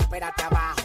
espérate abajo.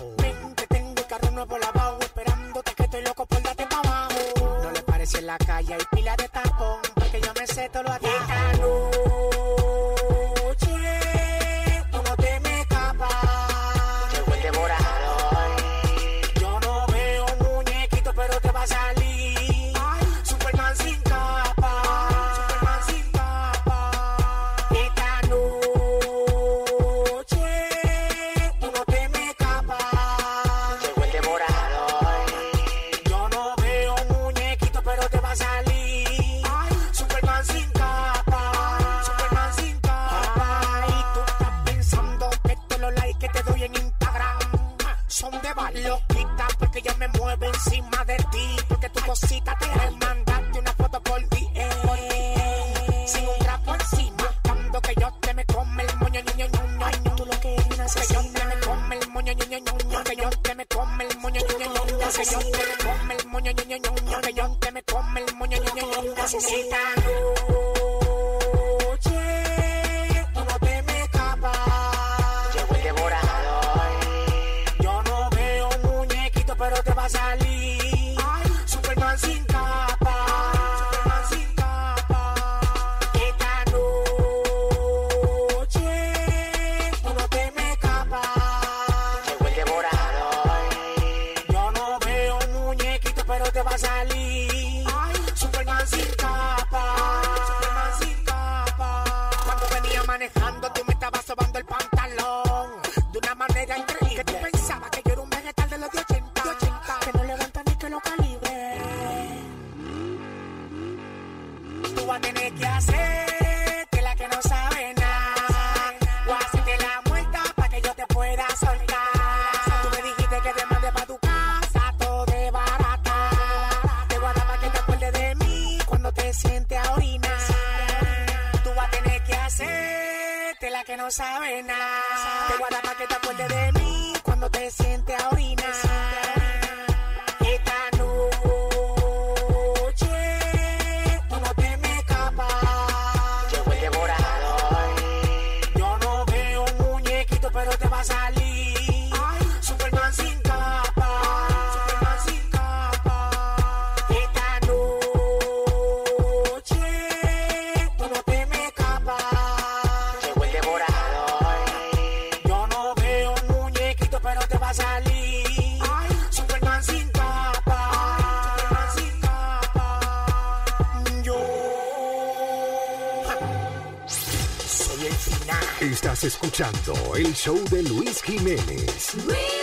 el show de Luis Jiménez.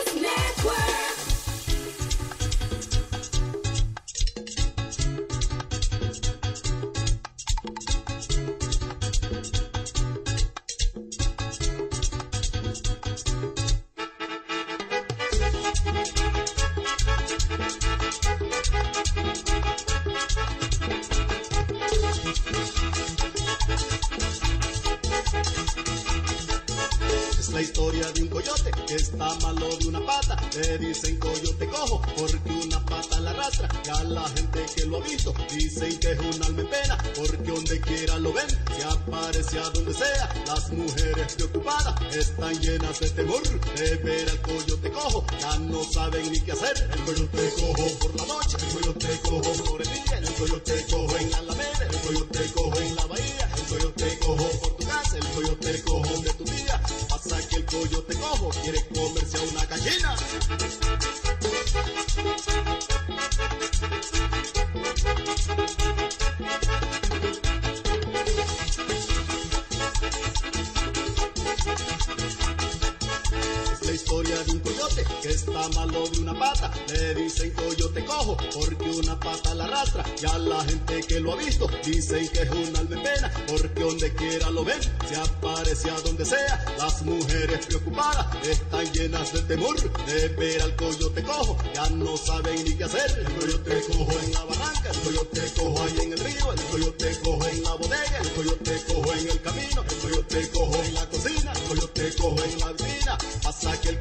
están llenas de temor. De ver al pollo te cojo, ya no saben ni qué hacer. El pollo te cojo por la noche. Ya la gente que lo ha visto dicen que es un alma en pena porque donde quiera lo ven se aparece a donde sea. Las mujeres preocupadas están llenas de temor de ver al coyote cojo. Ya no saben ni qué hacer. El coyote cojo en la barranca, el coyote cojo ahí en el río, el coyote cojo en la bodega, el coyote cojo en el camino, el coyote cojo en la cocina, el coyote cojo en la vitrina. Pasa que el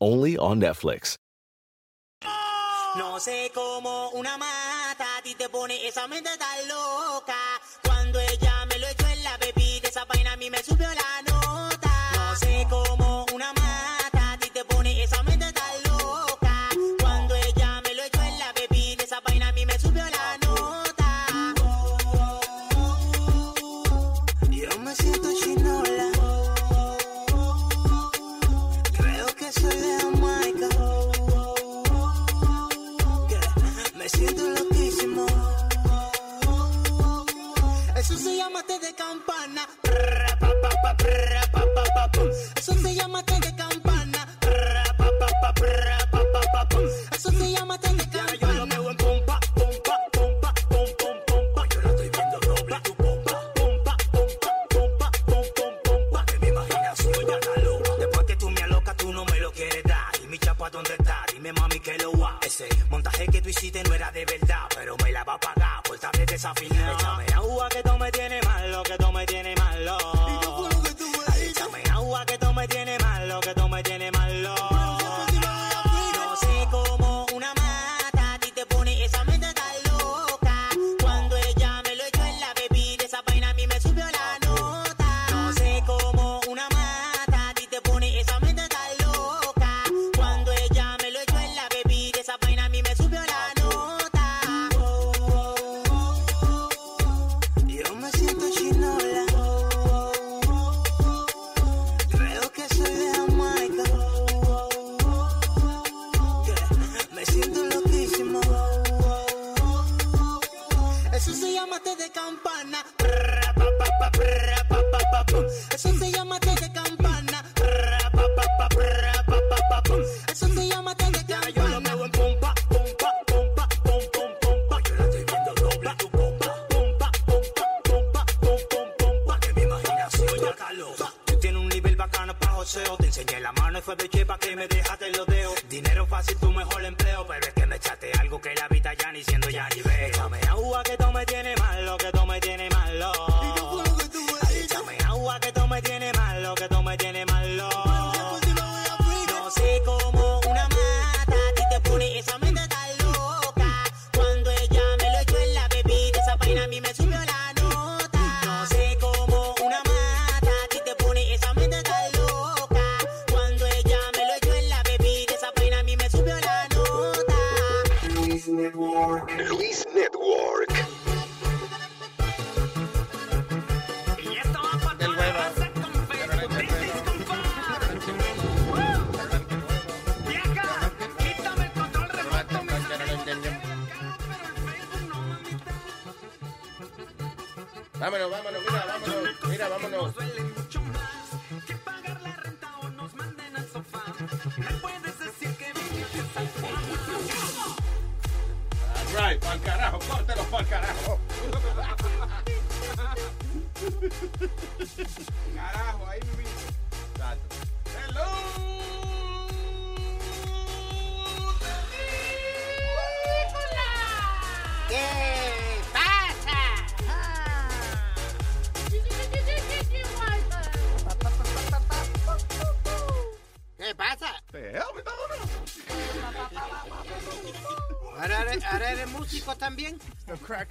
only on Netflix. No sé cómo una mata a ti te pone esa mente tan loca. Mami, que lo va. Ese montaje que tú hiciste no era de verdad, pero me la va a pagar por estar desafinado. Échame agua que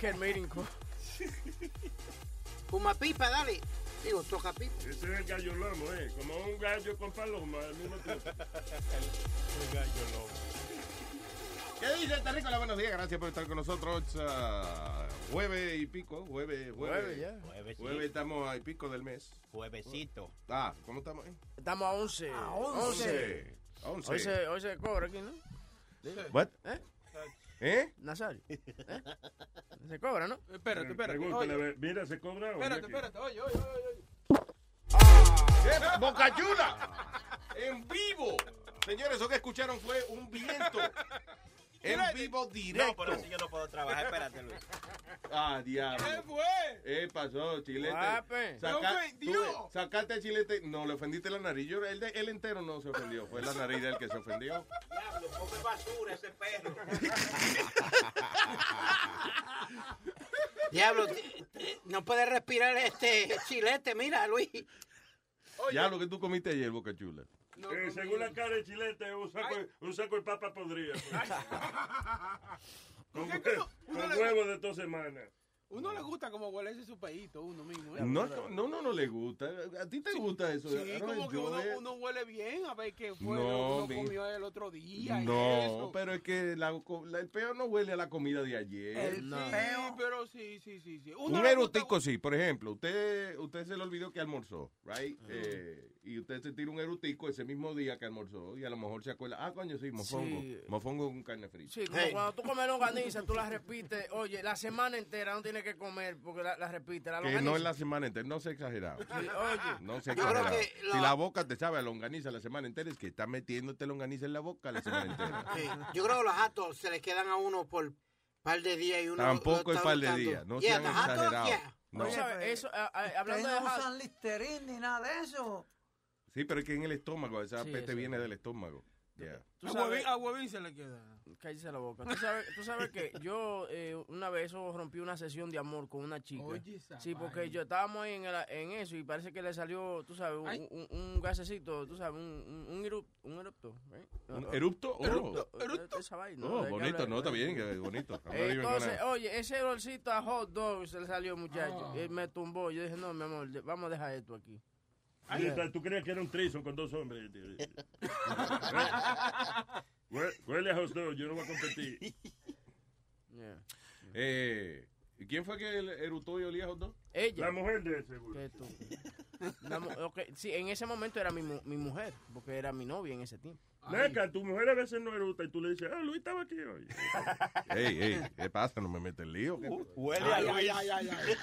Mating call. Fuma pipa, dale. Digo, toca pipa. Ese es el gallo lomo, ¿eh? Como un gallo con paloma al mismo tiempo. El gallo lobo. ¿Qué dice Terrícola? Buenos días, gracias por estar con nosotros. ah, jueves y pico, jueves, jueves. Jueves, ya. Jueves estamos a y pico del mes. Juevesito. Ah, ¿cómo estamos ahí? Estamos a 11. A 11. 11. Hoy se, hoy se cobra aquí, ¿no? What? ¿Eh? ¿Eh? Nazario. ¿Eh? Se cobra, ¿no? Espérate, espérate. Pregúntale, Oye, mira, ¿se cobra o espérate, espérate. Oye, oye, oye. oye. ¿Qué? ¡Boca Chula! ¡En vivo! Señores, eso que escucharon fue un viento. En vivo No, directo. por eso yo no puedo trabajar. Espérate, Luis. Ah, diablo. ¿Qué fue? ¿Qué pasó, chilete? Guape. Saca- tú ves, sacaste el chilete. No, le ofendiste la nariz. Yo, él, él entero no se ofendió. Fue la nariz del que se ofendió. Diablo, come basura ese perro. Diablo, no puede respirar este chilete, mira, Luis. Ya lo que tú comiste ayer, Boca Chula. No, Eh, no, según la cara de chilete, un saco, un saco de papa podrida. pues. con huevos de dos semanas. Uno le gusta como huele ese su peito, uno mismo. ¿eh? No, no, no, no le gusta. ¿A ti te gusta eso? Sí, como que uno, huele bien a ver qué fue No, lo que uno mi- comió el otro día. y No, eso. pero es que la, la- el peo no huele a la comida de ayer. El sí, pero sí, sí, sí, sí. Uno Un erotico sí, por ejemplo, usted usted se le olvidó que almorzó, right? Eh, y usted se tira un erotico ese mismo día que almorzó y a lo mejor se acuerda, ah, coño, sí, mofongo, Sí. mofongo con carne frita. Sí, como cuando tú comes longaniza, tú la repites. Oye, la semana entera no tienes que comer porque la, la repites. La Que no es la semana entera, no sea exagerado. Sí, oye. No creo exagerado. que Si la- la boca te sabe a longaniza la semana entera, es que está metiéndote longaniza en la boca la semana entera. Sí, Yo creo que los gatos se les quedan a uno por par de días y uno Tampoco es par de días, no Yeah, sean exagerados. yeah. No. Sabes, eso, a- a- hablando de usan Listerine ni nada de eso. Sí, pero es que en el estómago, esa Sí, peste viene del estómago. Yeah. tú A sabes, Huevín, a Huevín se le queda. cállese la boca. Tú sabes, tú sabes que yo eh, una vez eso rompí una sesión de amor con una chica. Oye, Sí, porque vaina. yo estábamos ahí en, el- en eso y parece que le salió, tú sabes, un, un, un gasecito, tú sabes, un, un, un, erup- un erupto. ¿eh? ¿Un erupto? Oh. Erupto. Erupto. Esa vaina, Oh, ¿de qué bonito, no, está bien, que bonito. Entonces, oye, ese olorcito a hot dog se le salió, muchacho. Y me tumbó. Yo dije, no, mi amor, vamos a dejar esto aquí. ¿Tú creías que era un trison con dos hombres? Hue- Huele a dog, yo no voy a competir. Yeah. Eh, ¿y ¿Quién fue que el erutó y olía hot dog? Ella. La mujer de ese, Sí, en ese momento era mi, mi mujer, porque era mi novia en ese tiempo. Neca, tu mujer a veces no eruta y tú le dices, ah, Luis estaba aquí hoy. Ey, ey, ¿qué pasa? ¿No me metes en lío? Huele Ay, a ay, Luis. ay, ay, ay.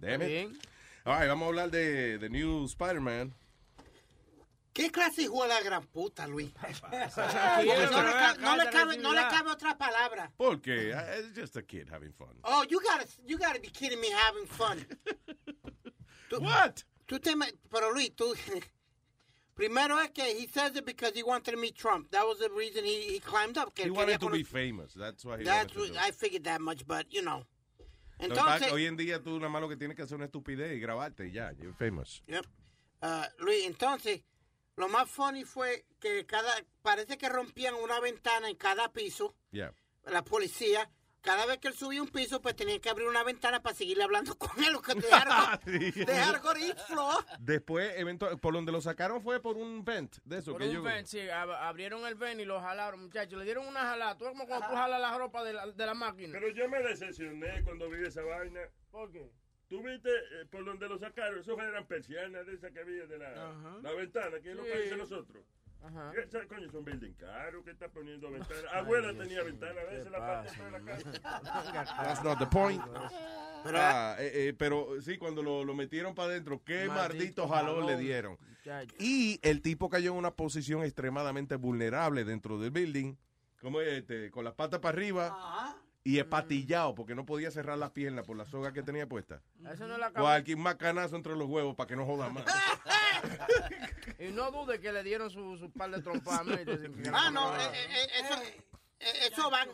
Damn it. Bien. All right, vamos a hablar de The New Spider-Man. ¿Qué clase de hijo de la gran puta, Luis? No, le pero ca- acá no le cabe, no le cabe otra palabra. Porque uh, it's just a kid having fun. Oh, you gotta, you gotta be kidding me having fun. Tú- What? tú te... me- Pero Luis, tú... Primero es que he says it because he wanted to meet Trump. That was the reason he, he climbed up. Que He wanted to cono- be famous. That's why he That's wanted to what- do it. I figured that much, but, you know. Entonces... hoy en día tú nada más lo que tienes que hacer es una estupidez y grabarte y ya, you're famous. Yep. Ah, Luis, entonces, lo más funny fue que cada, parece que rompían una ventana en cada piso, Yeah. la policía, cada vez que él subía un piso, pues tenían que abrir una ventana para seguirle hablando con él, o que dejar, Sí. dejar go to each floor. Después, eventual- por donde lo sacaron fue por un vent de eso. Por que un yo- ven, sí, ab- abrieron el ven y lo jalaron, muchachos. Le dieron una jalada. Tú como cuando tú jalas la ropa de la, de la máquina. Pero yo me decepcioné cuando vi esa vaina. ¿Por qué? Tú viste eh, por donde lo sacaron, esos eran persianas de esas que había de la, la ventana, que es lo Sí. que dicen nosotros. Ajá. ¿Qué, esa- coño, son building caro, ¿qué está poniendo ventana? Abuela tenía ventana, a veces la parte de la casa. That's not the point. Pero, Ah, eh, eh, pero sí, cuando lo, lo metieron para adentro, qué maldito, Maldito jalón, le dieron. Muchacho. Y el tipo cayó en una posición extremadamente vulnerable dentro del building, como este, con las patas para arriba Ajá. y espatillado, porque no podía cerrar las piernas por la soga que tenía puesta. Eso no es la. Cualquier macanazo entre los huevos para que no joda más. Y no dude que le dieron su, su par de trompadas. ah, no, eh, eh, eso, eh, eso van.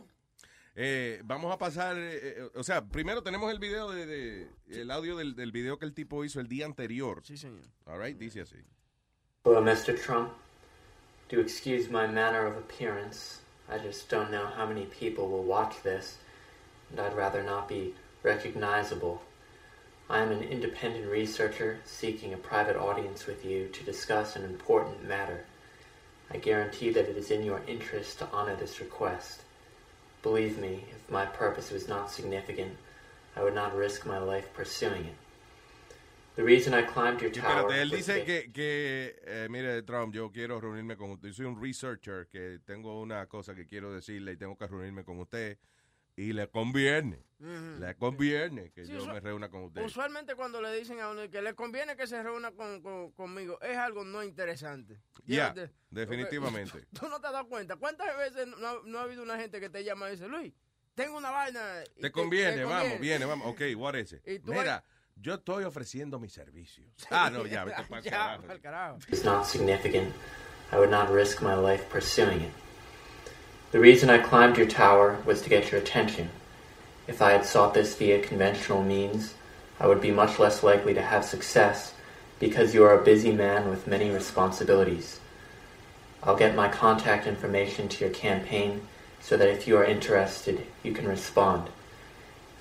Eh, vamos a pasar, eh, eh, o sea, primero tenemos el video de, de- el audio del, del video que el tipo hizo el día anterior. Sí, señor. All right, dice así. Hello, Mr. Trump. Do excuse my manner of appearance. I just don't know how many people will watch this, and I'd rather not be recognizable. I am an independent researcher seeking a private audience with you to discuss an important matter. I guarantee that it is in your interest to honor this request. Believe me, if my purpose was not significant, I would not risk my life pursuing it. The reason I climbed your Sí, tower espérate, él dice que, que eh, mire, Trump, yo quiero reunirme con usted. Yo soy un researcher que tengo una cosa que quiero decirle y tengo que reunirme con usted. Y le conviene, le conviene que Sí, yo me reúna con usted. Usualmente cuando le dicen a uno que le conviene que se reúna con, con- conmigo, es algo no interesante. Ya, definitivamente. Tú no te has dado cuenta. ¿Cuántas veces no, ha- no ha habido una gente que te llama y dice, Luis, tengo una vaina. y Te conviene, te vamos, conviene"? viene, vamos. Ok, what is it? Y tú Mira, yo estoy ofreciendo mis servicios. Ah, no, ya, vete para Ya, carajo. is not significant, I would not risk my life pursuing it. The reason I climbed your tower was to get your attention. If I had sought this via conventional means, I would be much less likely to have success because you are a busy man with many responsibilities. I'll get my contact information to your campaign so that if you are interested, you can respond.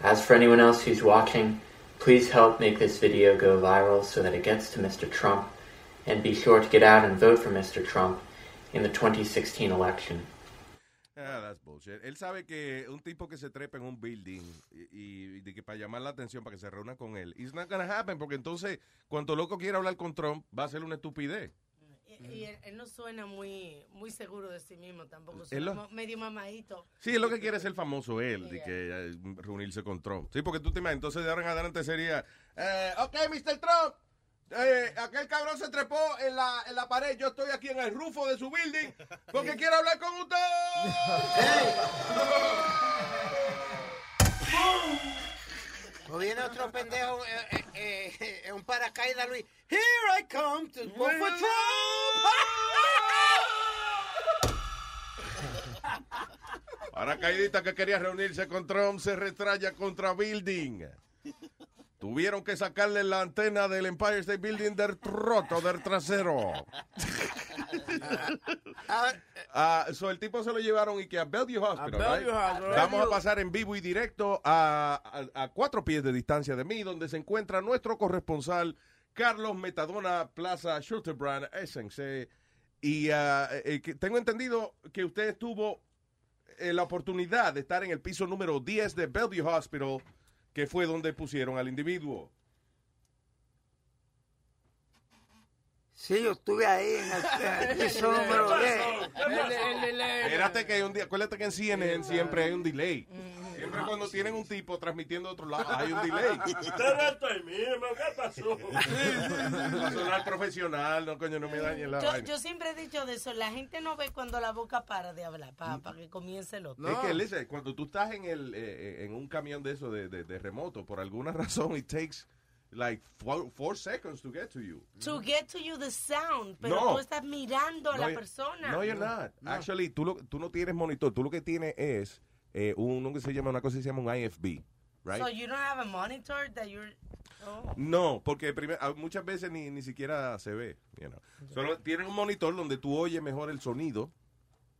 As for anyone else who's watching, please help make this video go viral so that it gets to Mr. Trump, and be sure to get out and vote for Mr. Trump in the 2016 election. Ah, that's bullshit. Él sabe que un tipo que se trepa en un building y, y de que para llamar la atención, para que se reúna con él, it's not gonna happen, porque entonces, cuando loco quiera hablar con Trump, va a ser una estupidez. Y, y él, él no suena muy, muy seguro de sí mismo tampoco. Suena lo- medio mamadito. Sí, es lo que quiere ser famoso él, de que eh, reunirse con Trump. Sí, porque tú te imaginas, entonces de ahora en adelante sería, eh, ok, Mr. Trump, eh, aquel cabrón se trepó en la, en la pared, yo estoy aquí en el rufo de su building porque quiero hablar con usted. O viene otro pendejo eh, eh, eh, en un paracaídas, Luis. Here I come to vote for Trump. Paracaidista que quería reunirse con Trump se retraya contra Building. Tuvieron que sacarle la antena del Empire State Building del troto, del trasero. Ah, so el tipo se lo llevaron y que a Bellevue Hospital. A right? Bellevue Hospital. Vamos a pasar en vivo y directo a, a- a cuatro pies de distancia de mí, donde se encuentra nuestro corresponsal Carlos Metadona Plaza Schulterbrand Essex. Y ah, eh, que tengo entendido que usted tuvo eh, la oportunidad de estar en el piso número 10 de Bellevue Hospital, que fue donde pusieron al individuo. Sí, yo estuve ahí en el, en el piso número 10. Espérate que hay un día, acuérdate que en CNN siempre hay un delay. Siempre cuando tienen un tipo transmitiendo de otro lado, hay un delay. Usted no mismo, ¿qué pasó? Va a sonar profesional, no coño, no me dañen la Yo, vaina. yo siempre he dicho de eso, la gente no ve cuando la boca para de hablar, para que comience el otro. Es que, listen, cuando tú estás en el eh, en un camión de eso de, de, de remoto, por alguna razón, it takes like four, four seconds to get to you. To get to you the sound, pero No. tú estás mirando a No, la persona. No, you're not. Actually, tú, lo- tú no tienes monitor. Tú lo que tienes es eh, uno que se llama, una cosa que se llama un IFB, right? So you don't have a monitor that you're... Oh. No, porque primer- ah, muchas veces ni, ni siquiera se ve, you know. Solo tienen un monitor donde tú oyes mejor el sonido,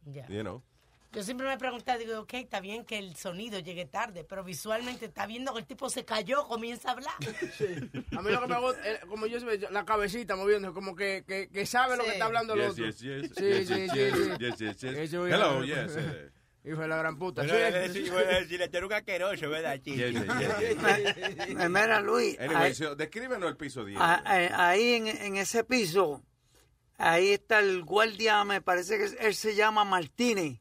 Ya. you know. Yo siempre me he preguntado, digo, ok, está bien que el sonido llegue tarde, pero visualmente está viendo que el tipo se cayó, comienza a hablar. A mí lo que me gusta, eh, como yo la cabecita moviendo, como que, que, que sabe lo que está hablando el Yes, otro. yes, yes, Sí, yes, sí, yes, sí, yes, sí. yes, yes, yes. Eso, Hello, yes. Eh. Hijo de la gran puta. Bueno, Sí, voy a sí, tú eres un asqueroso, ¿verdad, chico? Yes, yes, yes, yes. Eh, Mira, Luis, Anyway, so, descríbenos el piso 10. a- a- ahí en, en ese piso, ahí está el guardia, me parece que él se llama Martínez.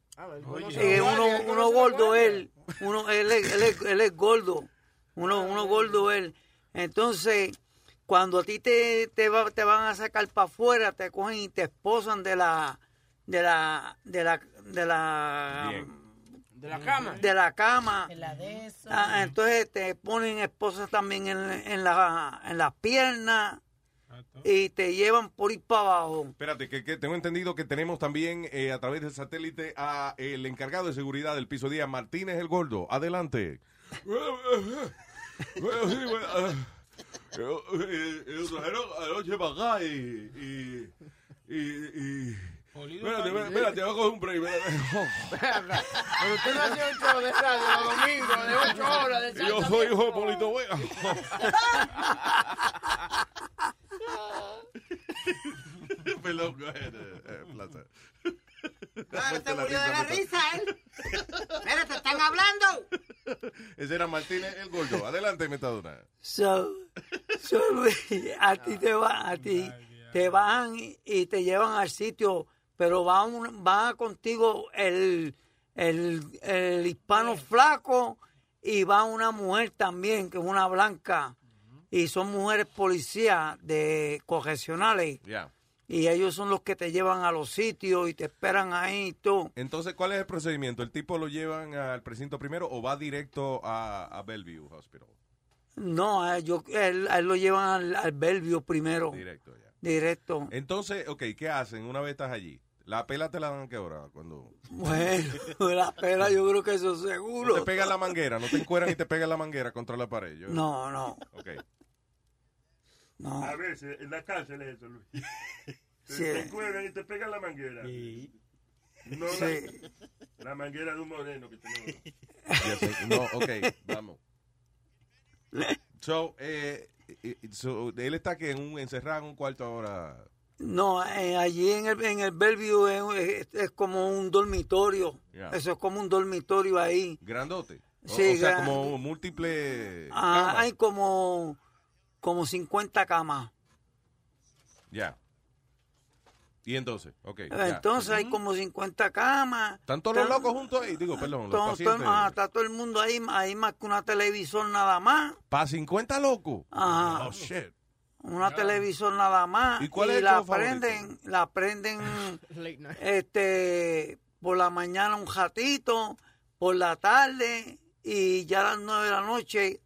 Eh, uno, uno gordo él, uno, él, es, él, es, él es gordo, uno, uno gordo él. Entonces, cuando a ti te, te, va- te van a sacar para afuera, te cogen y te esposan de la, de la, de la, de la, De la cama. de la cama. En la de eso. Ah, entonces te ponen esposas también en, en, la, en las piernas y te llevan por ir para abajo. Espérate, que, que tengo entendido que tenemos también eh, a través del satélite a el encargado de seguridad del piso 10, Martínez el Gordo. Adelante. Bueno, sí, bueno, yo, eh, eh, trajeron anoche para acá y... y, y, y espérate, espérate, voy a coger un break. espérate. Pero usted no hacía un show de radio los domingos de 8 horas. De yo soy hijo de Polito Vega. Perdón, go ahead, eh, eh, Plaza. Ah, Fuerte se la murió de la risa, él. Mira, te están hablando. Ese era Martínez el Gordo. Adelante, Metadona. So, so, Luis, a ti te va, a ti te van y te llevan al sitio, pero va, un, va contigo el, el, el hispano flaco y va una mujer también, que es una blanca, y son mujeres policías de correccionales, y ellos son los que te llevan a los sitios y te esperan ahí y todo. Entonces, ¿cuál es el procedimiento? ¿El tipo lo llevan al precinto primero o va directo a, a Bellevue Hospital? No, él, yo, él, él lo llevan al, al Bellevue primero. Directo, ya. Directo. Entonces, ok, ¿qué hacen una vez estás allí? ¿La pela te la dan a qué hora? Cuando Bueno, la pela yo creo que eso no seguro. te pegan la manguera, no te encueran y te pegan la manguera contra la pared. Yo- No, no, Ok. no. A veces, en la cárcel es eso, Luis. Sí. Te cuelgan y te pegan la manguera. No Sí. la, la manguera de un moreno que tenemos. No, ok, vamos. So, eh, eh, so, él está que en un, encerrado en un cuarto ahora. No, eh, allí en el, en el Bellevue es, es- es como un dormitorio. Eso es como un dormitorio ahí. Grandote. O, Sí, o sea, como múltiple. Ah, camas. hay como, como 50 camas. Ya. Y entonces, ok. Entonces hay como 50 camas. ¿Están todos los locos juntos ahí? Digo, perdón, los todo- ah, está todo el mundo ahí, hay más que una televisor nada más. ¿Para 50 locos? Ajá. Oh, shit. Una televisor nada más. ¿Y cuál es el la prenden, la prenden este por la mañana un ratito, por la tarde y ya a las nueve de la noche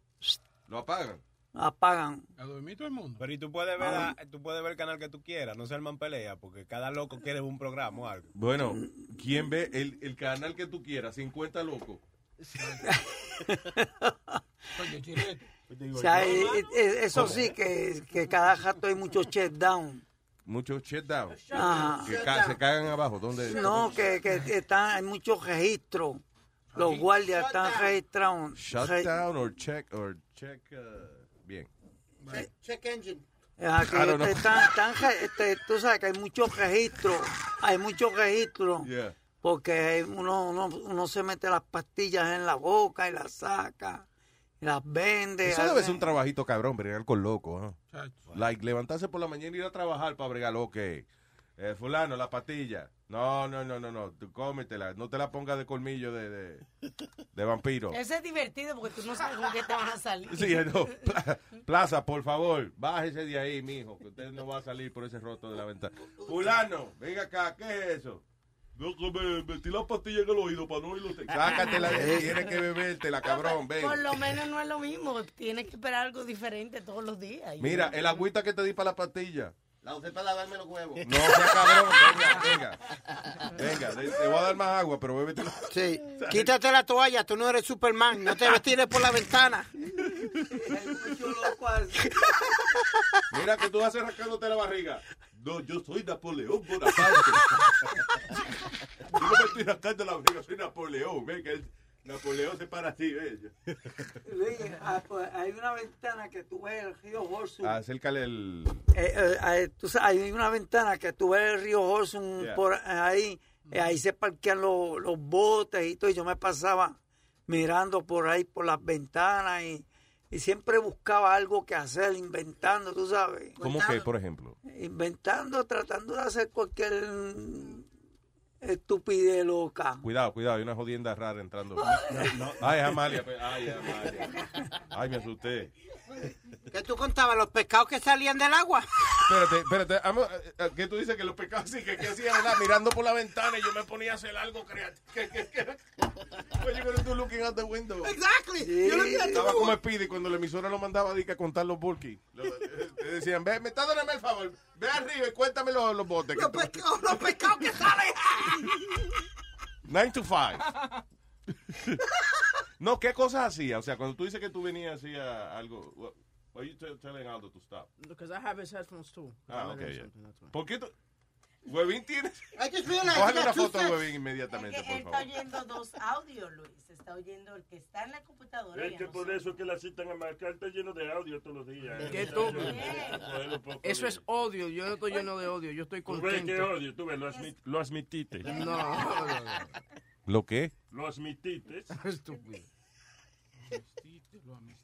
¿Lo apagan? apagan. A dormir todo el mundo. Pero y tú puedes ver, Ah. la- tú puedes ver el canal que tú quieras, no se arman pelea, porque cada loco quiere un programa o algo. Bueno, ¿quién ve el, el canal que tú quieras? 50 locos. O sea, eh, eh, eso sí que, que cada rato hay mucho check down. Muchos shutdown. Ajá. Que ca- se cagan abajo. ¿Dónde? No, que, que están, hay muchos registros. Los guardias están registrados. Shutdown or check or check. uh, bien. Check, check engine. Ah, que están- están este, tú sabes que hay muchos registros, hay muchos registros, Yeah. porque uno, uno, uno se mete las pastillas en la boca y las saca, las vende. Eso debe ser un trabajito cabrón, bregar con. Like, levantarse por la mañana y ir a trabajar para bregar lo que. Eh, fulano, la pastilla. No, no, no, no, no. Tú cómetela. No te la pongas de colmillo de, de, de vampiro. Eso es divertido porque tú no sabes con qué te van a salir. Sí, no. Pla- Plaza, por favor, bájese de ahí, mijo, que usted no va a salir por ese roto de la ventana. Fulano, venga acá, ¿qué es eso? No, me metí la pastilla en el oído para no oírlo. Sácatela, tienes que bebértela, cabrón, ven. Por lo menos no es lo mismo. Tienes que esperar algo diferente todos los días. Mira, el agüita que te di para la pastilla. La usé para lavarme los huevos. No sea cabrón, venga, venga. Venga, te, voy a dar más agua, pero bébetela. Sí. Quítate la toalla, tú no eres Superman. No te tires por la ventana. Mira que tú haces rascándote la barriga. No, yo soy Napoleón Bonaparte. yo no me estoy rascando la barriga, soy Napoleón. Ve que el- Napoleón se para así, ve. Luis, ah, pues, hay una ventana que tú ves el río Horsum. Acércale el... Eh, eh, eh, tú sabes, hay una ventana que tú ves el río Horsum Yeah. por ahí. eh, ahí se parquean los, los botes y todo. Y yo me pasaba mirando por ahí, por las ventanas y, y siempre buscaba algo que hacer, inventando, tú sabes. ¿Cómo que, por ejemplo? Inventando, tratando de hacer cualquier estupidez loca. Cuidado, cuidado, hay una jodienda rara entrando. Ay, Amalia, pe- ay, Amalia. Ay, me asusté. ¿Qué tú contabas? ¿Los pescados que salían del agua? Espérate, espérate, amo- eh, eh, ¿qué tú dices que los pecados sí que, que hacía, verdad? Mirando por la ventana y yo me ponía a hacer algo creativo. ¿Qué, qué, qué? What you gonna do looking out the window? Exactly. Sí. Yo lo que Estaba como Speedy cuando la emisora lo mandaba que a contar los bulky. Eh, Te decían, ve, me está dando el favor, ve arriba y cuéntame los, los botes. que Los tú- pescados, los pescados que salen. Nine to five. no, ¿qué cosas hacía? O sea, cuando tú dices que tú venías hacía algo, what, what are you telling Aldo to stop? Because I have his headphones too. Ah, I'm ok, why. ¿Por qué tú? Huevín tiene. Cójale you una foto de. Huevín inmediatamente, Es que por él está favor. oyendo dos audios, Luis. Está oyendo el que está en la computadora. Es que por nosotros. eso es que la citan a marcar está lleno de audio todos los días. ¿Qué Eh, tú? un poco Eso es odio. Yo no estoy lleno de odio. Yo estoy Tú ves que contento. odio, tú ves, lo, admi- lo admitiste. No, no, no. ¿Lo qué? Lo admitiste. Estúpido.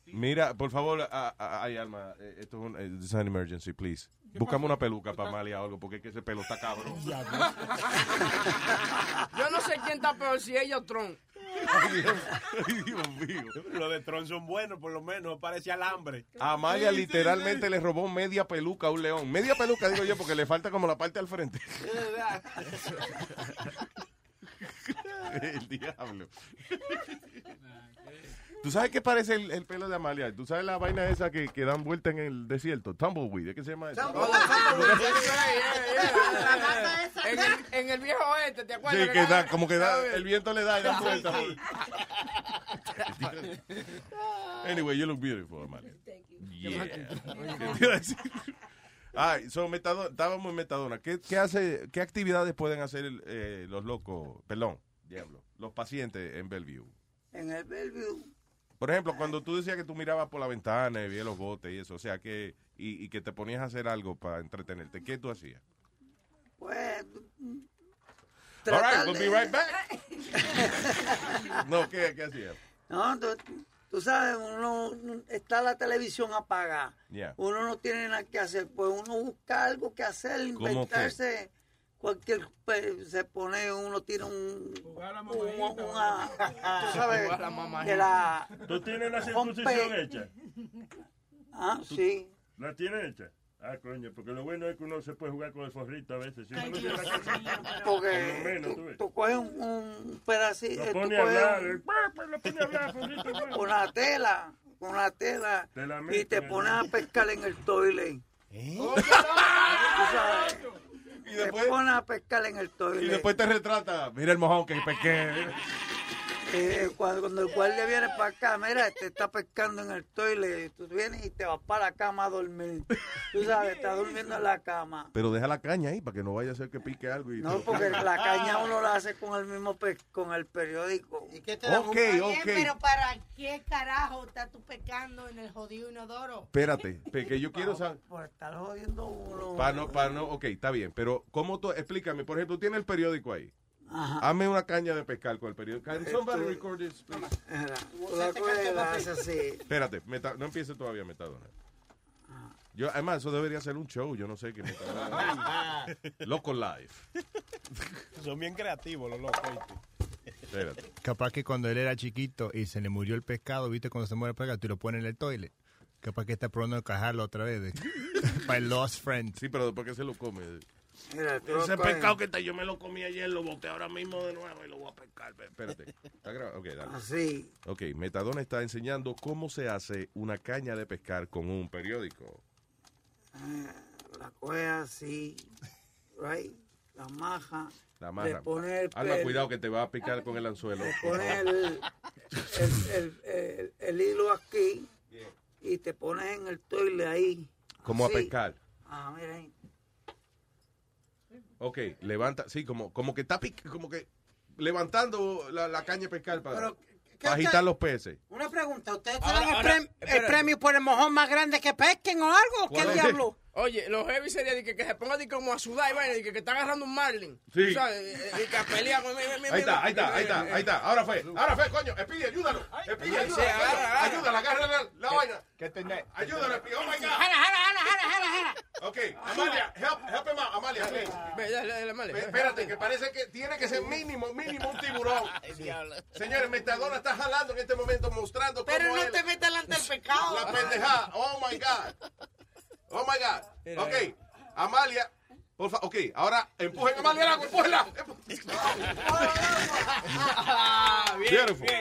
Mira, por favor, ay, Alma, eh, esto es un eh, this is an emergency, please. Búscame una peluca para Amalia o algo, porque es que ese pelo está cabrón. Yo no sé quién está peor, si ella o Tron. Ay, Dios, mío. Los de Tron son buenos, por lo menos, parece alambre. A Amalia literalmente le robó media peluca a un león. Media peluca, digo yo, porque le falta como la parte al frente. el diablo. ¿Tú sabes qué parece el, el pelo de Amalia? ¿Tú sabes la vaina esa que, que dan vuelta en el desierto? Tumbleweed, ¿es que se llama eso? En el, en el viejo oeste, ¿te acuerdas? Sí, que da, como que da, el viento le da y da vuelta. sí. anyway, you look beautiful, Amalia. Yeah. Oye. ¿Qué te iba a decir? Ay, so metadona, estábamos en metadona. ¿Qué, qué hace, qué actividades pueden hacer eh, los locos, perdón, diablo, los pacientes en Bellevue? En el Bellevue, Por ejemplo, cuando tú decías que tú mirabas por la ventana y veías los botes y eso, o sea, que y, y que te ponías a hacer algo para entretenerte, ¿qué tú hacías? pues. All right, we'll be right back. No, ¿qué, qué hacías? No, tú, tú sabes, uno está la televisión apagada. Yeah. Uno no tiene nada que hacer, pues uno busca algo que hacer, ¿Cómo inventarse cualquier pues, se pone uno tiene un, un- una, tú sabes Jugar a la mamá. de la ¿Tú tienes la circuncisión hecha? ah sí ¿La tienes hecha? Ah, coño, porque lo bueno es que uno se puede jugar con el forrito a veces. Si uno no tiene la casa, porque por menos, tú tú, coges un, un pedacito Lo tú pone a coges hablar, un- eh, pues, lo pone a hablar, forrito, bueno. una tela una tela Te la y te pones a pescar en el toilet ¿Eh? Tú sabes, te pones a pescar en el toilet Y después te retrata, mira el mojón que pesqué. Eh, cuando, cuando el guardia viene para acá, mira, te está pescando en el toilet, tú vienes y te vas para la cama a dormir. Tú sabes, estás durmiendo en la cama. Pero deja la caña ahí para que no vaya a ser que pique algo. Y No, porque la caña uno la hace con el mismo pe- con el periódico. ¿Y qué te da? Ok, ok. Pero ¿para qué carajo estás tú pecando en el jodido inodoro? Espérate, porque yo quiero saber. Por estar jodiendo uno. Para no, para no, ok, está bien, pero ¿cómo tú, explícame, por ejemplo, tienes el periódico ahí. Ajá. Hazme una caña de pescar con el periódico. Can somebody Esto- record this, please? La así. Espérate, meta- no empiece todavía Metadona. Yo, además, eso debería ser un show, yo no sé qué Metadona. Loco Live. Son bien creativos los locos. ¿viste? Espérate. Capaz que cuando él era chiquito y se le murió el pescado, viste, cuando se muere el pescado, tú lo pones en el toilet. Capaz que está probando de cajarlo otra vez. Para el Lost Friend. Sí, pero después que se lo come. Mira, Ese pescado que está, yo me lo comí ayer, lo boté ahora mismo de nuevo y lo voy a pescar. Espérate. ¿Está grabado? Ok, dale. Así. Ok, Metadona está enseñando cómo se hace una caña de pescar con un periódico. Ah, La coge así, right? La maja. La Le amarra. pone el Alma, pel- cuidado que te va a picar con el anzuelo. Le pone el, el, el- el- el hilo aquí y te pones en el toile ahí. Como a pescar. Ah, mira ahí. Ok, levanta, sí, como, como que está como que levantando la, la caña de pescar para, Pero, para agitar los peces. Una pregunta, ¿ustedes te Ahora, dan el, ahora, prem- el premio por el mojón más grande que pesquen o algo? ¿Qué diablo? Oye, los heavy sería de que, que se ponga de como a sudar y vaina, de que, que está agarrando un marlin. Sí. Sabes, eh, eh, Y que a pelear con... Ahí está, ahí está, ahí está, ahí está. Ahora fue, ahora fue, coño. Espide, ayúdalo. Espide, Sí, ayúdalo. sí. Ayúdala, agarra la, la vaina. ¿Qué tenés? Ayúdalo, Espide. Oh my God. Jala, jala, jala, jala, jala, jala. Ok, Amalia, help, help him out, Amalia, please. Espérate, que parece que tiene que ser mínimo, mínimo un tiburón. Señores, Metadona está jalando en este momento, mostrando Pero cómo no él- te metas delante del pecado. La pendejada. Oh my God. Oh my God. Ok, Amalia. Por favor, ok, ahora empujen a Amalia al agua, empújenla. Beautiful. Se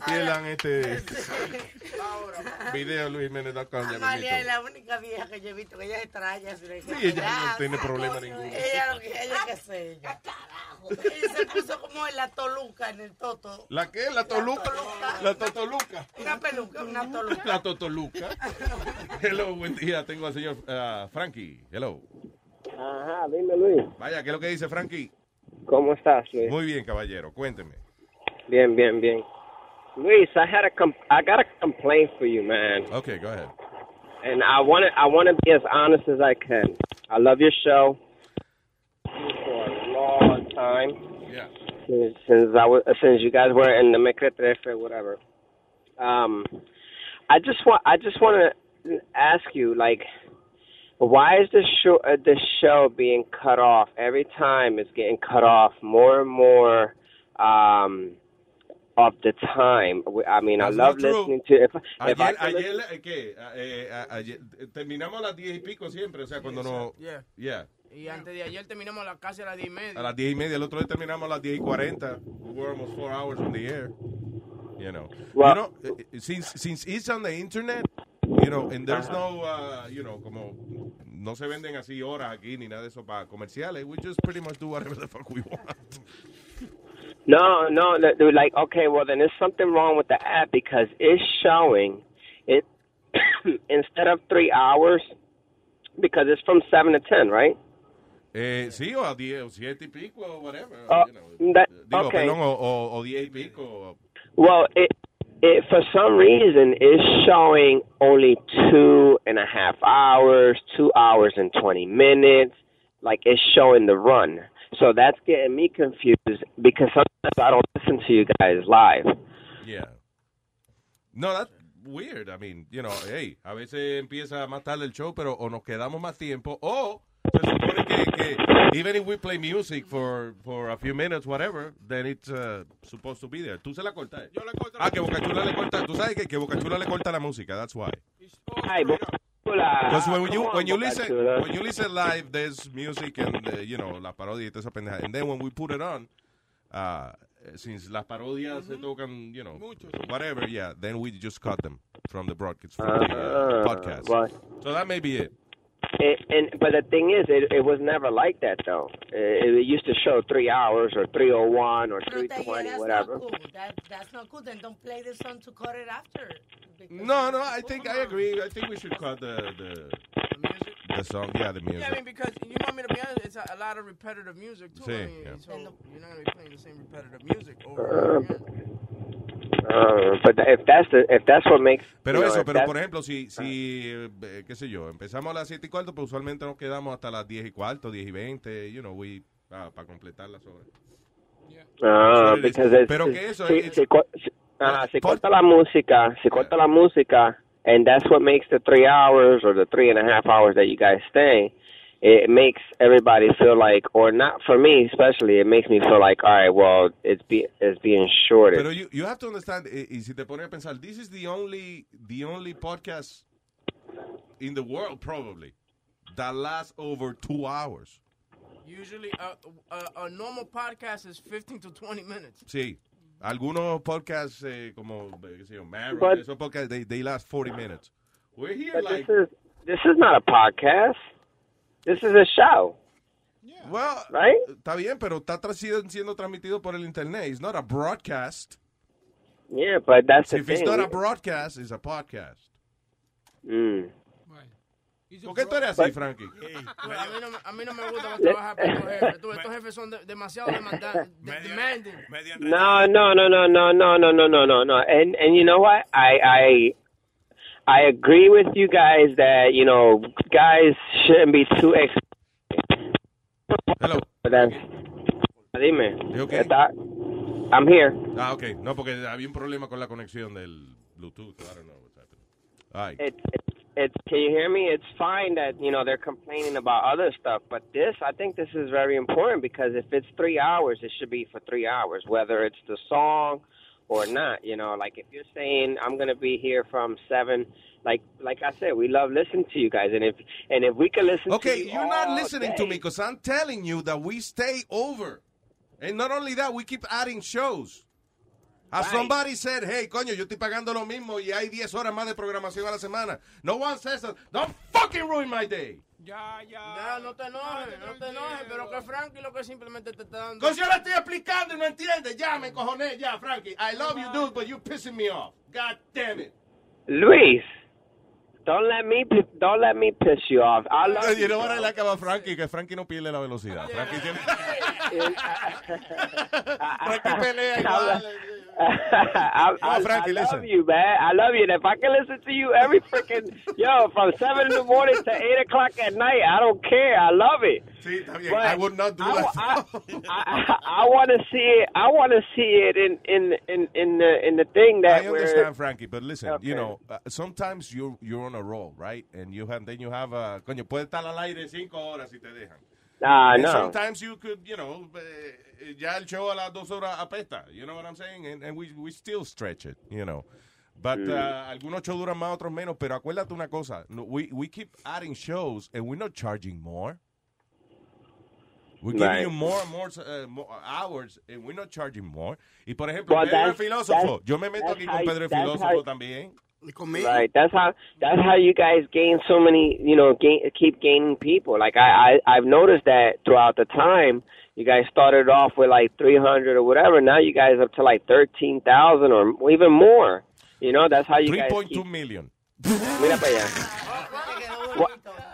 pierdan este video Luis Jiménez. Amalia es la única vieja que yo he visto que ella se trae Sí, ella no tiene problema ninguno. Ella lo que ella qué sé ella. Ella se puso como en la toluca en el toto. ¿La qué? ¿La Toluca? La Totoluca. Una peluca, una toluca. La Totoluca. Hello, buen día. Tengo al señor ah, Frankie. Hello. Ajá, dime Luis. Vaya, ¿qué es lo que dice Frankie? ¿Cómo estás, Luis? Muy bien, caballero. Cuénteme. Bien, bien, bien. Luis, I had a com- I got a complaint for you, man. Okay, go ahead. And I want to I want to be as honest as I can. I love your show for a long time. Yeah. Since, since I was since you guys were in the Mecretrefe whatever. Um, I just want I just want to ask you like why is this show uh, this show being cut off every time it's getting cut off more and more um of the time We- i mean That's i love listening to if, if I Ayer, ayer, listen- eh, ¿qué? Eh, eh, ayer, eh, terminamos a las diez y pico siempre, o sea, cuando no... Yeah. Yeah. Y antes de ayer terminamos la casi a las 10 y media. A las diez y media, el otro día terminamos a las diez y cuarenta. We were almost four hours on the air. You know. Well- you know, eh, since, since it's on the internet, you know, and there's no, uh, you know, como no se venden así horas aquí ni nada de eso para comerciales. We just pretty much do whatever the fuck we want. No no they're like okay well then there's something wrong with the app because it's showing it instead of three hours because it's from seven to ten right Eh, sí, o a diez, o siete y pico, o whatever. Oh, you know. that- Digo, okay. perdón, o, o, o diez y pico. Well, it, it for some reason is showing only two and a half hours, two hours and twenty minutes. Like it's showing the run, so that's getting me confused because sometimes I don't listen to you guys live. Yeah. No, that's weird. I mean, you know, hey, a veces empieza más tarde el show, pero o nos quedamos más tiempo, o se supone que, que even if we play music for, for a few minutes, whatever, then it's uh, supposed to be there. Tú se la cortas. Yo la corto. Ah, que Bocachula le corta. Tú sabes que, que Bocachula le corta la música. That's why. Ay, Bocachula, Because when you when you listen when you listen live, there's music and uh, you know la parodia y toda esa pendeja. And then when we put it on, uh, since las parodias se tocan, you know, whatever, yeah, then we just cut them from the broadcast, from the uh, Ah, podcast. So that may be it. It, and but the thing is, it it was never like that though. It, it used to show three hours or three oh one or three But, yeah, twenty, that's whatever. not cool. That, that's not cool. Then don't play the song to cut it after. No, no, I think I agree. I think we should cut the the the song. Yeah, the music. Yeah, I mean, because you want me to be honest, it's a, a lot of repetitive music too. I mean, yeah. so you're not gonna be playing the same repetitive music over and over uh, again. Uh, but if that's the if that's what makes Pero know, eso, pero por ejemplo, si, si eh, qué sé yo, empezamos a las 7 y cuarto, pues usualmente nos quedamos hasta las 10 y cuarto, 10 y 20, you know, we, para completar las horas. Ah, because Pero que eso si, co- ah, si corta la música, si corta la música, and that's what makes the three hours or the three and a half hours that you guys stay. It makes everybody feel like, or not for me especially, it makes me feel like, all right, well, it's be it's being shorted. Pero you, you have to understand, eh, y si te pones a pensar, this is the only, the only podcast in the world, probably, that lasts over two hours. Usually, uh, a, a normal podcast is 15 to 20 minutes. Sí. Algunos podcasts, eh, como, eh, qué sé yo, Marrow, But- esos podcasts, they, they last 40 minutes. We're here But like... this is this is not a podcast. This is a show. Well, right? Está bien, pero está tra- siendo, transmitido por el internet. It's not a broadcast. Yeah, but that's the If it's thing. not a broadcast, it's a podcast. Mm. ¿Por qué tú eres así, Frankie? Tú, A mí, no, me- a mí no me gusta trabajar para estos jefes. Tú, estos jefes son de- demasiado demandantes, demanding. No, no, no, no, no, no, no, no, no, no, no. And and you know what? I I I agree with you guys that you know guys shouldn't be too ex. Hello. Dime. You okay? Está- I'm here. Ah, ok. No, porque había un problema con la conexión del Bluetooth. I don't know what's happening. All right. It's it's it's. Can you hear me? It's fine that you know they're complaining about other stuff, but this I think this is very important because if it's three hours, it should be for three hours, whether it's the song or not. You know, like if you're saying I'm gonna be here from seven. Like, like I said, we love listening to you guys, and if and if we can listen to Okay, you you're not listening day- to me because I'm telling you that we stay over. And not only that, we keep adding shows. As somebody said, hey, coño, yo estoy pagando lo mismo y hay 10 horas más de programación a la semana. No one says that. Don't fucking ruin my day. Ya, ya. no te enojes, no te enojes, pero que Frankie lo que simplemente te está dando. Because yo le estoy explicando y no entiende. Ya, me cojoné, ya, Frankie. I love you, dude, but you're pissing me off. God damn it. Luis, don't let me don't let me piss you off. I love You know what I like about Frankie? Que Frankie no pierde la velocidad. Frankie tiene... Frankie pelea igual. I, I, Frankie, I love listen. you, man. I love you. And if I can listen to you every freaking yo from seven in the morning to eight o'clock at night, I don't care. I love it. Está bien. But I would not do I, that. I, I, I want to see it. I want to see it in in in in the in the thing that I understand, Frankie, but listen, you know, uh, sometimes you're you're on a roll, right? And you have then you have a coño, puede estar al aire cinco horas si te dejan. Nah, no. Sometimes you could, you know, eh, ya el show a las dos horas apesta. You know what I'm saying? And, and we we still stretch it, you know. But uh, algunos shows duran más, otros menos. Pero acuérdate una cosa, we we keep adding shows and we're not charging more. We're giving Right. you more and more, uh, more hours and we're not charging more. Y por ejemplo, Well, Pedro el that's- Filósofo, that's- yo me meto that's aquí how- con Pedro el that's Filósofo how- también. Right. That's how that's how you guys gain so many. You know, gain, keep gaining people. Like I, I I've noticed that throughout the time. You guys started off with like three hundred or whatever. Now you guys up to like thirteen thousand or even more. You know, that's how you guys 3.2 keep. million. Mira para allá.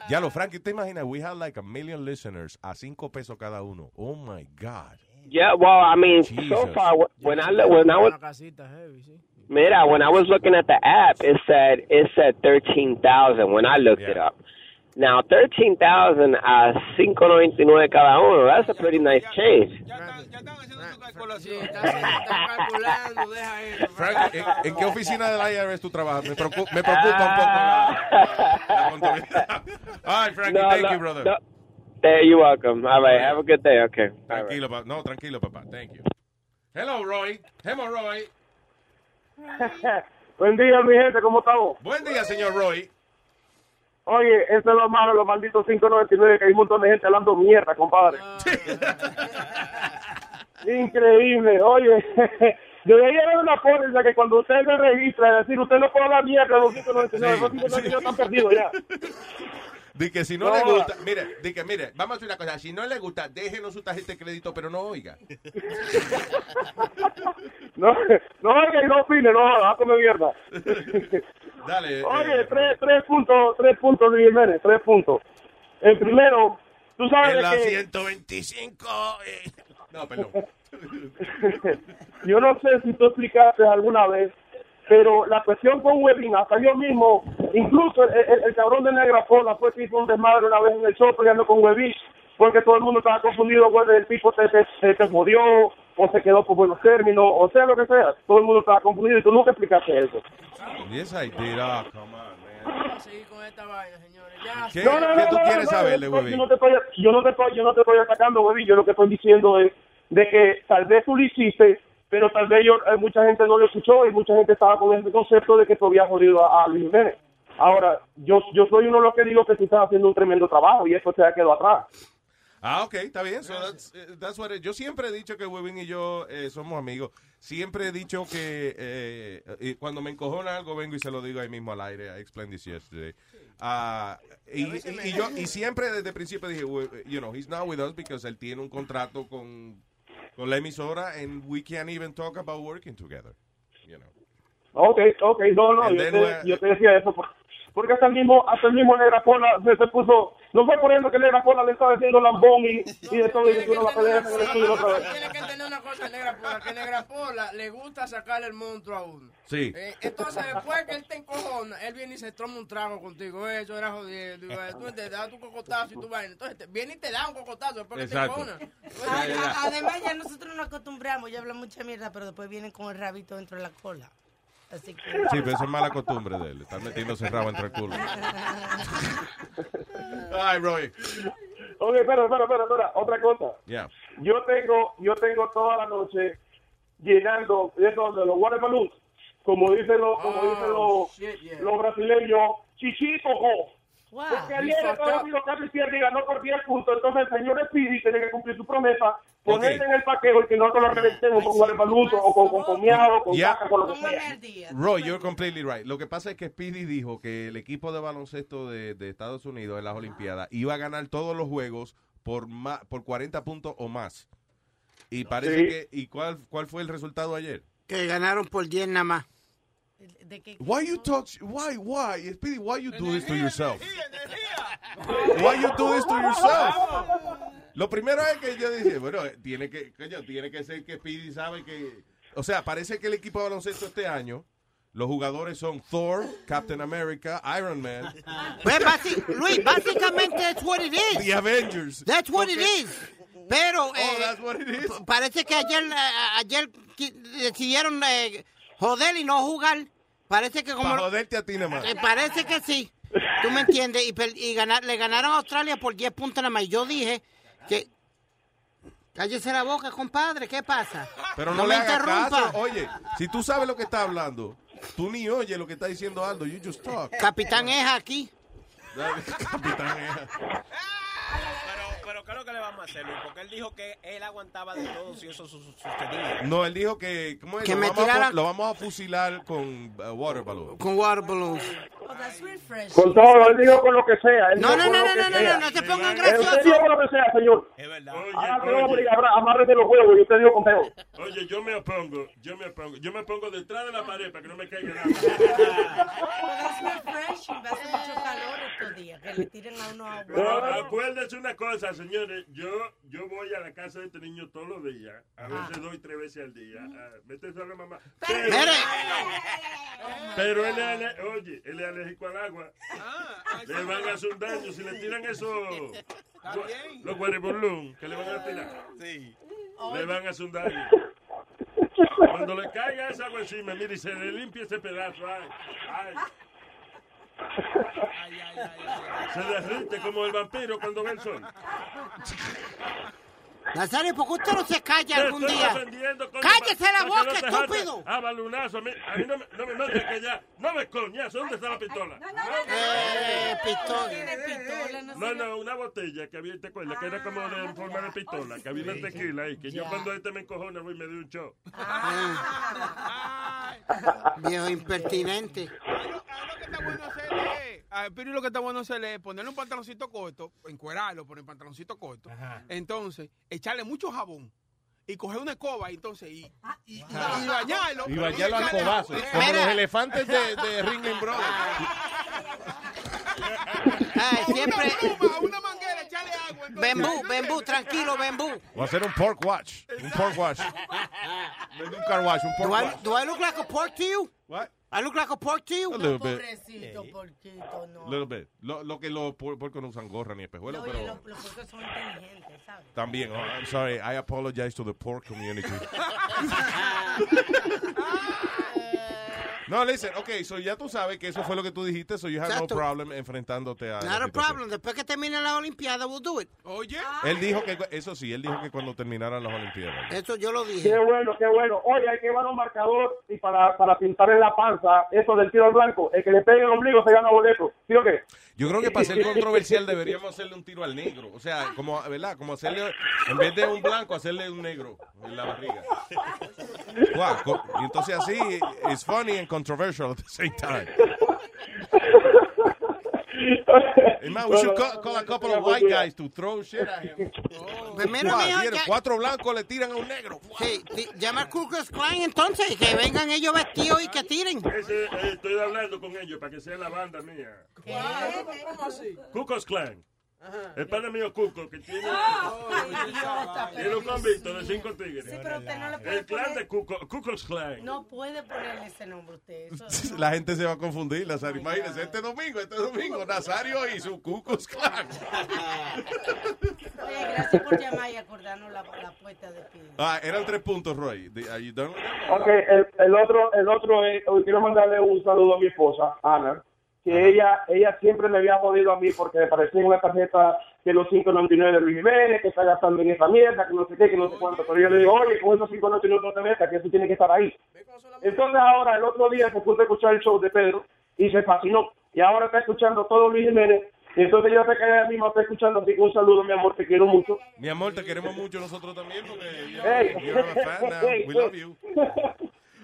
Ya lo, Frankie, ¿te imaginas? We have like a million listeners a cinco pesos cada uno. Oh my God. Yeah. Well, I mean, so far when I look, when I was Una casita heavy, sí. Mira, when I was looking at the app, it said it said thirteen thousand when I looked it up. Now thirteen thousand a cinco noventa y nueve cada uno. That's a pretty nice change. Frankie, ¿en, en qué oficina del IRS tú trabajas? Me, preocu- me preocupa un poco la, la contabilidad. All right, Frankie, No, thank no, you, brother. no. There, you're welcome. All right, have a good day. Okay. All right. Tranquilo, papá. No, tranquilo, papá. Thank you. Hello, Roy. Hello, Roy. Buen día, mi gente, ¿cómo estamos? Buen día, señor Roy. Oye, eso es lo malo, los malditos 5.99, que hay un montón de gente hablando mierda, compadre. Increíble, oye. Debería haber una póliza que cuando usted se registra, es decir, usted no puede hablar mierda de los 5.99, los 5.99 están perdidos ya. Di que si no, No. le gusta, mire, que mire, vamos a hacer una cosa, si no le gusta, déjenos su tarjeta de crédito, pero no oiga. No, no oiga y no opine, no, va a comer mierda. Dale. Oye, tres, tres puntos, tres puntos, Luis Jiménez, tres puntos. El primero, tú sabes En la que... 125. eh. No, perdón. yo no sé si tú explicaste alguna vez, pero la cuestión con Webin, hasta yo mismo, incluso el, el- el cabrón de Negra Pola fue que hizo un desmadre una vez en el show peleando con Webin, porque todo el mundo estaba confundido, güey, el tipo te, te, te, te jodió, o se quedó por buenos términos, o sea lo que sea, todo el mundo estaba confundido y tú nunca explicaste eso. Yes, I did. Ah, come on, man. Vamos a seguir con esta vaina, señores. Ya, ¿Qué, No, no, qué no, tú no, quieres no, saber de no, Webin? Yo no te estoy, yo no te estoy, yo no te estoy atacando, yo lo que estoy diciendo es de que tal vez tú lo hiciste, pero tal vez yo, eh, mucha gente no lo escuchó y mucha gente estaba con ese concepto de que tú habías jodido a, a Luis Jiménez. Ahora, yo, yo soy uno de los que digo que tú estás haciendo un tremendo trabajo y eso se ha quedado atrás. Ah, ok, está bien. So that's, eh, that's what it- yo siempre he dicho que Webin y yo eh, somos amigos. Siempre he dicho que eh, eh, cuando me encojona algo vengo y se lo digo ahí mismo al aire. I explained this yesterday. Ah, y, y- y yo y siempre desde el principio dije, you know, he's not with us because él tiene un contrato con, con la emisora and we can't even talk about working together. You know. Ok, ok, no, no, yo te, we're- yo te decía eso por- porque hasta el mismo, hasta el mismo Negra Pola se, se puso, no fue poniendo que Negra Pola le estaba diciendo lambón y, y de todo y que uno la pelea en el estudio otra vez. Tiene que entender una cosa, Negra Pola, que Negra Pola le gusta sacarle el monstruo a uno. Sí. Eh, entonces, después que él te encojona, él viene y se toma un trago contigo. Eh, Eso era jodiendo. y, eh, Tú te das tu cocotazo y tú vas. Entonces, te- viene y te da un cocotazo después que te encojona. Además, ya nosotros nos acostumbramos, ya hablan mucha mierda, pero después vienen con el rabito dentro de la cola. Así que. Sí, pero eso es mala costumbre de él. Estar metiéndose rabo entre el culo. Ay, Roy. Ok, espera, espera, espera, espera, otra cosa. Yeah. Yo tengo, yo tengo toda la noche llenando eso de los water balloons, como dicen los, como dicen los, shit, yeah. los brasileños, chichito, jo. Wow. Porque ayer Estados Unidos casi pierde y ganó por 10 puntos, entonces el señor Speedy tiene que cumplir su promesa, ponerse en el paquete y que nosotros lo reventemos con balloons o con, con, con miado, con Ya. caca, con lo que sea. Roy, you're completely right. Lo que pasa es que Speedy dijo que el equipo de baloncesto de, de Estados Unidos en las Olimpiadas iba a ganar todos los juegos por ma- por 40 puntos o más. Y parece Sí. que ¿y cuál cuál fue el resultado ayer? Que ganaron por 10 nada más. Why you talk why why Speedy why you do this to yourself? Why you do this to yourself? Lo primero es que yo dije, bueno, eh, tiene que coño, tiene que ser que Speedy sabe que o sea, parece que el equipo de baloncesto este año los jugadores son Thor, Captain America, Iron Man, Pues, Luis, básicamente that's what it is. The Avengers. That's what it Okay. is. Pero Oh, eh, that's what it is. parece que ayer, eh, ayer decidieron eh, joder y no jugar. Parece que como... Para joderte a ti nada más. Eh, parece que sí. ¿Tú me entiendes? Y, ganar, le ganaron a Australia por 10 puntos nada más. Y yo dije que... Cállese la boca, compadre. ¿Qué pasa? Pero no, me le hagas interrumpa. caso. Oye, si tú sabes lo que está hablando, tú ni oyes lo que está diciendo Aldo. You just talk. Capitán Eja aquí. Capitán Eja. ¿Qué es lo que le vamos a hacer, Luis? Porque él dijo que él aguantaba de todo si eso su- su- sucedía. No, él dijo que, ¿cómo es? Que lo, me vamos a, tirara- lo vamos a fusilar con uh, water balloon. Con water balloons. Con todo, él dijo con lo que sea. él No, no, no, no, no, no, no, no se pongan dijo con lo que sea, señor. Es verdad. Abra- amárrese los huevos y usted dijo con peo. Oye, yo me opongo, yo me opongo, yo me pongo detrás de la pared para que no me caiga nada. Es refreshing, va a hacer mucho calor estos días, que le tiren No, acuérdense una cosa, señores, yo yo voy a la casa de este niño todos los días, a veces doy tres veces al día. Ah, Vete a la mamá. Pero, pero él es, oye, él es alérgico al agua. Le van a hacer un daño si le tiran eso. Los guaribolún que le van a tirar. Sí. Le van a hacer un daño. Cuando le caiga esa agua encima, mire, y se le limpia ese pedazo. Ay, ay. Se derrite como el vampiro cuando ve el sol. Nazario, ¿por qué usted no se calla Te algún estoy día? ¡Cállese la que boca, no estúpido! Ah, balunazo. A mí, a mí no, me, no me mandes que ya. No me coñazo. ¿Dónde está la pistola? Eh, pistola. No, no, una botella que había, ¿te acuerdas? Que era como de en forma de pistola, que había una tequila ahí, que yo cuando este me encojona voy y me doy un show. Viejo impertinente. A Piri lo que está bueno hacerle es ponerle un pantaloncito corto, encuerarlo, poner pantaloncito corto. Entonces, echarle mucho jabón. Y coger una escoba, entonces, y, y, y bañarlo. Y bañarlo al cobazo. Como los elefantes de, de Ringling Brothers. Ay, siempre. Una manguera, echarle agua. Bembú, bembú, tranquilo, bembú. Voy a hacer un pork watch. Un pork watch. Un car wash, un pork Do I, watch. do I look like a pork to you? What? I look like a pork to you? A little bit. Pobrecito, porquito, no. Little bit. Lo, lo que los puercos no usan gorra ni espejuelos, Oye, pero los, los porcos son inteligentes, ¿sabes? también. Oh, I'm sorry. I apologize to the pork community. No, listen, ok, so ya tú sabes que eso fue lo que tú dijiste, so you have Exacto. no problem enfrentándote a. Not a problem. Después que termine la Olimpiada, we'll do it. Oye. Él dijo que, eso sí, él dijo que cuando terminaran las Olimpiadas. Eso yo lo dije. Qué bueno, qué bueno. Oye, hay que llevar un marcador y para, para pintar en la panza eso del tiro al blanco. El que le pegue el ombligo se gana boleto. ¿Sí o qué? Yo creo que para ser controversial deberíamos hacerle un tiro al negro. O sea, como, ¿verdad? Como hacerle, en vez de un blanco, hacerle un negro en la barriga. Wow, entonces así, it's funny and controversial at the same time. Hey, man, we should call, call a couple of white guys to throw shit at him. Pues mira, Wow, mijo, ya- cuatro blancos le tiran a un negro. Sí, sí, llama al Ku Klux Klan entonces y que vengan ellos vestidos y que tiren. Ese, eh, estoy hablando con ellos para que sea la banda mía. ¿Cómo así? Cucos Clan. El padre mío Cuco, que tiene, idiota, tiene un convicto de cinco tigres. Sí, pero usted no le puede El clan poner- de Cuco, Cucos Clan. No puede ponerle ese nombre usted. Eso, La gente se va a confundir, Nazario. Imagínense, este domingo, este domingo, Nazario y su Cucos Clan. Oye, gracias por llamar y acordarnos la, la puerta de pie. Ah, eran tres puntos, Roy. Are you done with that? Ok, el, el otro, el otro es, hoy quiero mandarle un saludo a mi esposa, Ana, que ella, ella siempre me había jodido a mí porque me parecía una tarjeta de los 5.99 de Luis Jiménez, que está gastando en esa mierda, que no sé qué, que no sé cuánto. Pero yo le digo, oye, con esos 5.99 no te metas, que eso tiene que estar ahí. Entonces ahora, el otro día se puso a escuchar el show de Pedro y se fascinó. Y ahora está escuchando todo Luis Jiménez. Y entonces yo sé que ella misma está escuchando, así que un saludo, mi amor, te quiero mucho. Mi amor, te queremos mucho nosotros también porque Hey. you're a fan now. We love you.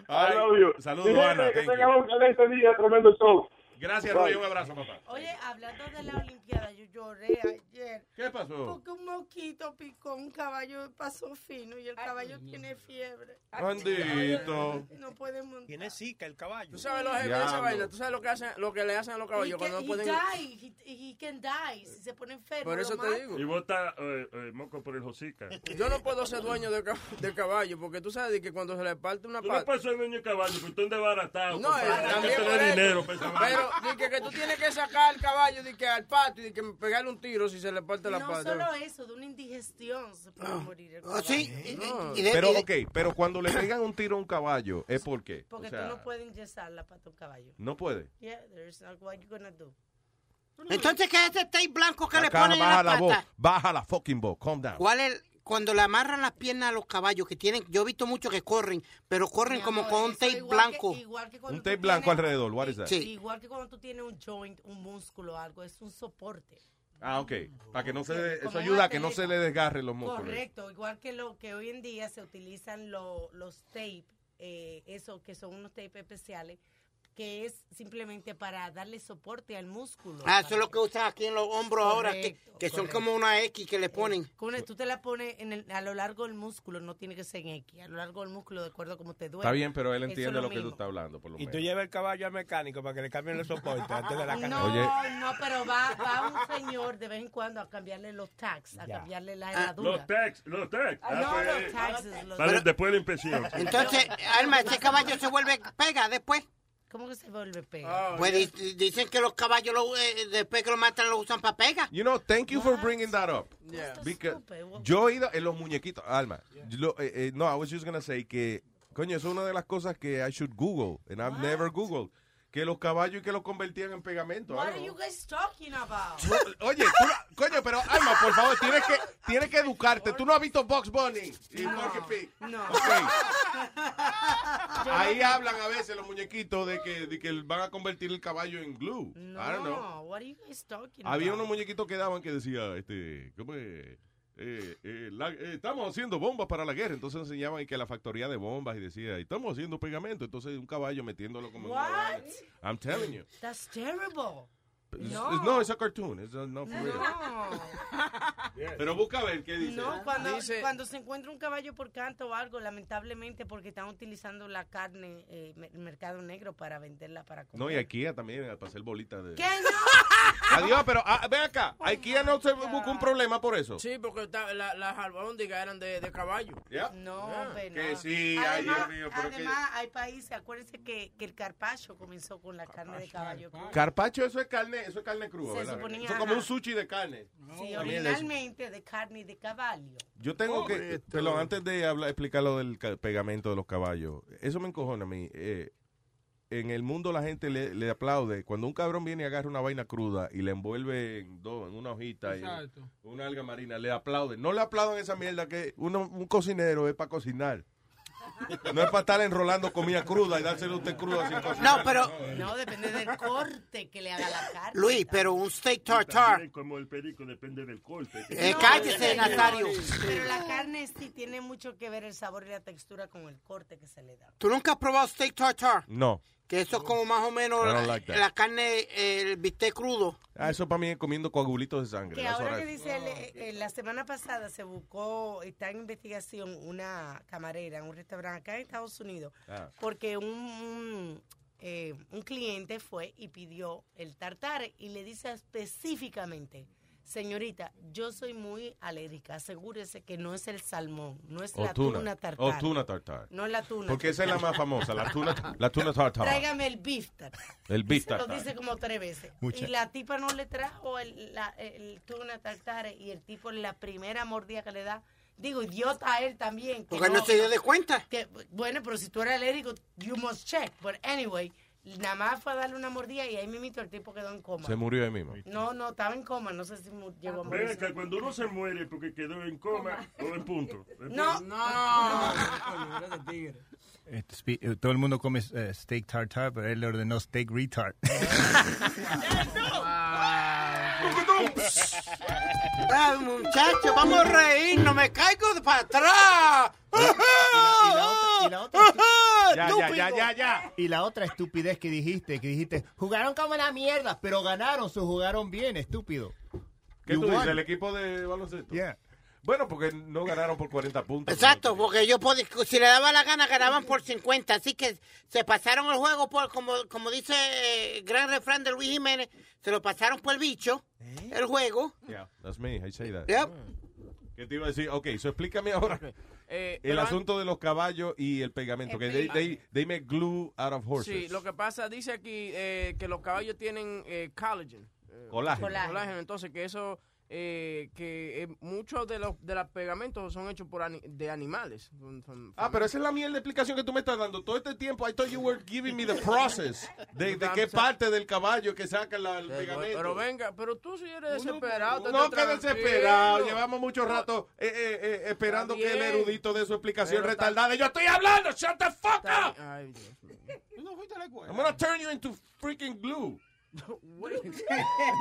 I love you. Saludos, Ana. Que tengamos un excelente día, tremendo show. Gracias. Roy. Un abrazo, papá. Oye, hablando de la Olimpiada, yo lloré ayer. ¿Qué pasó? Porque un mosquito picó un caballo, pasó fino y el caballo tiene fiebre. Bandito. No puede montar. Tiene zika el caballo. Tú sabes los jefes de esa vaina, tú sabes lo que hacen, lo que le hacen a los caballos He cuando can- no he pueden. die, he, he can die, si se pone enfermo. Por eso lo te digo. Y bota eh, eh, moco por el hocica. Yo no puedo ser dueño de, ca- de caballo porque tú sabes de que cuando se le parte una Tú no pata. puedes ser dueño de caballo, porque tú andas baratado. No, compadre. eh, que también por dinero para di que, que tú tienes que sacar al caballo di que al patio y que pegarle un tiro si se le parte la No pata. solo eso, de una indigestión se puede morir el Oh, caballo. sí. No. Y de- Pero, ok, pero cuando le pegan un tiro a un caballo, ¿es por qué? Porque o sea, tú no puedes inyectar la pata a un caballo. no puede. Yeah, there's not what you gonna do. Entonces, ¿qué es ese tape blanco que le ponen en baja la la voz. pata? Baja la fucking voz. Calm down. ¿Cuál es? Cuando le amarran las piernas a los caballos que tienen, yo he visto muchos que corren, pero corren como con un tape igual blanco. Que, igual que cuando Un tape blanco tienes- alrededor. What is that? Sí. Igual que cuando tú tienes un joint, un músculo o algo, es un soporte. Ah, ok. Para que no se Como eso ayuda a que no se le desgarren los músculos. Correcto, igual que lo que hoy en día se utilizan lo- los tape, eh, eso que son unos tape especiales, que es simplemente para darle soporte al músculo. Ah, eso es lo que usan aquí en los hombros ahora, que, son como una X que le ponen. Con el- Tú te la pones en el- a lo largo del músculo, no tiene que ser en X, a lo largo del músculo, de acuerdo a cómo te duele. Está bien, pero él es entiende lo que tú estás hablando, por lo Y tú menos. llevas el caballo al mecánico para que le cambien los soportes antes de la. No, Oye. no, pero va, va un señor de vez en cuando a cambiarle los tags, a Ya. cambiarle la Ah, herradura. Los tags, los tags. Ah, no, pues, los taxes, los- para después de la sí. Entonces, Alma, ese caballo se vuelve pega después. ¿Cómo que se vuelve pega? Pues di- dicen que los caballos lo- eh, después que lo matan lo usan para pega. You know, thank you for bringing that up. Yeah. Because yo he ido en los muñequitos, Alma. yo lo- eh, eh, no, I was just gonna say que, coño, eso es una de las cosas que I should Google, and I've never Googled. Que los caballos y que los convertían en pegamento. What are you guys talking about? Oye, tú no- coño, pero Alma, por favor, tienes que, tienes que educarte. Tú no has visto Box Bunny y Porky Pig. No. Ahí hablan a veces los muñequitos de que, de que van a convertir el caballo en glue. I don't know. No, what are you guys talking Había about? unos muñequitos que daban que decía, este, ¿cómo es? Eh, eh, la- eh, estamos haciendo bombas para la guerra. Entonces enseñaban que la factoría de bombas y decía, estamos haciendo pegamento. Entonces un caballo metiéndolo como What? I'm telling you. That's terrible. It's- No. no, it's a cartoon. It's a- no for real. No. Pero busca a ver qué dice. No, cuando, Dice- cuando se encuentra un caballo por canto o algo, lamentablemente porque están utilizando la carne, eh, el mercado negro para venderla para comer. No, y IKEA también, eh, para hacer bolitas de... ¿Qué no? Adiós, pero ah, ven acá. IKEA no se busca un problema por eso. Sí, porque está- la- las albóndigas eran de, de caballo. Yeah. No, Ah. no. Que sí, ay, además, Dios mío, pero que- además hay países, acuérdense que, que el carpacho comenzó con la carne de caballo. Carpacho, eso es carne, eso es carne cruda, Se ¿verdad? suponía, Eso es como un sushi de carne. Sí, También le- originalmente de carne de caballo. Yo tengo que, perdón, antes de hablar, explicar lo del ca- pegamento de los caballos, eso me encojona a mí. Eh, en el mundo la gente le, le aplaude cuando un cabrón viene y agarra una vaina cruda y le envuelve en, dos, en una hojita y Exacto. una alga marina, le aplauden. No le aplauden esa mierda que uno, un cocinero es para cocinar. No es para estar enrolando comida cruda y dárselo a usted cruda sin cocinar. No, pero- No, depende del corte que le haga la carne. Luis, pero un steak tartar. Como el perico depende del corte. Eh, cállese, Nazario. Pero la carne sí tiene mucho que ver el sabor y la textura con el corte que se le da. ¿Tú nunca has probado steak tartar? No. Que eso es como más o menos la, like that. la carne, el bistec crudo. Ah, eso para mí es comiendo coagulitos de sangre. Que That's ahora que I- dice, él, eh, eh, la semana pasada se buscó, está en investigación una camarera en un restaurante acá en Estados Unidos, Ah. porque un, un, eh, un cliente fue y pidió el tartare y le dice específicamente, señorita, yo soy muy alérgica, asegúrese que no es el salmón, no es O la tuna. tuna, O tuna tartar. No es la tuna. Porque esa es la más famosa, la tuna, la tuna tartar. Tráigame el beef tartare. El beef Se lo tartar. dice como tres veces. Mucha- Y la tipa no le trajo el, la, el tuna tartare y el tipo en la primera mordida que le da, digo, idiota a él también. que Porque no se dio de cuenta. Que, bueno, pero si tú eres alérgico, you must check. But anyway, nada más fue a darle una mordida y ahí mismito el tipo quedó en coma. Se murió ahí mismo. No, no, estaba en coma, no sé si llegó a morir. acá, cuando uno se muere porque quedó en coma o en punto. No, Este, spe- eh, todo el mundo come eh, steak tartar, pero él le ordenó steak retard. Ah, muchacho, vamos a reír, no me caigo de para atrás. y la otra, ya, ya, ya, ya, ya. Y la otra estupidez que dijiste, que dijiste, jugaron como la mierda, pero ganaron, se jugaron bien, estúpido. ¿Qué You tú dices? ¿El equipo de baloncesto? Yeah. Bueno, porque no ganaron por 40 puntos. Exacto, porque yo podía, si le daba la gana ganaban por 50, así que se pasaron el juego por, como, como dice eh, gran refrán de Luis Jiménez, se lo pasaron por el bicho, el juego. Yeah, that's me, I say that. Yep. ¿Qué te iba a decir? Ok, so explícame ahora Eh, el asunto de los caballos y el pegamento. Que they, they, they make glue out of horses. Sí, lo que pasa, dice aquí eh, que los caballos tienen eh, collagen. Colágeno. colágeno. Entonces, que eso, eh, que eh, muchos de los de los pegamentos son hechos por ani- de animales. Son- son- Ah, pero esa es la mierda de explicación que tú me estás dando. Todo este tiempo, I thought you were giving me the process. De, de qué parte del caballo que saca la- el Pero, pegamento. pero venga, pero tú si eres desesperado. No, que desesperado. Llevamos mucho rato eh, eh, eh, esperando que el erudito dé su explicación Pero retardada. Yo estoy hablando. Shut the fuck up. Ay, Dios mío. ¿Tú no fuiste a la escuela? I'm gonna turn you into freaking glue. Güey,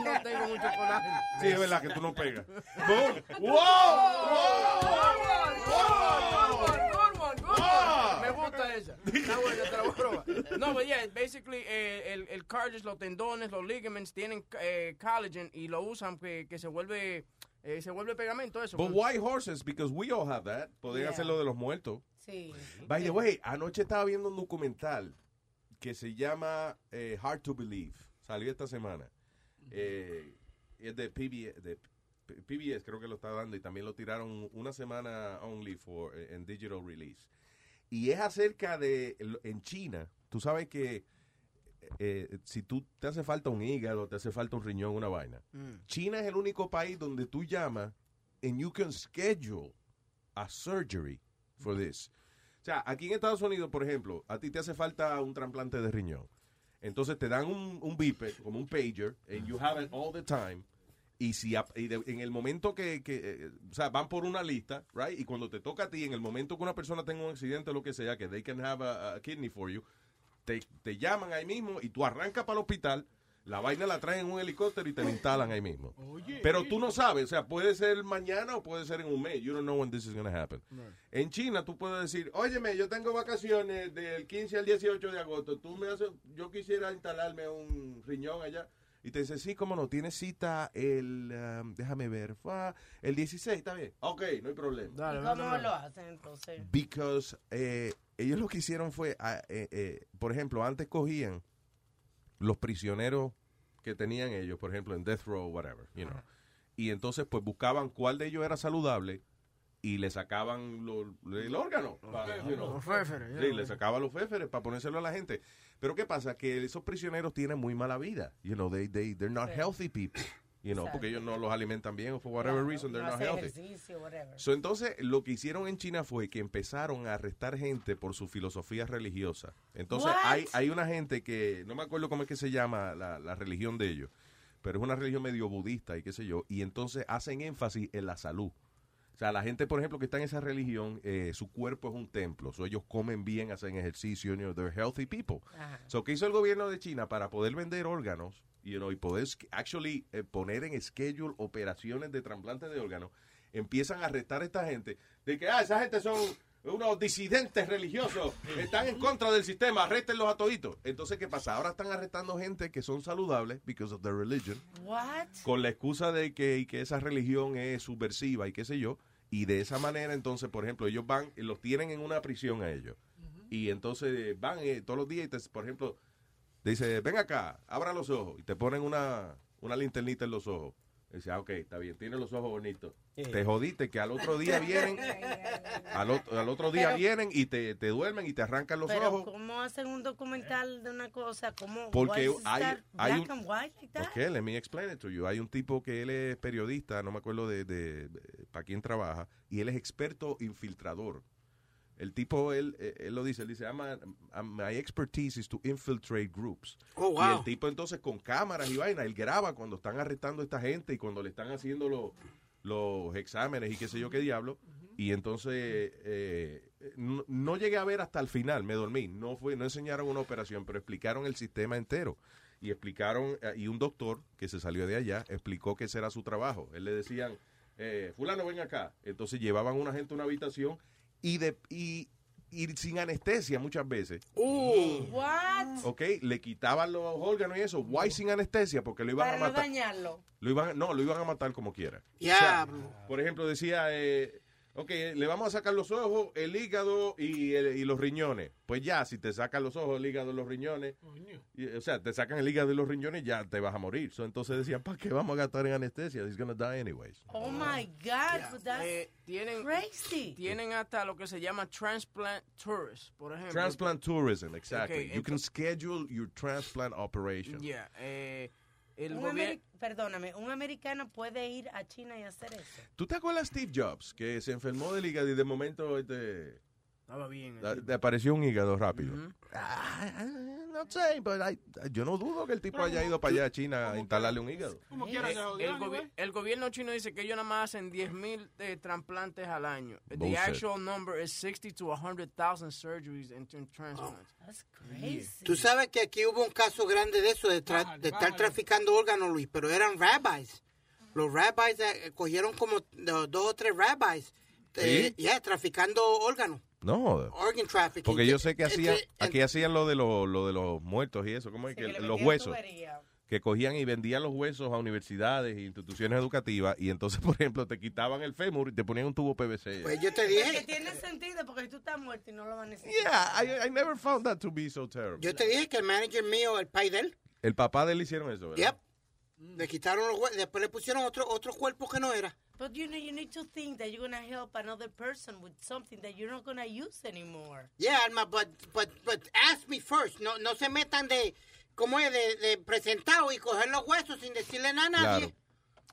no tengo mucho colágeno. Sí, es verdad que tú no pegas. Boom. ¡Wow! ¡Wow! Me gusta esa. Está buena, te la voy a probar. No, but yeah, basically, eh, el, el cartilage, los tendones, los ligaments tienen eh, collagen y lo usan que, que se vuelve eh, se vuelve pegamento eso. But why horses? Because we all have that. Podrían Yeah. hacer lo de los muertos. Sí. By the way, anoche estaba viendo un documental que se llama eh, Hard to Believe. Salió esta semana. Eh, es de PBS, de P- PBS, creo que lo está dando y también lo tiraron una semana only for eh, en digital release. Y es acerca de en China. Tú sabes que eh, si tú te hace falta un hígado, te hace falta un riñón, una vaina. China es el único país donde tú llamas and you can schedule a surgery for this. O sea, aquí en Estados Unidos, por ejemplo, a ti te hace falta un trasplante de riñón. Entonces te dan un, un beeper, como un pager, and you have it all the time. Y si y en el momento que, que, eh, o sea, van por una lista, right? Y cuando te toca a ti, en el momento que una persona tenga un accidente o lo que sea, que they can have a, a kidney for you, te, te llaman ahí mismo y tú arrancas para el hospital, la vaina la traen en un helicóptero y te la instalan ahí mismo. Pero tú no sabes, o sea, puede ser mañana o puede ser en un mes. You don't know when this is going to happen. En China tú puedes decir, óyeme, yo tengo vacaciones del 15 al 18 de agosto, tú me haces, yo quisiera instalarme un riñón allá. Y te dice, sí, cómo no, tienes cita el, um, déjame ver, fue el 16, está bien. Ok, no hay problema. ¿Y ¿Cómo lo hacen entonces? Because eh, ellos lo que hicieron fue, ah, eh, eh, por ejemplo, antes cogían los prisioneros que tenían ellos, por ejemplo, en death row, whatever, you know. Y entonces, pues buscaban cuál de ellos era saludable y le sacaban lo- el órgano. para, you know. Los féferes, Sí, yeah. le sacaban los féferes para ponérselo a la gente. Pero ¿qué pasa? Que esos prisioneros tienen muy mala vida. You know, they, they, they're not healthy people. You know, porque ellos no los alimentan bien o for whatever reason they're no not healthy. ejercicio, whatever. So, entonces, lo que hicieron en China fue que empezaron a arrestar gente por su filosofía religiosa. Entonces, What? hay, hay una gente que, no me acuerdo cómo es que se llama la, la religión de ellos, pero es una religión medio budista y qué sé yo, y entonces hacen énfasis en la salud. O sea, la gente, por ejemplo, que está en esa religión, eh, su cuerpo es un templo. So, ellos comen bien, hacen ejercicio, you know, they're healthy people. So, ¿qué hizo el gobierno de China para poder vender órganos you know, y poder actually eh, poner en schedule operaciones de trasplante de órganos? Empiezan a arrestar a esta gente de que, ah, esa gente son unos disidentes religiosos, están en contra del sistema, arréstenlos a toditos. Entonces, ¿qué pasa? Ahora están arrestando gente que son saludables because of their religion What? con la excusa de que, y que esa religión es subversiva y qué sé yo, y de esa manera entonces, por ejemplo, ellos van, y los tienen en una prisión a ellos, y entonces van eh, todos los días y, te, por ejemplo, dice, ven acá, abra los ojos, y te ponen una, una linternita en los ojos. Y dice, ah, ok, está bien, tiene los ojos bonitos. Te jodiste que al otro día vienen, al, otro- al otro día Pero- vienen y te, te duermen y te arrancan los Pero ojos. ¿cómo hacen un documental de una cosa? ¿Cómo? Porque hay- hay un- like let me explain it to you. Hay un tipo que él es periodista, no me acuerdo de, de, para quién trabaja, y él es experto infiltrador. El tipo, él, eh, él lo dice, él dice, "I'm a- I'm- my expertise is to infiltrate groups. Oh, Y el tipo entonces con cámaras y vaina, él graba cuando están arrestando a esta gente y cuando le están haciendo los, los exámenes y qué sé yo qué diablo. Y entonces eh, no, no llegué a ver hasta el final, me dormí. No fue, no enseñaron una operación, pero explicaron el sistema entero. Y explicaron, eh, y un doctor que se salió de allá explicó que ese era su trabajo. Él le decían, eh, fulano, ven acá. Entonces llevaban a una gente a una habitación y, de, y, y sin anestesia muchas veces. What? ¿Ok? Le quitaban los órganos y eso. Why sin anestesia? Porque lo iban Para a no matar. dañarlo. Lo iban, no, lo iban a matar como quiera. O sea, por ejemplo, decía, eh, ok, le vamos a sacar los ojos, el hígado y, el- y los riñones. Pues ya, si te sacan los ojos, el hígado y los riñones, y, o sea, te sacan el hígado y los riñones, ya te vas a morir. So, entonces decían, ¿para qué vamos a gastar en anestesia? He's gonna die anyways. Oh my God, but that's Eh, tienen, crazy. tienen hasta lo que se llama transplant tourists, por ejemplo. Transplant tourism, exactly. You can schedule your transplant operation. Yeah, eh, el Un gobierno... Perdóname, un americano puede ir a China y hacer eso. ¿Tú te acuerdas de Steve Jobs, que se enfermó del hígado y de momento este, Estaba bien. le apareció un hígado rápido? No sé, pero yo no dudo que el tipo haya ido para allá a China a instalarle un hígado. Como Eh, quiera, se el, gobi- gobierno chino dice que ellos nada más hacen 10.000 eh, trasplantes al año. The actual number is 60 to 100,000 surgeries and transplants. That's crazy. Tú sabes que aquí hubo un caso grande de eso, de, tra- de estar traficando órganos, Luis, pero eran rabbis. Los rabbis eh, cogieron como do- dos o tres rabbis, eh, ¿Sí? yeah, traficando órganos, No, organ trafficking. porque yo sé que hacían, aquí hacían lo de, los lo de los muertos y eso, ¿cómo es? Sí, que que los huesos. tubería. Que cogían y vendían los huesos a universidades e instituciones educativas y entonces, por ejemplo, te quitaban el fémur y te ponían un tubo PVC. Pues yo te Que dije, tiene sentido porque tú estás muerto y no lo van a necesitar. Yeah, I, I never found that to be so terrible. yo te dije que el manager mío, el pai de él, El papá de él hicieron eso, ¿verdad? yep, le quitaron los huesos, después le pusieron otro, otro cuerpo que no era. But you know, you need to think that you're going to help another person with something that you're not going to use anymore. Yeah, Alma, but, but, but ask me first. No, no se metan de, ¿cómo es? De, de presentado y coger los huesos sin decirle nada a nadie. Claro.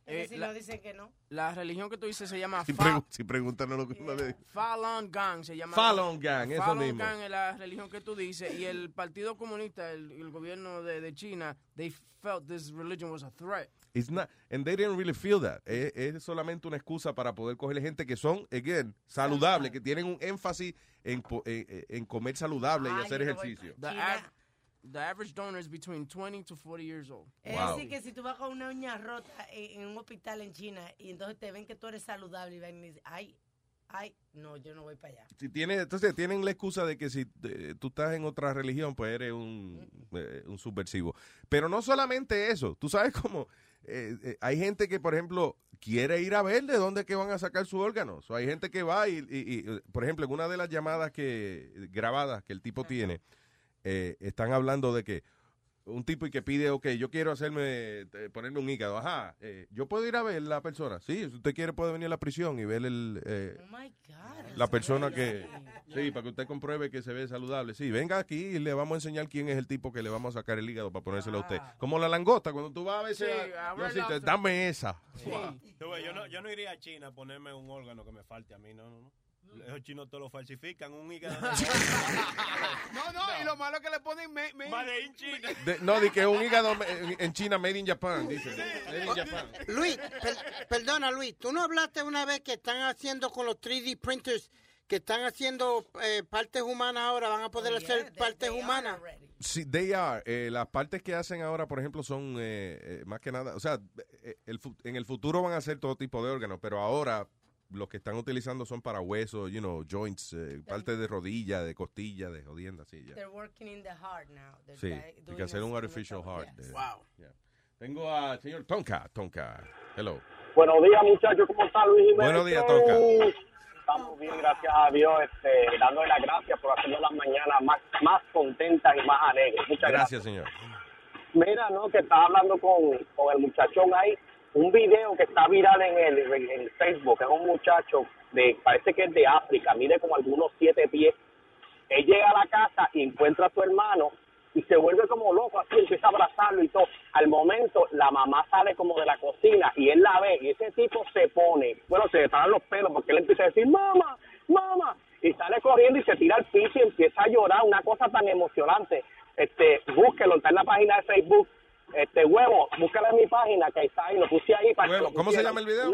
Eh, si la- no dicen que no. La religión que tú dices se llama Si, pregu- si preguntan lo que uno le dice. Falun Gong. Se llama Falun Gong, eso Falun mismo. Gong es la religión que tú dices. Y el Partido Comunista, el, el gobierno de, de China, they felt this religion was a threat. It's not, and they didn't really feel that. Es, es solamente una excusa para poder cogerle gente que son, again, saludables, que tienen un énfasis en, en, en comer saludable y Ay, hacer ejercicio. The. The average donor is between 20 to 40 years old. Es Wow. decir, que si tú vas con una uña rota en, en un hospital en China y entonces te ven que tú eres saludable y van y dicen, ay, ay, no, yo no voy para allá. Si tiene, entonces tienen la excusa de que si eh, tú estás en otra religión, pues eres un, eh, un subversivo. Pero no solamente eso, tú sabes cómo eh, eh, hay gente que, por ejemplo, quiere ir a ver de dónde es que van a sacar sus órganos. O hay gente que va y, y- y, por ejemplo, en una de las llamadas que grabadas que el tipo tiene, eh, están hablando de que un tipo y que pide, ok, yo quiero hacerme, eh, ponerme un hígado, ajá, eh, yo puedo ir a ver la persona, sí, si usted quiere puede venir a la prisión y ver el, eh, la persona que, sí, para que usted compruebe que se ve saludable, sí, venga aquí y le vamos a enseñar quién es el tipo que le vamos a sacar el hígado para ponérselo a usted, como la langota, cuando tú vas a veces, Sí, a- yo así, dame esa, yo, no, yo no iría a China a ponerme un órgano que me falte a mí, no, no, no. Esos chinos todos lo falsifican, un hígado. No, no, y lo malo es que le ponen... Me, me- De- no, di que un hígado en, en China, made in Japan, dice, made in Japan. Luis, per- perdona Luis, tú no hablaste una vez que están haciendo con los 3D printers, que están haciendo eh, partes humanas ahora, van a poder hacer partes humanas. Sí, they are. Eh, las partes que hacen ahora, por ejemplo, son eh, eh, más que nada, o sea, eh, el en el futuro van a ser todo tipo de órganos, pero ahora los que están utilizando son para huesos, you know, joints, eh, partes de rodilla, de costilla, de jodienda, así ya. They're working in the heart now. They're Sí, hay que hacer un artificial heart. yes. eh, yeah. Tengo al señor Tonka, Tonka. Hello. Buenos días, muchachos. ¿Cómo está Luis Jiménez? Buenos días? Tonka. Estamos bien, gracias a Dios. Este, dándole las gracias por hacernos las mañanas más, más contentas y más alegres. Muchas gracias. Gracias, señor. Mira, ¿no? Que estaba hablando con, con el muchachón ahí. Un video que está viral en el, en el Facebook. Es un muchacho, de parece que es de África. Mide como algunos siete pies. Él llega a la casa y encuentra a su hermano y se vuelve como loco, así empieza a abrazarlo y todo. Al momento, la mamá sale como de la cocina y él la ve y ese tipo se pone, bueno, se le paran los pelos porque él empieza a decir, mamá, mamá, y sale corriendo y se tira al piso y empieza a llorar, una cosa tan emocionante. Este, búsquelo, está en la página de Facebook. Este huevo, búscalo en mi página, que está ahí, lo puse ahí para que Huevo, lo ¿cómo se llama el video?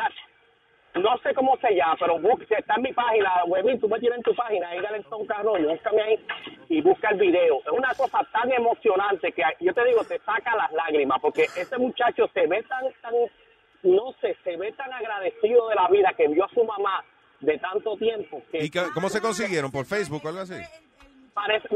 No sé cómo se llama, pero busca, está en mi página, Webin, tú me tienes en tu página, ahí Tom Carroño, búscame ahí y busca el video. Es una cosa tan emocionante que yo te digo, te saca las lágrimas, porque ese muchacho se ve tan, tan, no sé, se ve tan agradecido de la vida que vio a su mamá de tanto tiempo que ¿Y cómo se consiguieron? ¿Por Facebook o algo así? parece,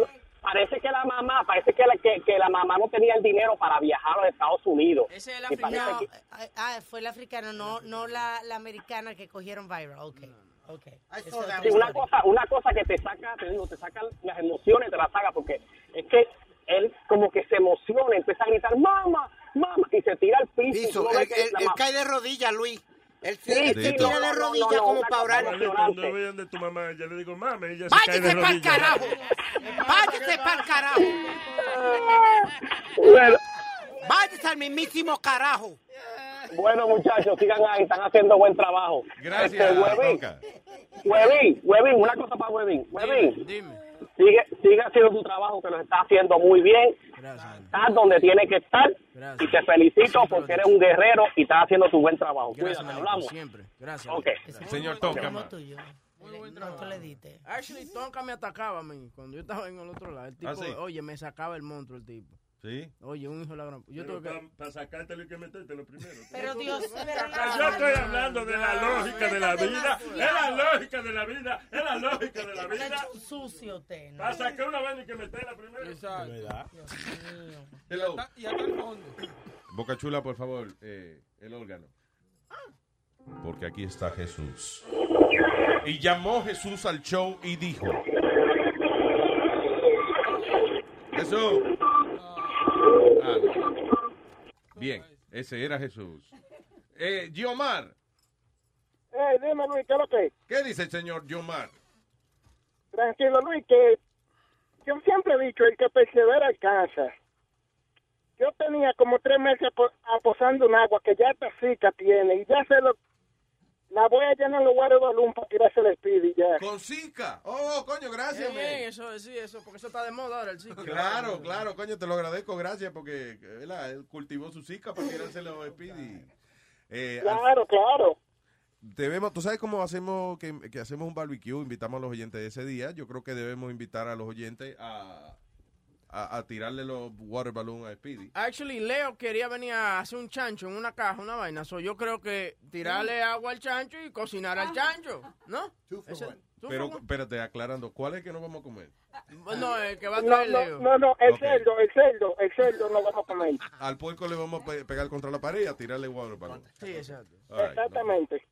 parece que la mamá, parece que la, que, que la mamá no tenía el dinero para viajar a los Estados Unidos. Ese es el africano. que- Ah, fue el africano, no, no la, la americana que cogieron viral. Ok, ok. Esa es otra Sí, una cosa, una cosa que te saca, te digo, te saca las emociones, te las saca, porque es que él como que se emociona, empieza a gritar, mamá, mamá, y se tira al piso. y Piso, él, la cae de rodillas, Luis. Él, se tira no, de no, no, rodillas no, como para orar. Cuando vean de tu mamá, ya le digo, mami, ella se cae de ¡Váyase pa'l rodillas. carajo! ¡Váyase pa'l carajo! Bueno, ¡Váyase al mismísimo carajo! bueno, muchachos, sigan ahí, están haciendo buen trabajo. Gracias, Este, Huevín. Huevín, Huevín, una cosa para Huevín. Huevín, Dime. sigue, sigue haciendo tu trabajo que lo está haciendo muy bien. Estás donde tienes que estar. Y te felicito porque eres un guerrero y estás haciendo tu buen trabajo. Gracias, Cuídate, manito, hablamos. siempre. Gracias. Ok. Señor Como Tonka. tuyo. No, tú le diste. Actually, Tonka me atacaba a mí cuando yo estaba en el otro lado. El tipo, Ah, sí. oye, me sacaba el monstruo el tipo. ¿Sí? Oye, un hijo de la gran... Yo Pero tuve que... para sacártelo hay que metértelo primero. Pero Dios, pero Yo estoy hablando de la lógica de la vida. Es la lógica de la vida. Es la lógica de la vida. hecho sucio usted. Para sacar una vaina hay que meterla primero. Exacto. Hello. Y hasta el fondo. Boca Chula, por favor, eh, el órgano. Porque aquí está Jesús. Y llamó Jesús al show y dijo: Jesús. Ah. Bien, ese era Jesús. Eh, Giomar, Eh, dime, Luis, ¿qué es lo que? ¿qué dice el señor Giomar? Tranquilo, Luis, que yo siempre he dicho, el que persevera alcanza. Yo tenía como tres meses apo- aposando en agua que ya esta zika tiene y ya se lo... La voy a llenar en los guardos de balón para tirarse el speed y ya. Con Zika. Oh, coño, gracias, Bien, bien, man. eso, sí, eso, porque eso está de moda ahora, el Zika. Claro, claro, coño, te lo agradezco, gracias, porque ¿verdad? él cultivó su Zika para tirárselo a Speedy. Eh, al- Claro, claro. debemos, tú sabes cómo hacemos que, que hacemos un barbecue, invitamos a los oyentes de ese día. Yo creo que debemos invitar a los oyentes a, a, a tirarle los water balloons a Speedy. Actually, Leo quería venir a hacer un chancho en una caja, una vaina. So, yo creo que tirarle agua al chancho y cocinar al chancho, ¿no? Two Pero for one. espérate, aclarando, ¿cuál es que no vamos a comer? No, el que va a traer no, Leo. no, no, el cerdo, el cerdo, el cerdo no vamos a comer. Al puerco le vamos a pe- pegar contra la pared y a tirarle water balloon. Sí, exacto. Right, Exactamente.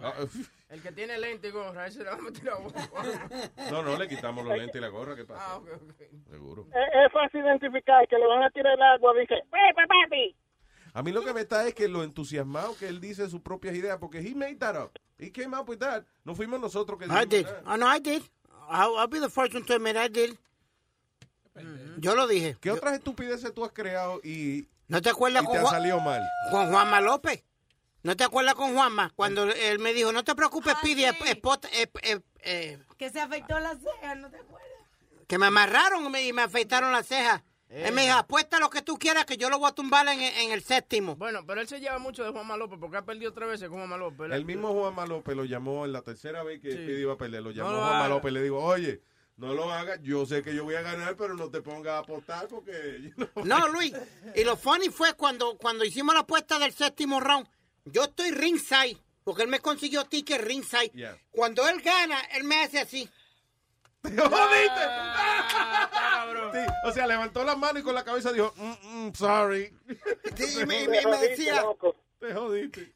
Ah, El que tiene lente y gorra, ese le va a vos. No, no, le quitamos los lentes y la gorra, ¿qué pasa? Ah, ok, ok. Seguro. Es, es fácil identificar que le van a tirar el agua. Dice, ¡Pepe, papi! A mí lo que me está es que lo entusiasmado que él dice sus propias ideas, porque he made that up. He came up with that. No fuimos nosotros que I dijimos did. that. Oh, no, I did. I'll, I'll be the first one to admit I did. Yo lo dije. ¿Qué otras estupideces tú has creado y, ¿No te acuerdas y con te ha Juan- salido mal? con Juanma López? ¿No te acuerdas con Juanma? Cuando él me dijo, no te preocupes, Pidi, es- es pot- eh, eh, eh, Que se afectó la ceja, ¿no te acuerdas? que me amarraron y me, afeitaron las cejas. Él me dijo, apuesta lo que tú quieras que yo lo voy a tumbar en, en el séptimo. Bueno, pero él se lleva mucho de Juanma López porque ha perdido tres veces con Juanma López. El mismo Juan López lo llamó en la tercera vez que Sí. Speedy iba a pelear. Lo llamó lo Juan haga. López y le digo, oye, no lo hagas. Yo sé que yo voy a ganar, pero no te pongas a apostar porque... you know". No, Luis. Y lo funny fue cuando, cuando hicimos la apuesta del séptimo round. Yo estoy ringside, porque él me consiguió ticket ringside. Yeah. Cuando él gana, él me hace así. ¡Te jodiste! Sí, o sea, levantó la mano y con la cabeza dijo, "Mm, mm, sorry. Sí, y me, me- me decía, Te jodiste.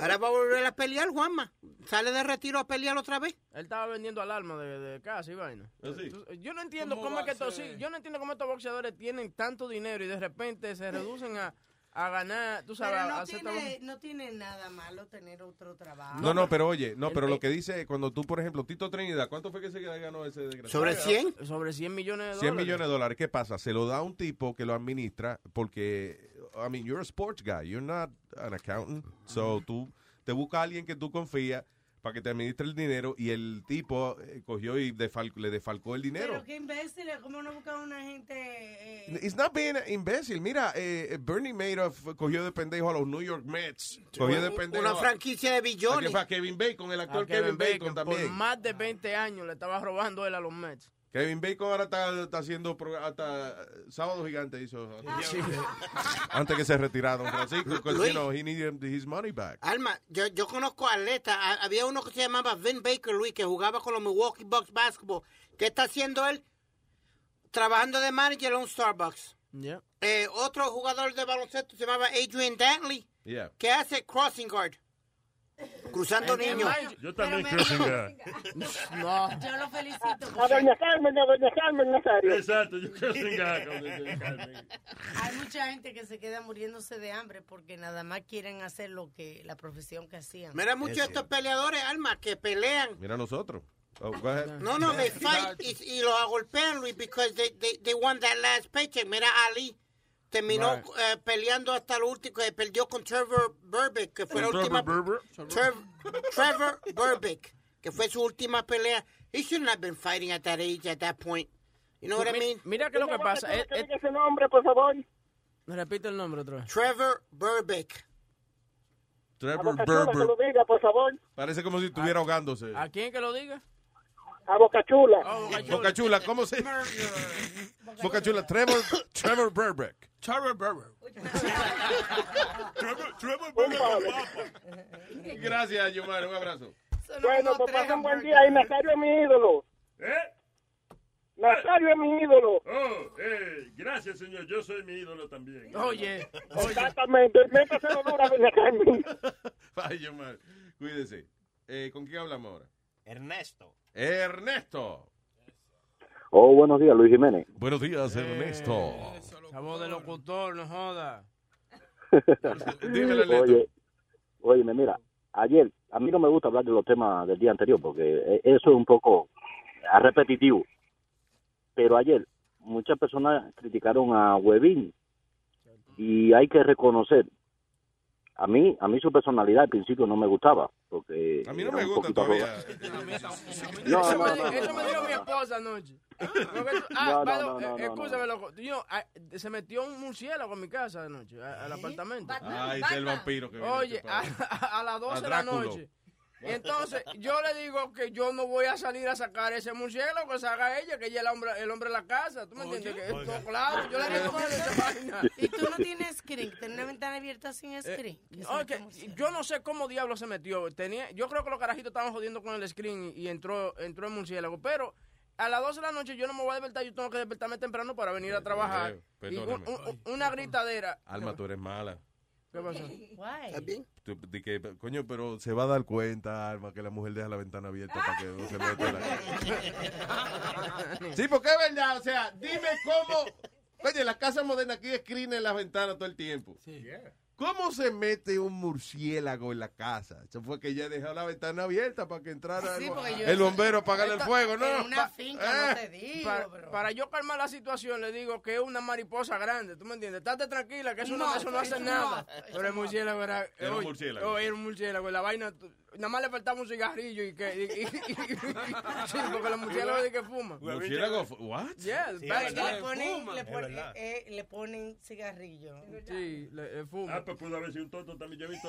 ahora va a volver a pelear, Juanma. Sale de retiro a pelear otra vez. Él estaba vendiendo alarma de, de casa y vaina. ¿Ah, sí? Yo no entiendo ¿Cómo es que estos, sí, yo no entiendo cómo estos boxeadores tienen tanto dinero y de repente se reducen a, a ganar, tú sabes, Pero a no hacer tiene, no tiene nada malo tener otro trabajo. No, no, pero oye, no, pero lo que dice, cuando tú, por ejemplo, Tito Trinidad, ¿cuánto fue que se ganó ese desgraciado? ¿Sobre 100? Sobre 100 millones de 100 dólares. millones de dólares. ¿Qué pasa? Se lo da a un tipo que lo administra porque, I mean, you're a sports guy. You're not an accountant. So, tú te buscas a alguien que tú confías para que te administre el dinero y el tipo eh, cogió y defal- le defalcó el dinero. Pero qué imbéciles, ¿cómo no buscan una gente? eh, It's not being imbécil. Mira, eh, Bernie Madoff cogió de pendejo a los New York Mets. Cogió de pendejo Una franquicia de a, billones. a Kevin Bacon, el actor Kevin Kevin, Bacon, Bacon, también. Por más de 20 años le estaba robando él a los Mets. Kevin Bacon ahora está, está haciendo hasta eh, Sábado Gigante hizo antes que se retirara Don Francisco because, Luis. you know, he needed his money back. Alma, yo, yo conozco atletas. A- Había uno que se llamaba Vin Baker, Luis, que jugaba con los Milwaukee Bucks Basketball. ¿Qué está haciendo él? Trabajando de manager en un Starbucks. Yeah. Eh, otro jugador de baloncesto se llamaba Adrian Dantley, Yeah. que hace crossing guard. Cruzando niños. Yo también creo que No. Yo lo felicito. A doña Carmen, a doña Carmen Nazario. Exacto, yo creo que Hay mucha gente que se queda muriéndose de hambre porque nada más quieren hacer lo que la profesión que hacían. Mira muchos de estos peleadores, Alma, que pelean. Mira nosotros. Oh, go ahead. No, no, they fight y, y los agolpean, Luis, because they, they, they won that last paycheck. Mira, Ali terminó Right. eh, peleando hasta lo último, que perdió con Trevor Burbick, que fue la Trevor última... Berber. Trev- Trevor Burbick, que fue su última pelea. He shouldn't have been fighting at that age, at that point. You know what I Mi- mean? Mira que lo que pasa. Que él- él- diga ese nombre, por favor. me repite el nombre otra vez. Trevor Burbick. A Trevor Berber. diga, por favor. Parece como si estuviera ahogándose. ¿A quién que lo diga? A Boca Chula. Oh, Boca Chula. Boca Chula, ¿cómo se Boca Chula, Trevor, Trevor Burbeck. Trevor Berber. Gracias, Yomar, un abrazo. Bueno, pues pasen buen día y Nazario es mi ídolo. ¿Eh? Nazario es mi ídolo. Oh, eh, gracias, señor. Yo soy mi ídolo también. Oye, oye. Exactamente. Métase honor a doña Carmen. Ay, Yomar, cuídese. Eh, ¿Con quién hablamos ahora? Ernesto. Ernesto. Oh, buenos días, Luis Jiménez. Buenos días, Ernesto. Esa voz de locutor, no joda. Dímelo, Ernesto. Oye, óyeme, mira, ayer, a mí no me gusta hablar de los temas del día anterior porque eh, eso es un poco ah, repetitivo. Pero ayer muchas personas criticaron a Webin y hay que reconocer, a mí, a mí su personalidad al principio no me gustaba porque A mí no me un gusta poquito todavía. No, eso, no, me, no, eso no, me no. dijo mi esposa anoche. Ah, no, no, no, no, escúchame, loco. Ah, se metió un murciélago en mi casa anoche, a- al apartamento. Ay, ese es el vampiro que viene Oye, este a, las 12 A de la noche. Y entonces yo le digo que yo no voy a salir a sacar ese murciélago, que se haga ella, que ella es el hombre, el hombre de la casa. ¿Tú me entiendes? Que esto, claro, yo le recomiendo esa vaina. Y tú no tienes screen, tienes una ventana abierta sin screen. Mete que música. yo no sé cómo diablo se metió. Tenía, yo creo que los carajitos estaban jodiendo con el screen y, entró, entró el murciélago. Pero a las 12 de la noche yo no me voy a despertar, yo tengo que despertarme temprano para venir a trabajar. Eh, Y un- perdóname. un- una gritadera. Alma, tú eres mala. ¿Qué pasó? Why? Tú- de que, coño, pero se va a dar cuenta, Alma, que la mujer deja la ventana abierta para que no se meta la Sí, porque es verdad, o sea, dime cómo. Oye, las casas modernas aquí screen en las ventanas todo el tiempo. ¿Cómo se mete un murciélago en la casa? Eso fue que ella dejó la ventana abierta para que entrara Sí, el, porque yo- el bombero a apagarle el fuego, ¿no? En una finca, no te digo, Para, pero... para yo calmar la situación, le digo que es una mariposa grande, ¿tú me entiendes? Estate tranquila, que eso no, No, eso no hace eso nada. Pero el murciélago era... Era un murciélago. oh, era un murciélago. La vaina... Nada más le faltaba un cigarrillo y que... y- y- y- sí, porque los murciélagos de que fuman. Murciélago, what? Yeah, it's Sí, le ponen, le, ponen, eh, eh, le ponen cigarrillo. Sí, le, le fuma. Ah, pues pudo haber sido un tonto también. Yo he visto,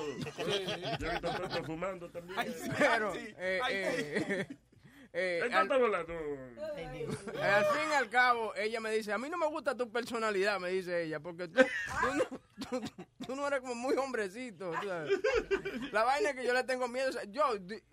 yo he visto tontos fumando también. Pero, eh, eh, eh, ¿En qué al-? Eh, al fin y al cabo, ella me dice, a mí no me gusta tu personalidad, me dice ella, porque tú, tú no, tú- tú no eres como muy hombrecito. sabes. La vaina es que yo le tengo miedo. o sea, yo,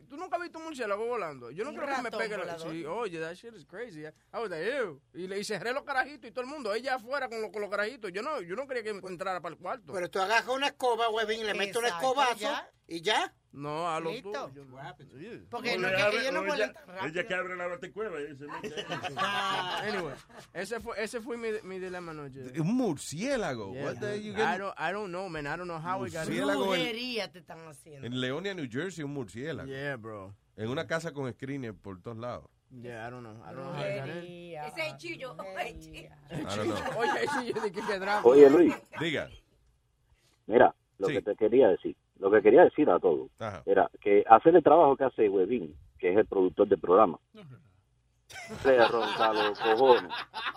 tú nunca has visto un murciélago volando. Yo no creo que me pegue la... volador. Sí, oye, that shit is crazy. I was like, ew. Y, le, y cerré los carajitos y todo el mundo, ella afuera con, los- con los carajitos. Yo no, yo no quería que entrara para el cuarto. Pero tú agarras una escoba, huevín, le metes un escobazo ya. y ya. No, a los Listo. tuyos. Porque no, que abre- no vuelan ella, tan rápido. ella que abre la baticueva mete. Anyway, ese fue, ese fue mi, mi dilema anoche. Un murciélago. Yeah. What the you I don't, I don't know, man. I don't know how we got Murciélago en- Brujería te están haciendo. En Leonia, New Jersey, un murciélago. Yeah, bro. En una casa con screener por todos lados. Yeah, I don't know. I don't know how got. Ese es chillo. Chillo. Oye, dije que drama. Oye, Luis, Diga. mira, lo Sí. que te quería decir, lo que quería decir a todos, Ajá. era que hacer el trabajo que hace Webin, que es el productor del programa, le ronca los cojones,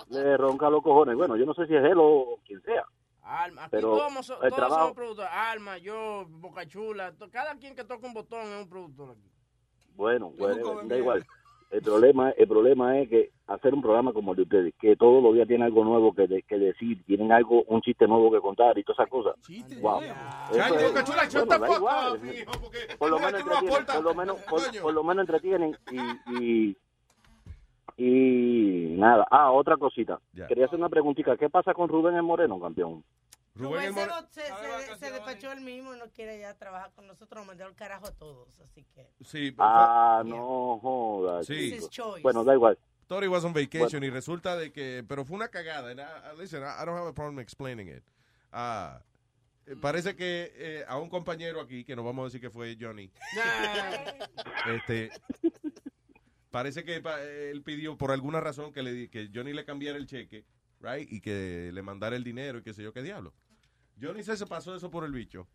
le ronca los cojones. Bueno, yo no sé si es él o quien sea. Alma, aquí Pero todos, so- el todos trabajo- somos productores. Alma, yo, Boca Chula, to- cada quien que toca un botón es un productor aquí. Bueno, bueno, da igual. El problema, el problema es que hacer un programa como el de ustedes, que todos los días tienen algo nuevo que, de- que decir, tienen algo, un chiste nuevo que contar y todas esas cosas. Wow. Eso Chacho, es- Boca Chula, shut bueno, the da fuck igual. up, mijo, porque por lo menos entretienen, por lo menos, por, por lo menos entretienen y, y, y nada. Ah, otra cosita. Ya. Quería hacer una preguntita. ¿Qué pasa con Rubén el Moreno, campeón? Rubén el Rubén se, se, se- se despachó él mismo y no quiere ya trabajar con nosotros, nos mandó al carajo a todos, así que... Sí, Ah, no jodas. Sí. Bueno, da igual. He was on vacation y resulta de que, pero fue una cagada. And I- listen, I don't have a problem explaining it. Ah, eh, parece que eh, a un compañero aquí, que no vamos a decir que fue Johnny, este, parece que pa- él pidió por alguna razón que, le, que Johnny le cambiara el cheque, right, y que le mandara el dinero y qué sé yo qué diablo. Johnny se, se pasó eso por el bicho.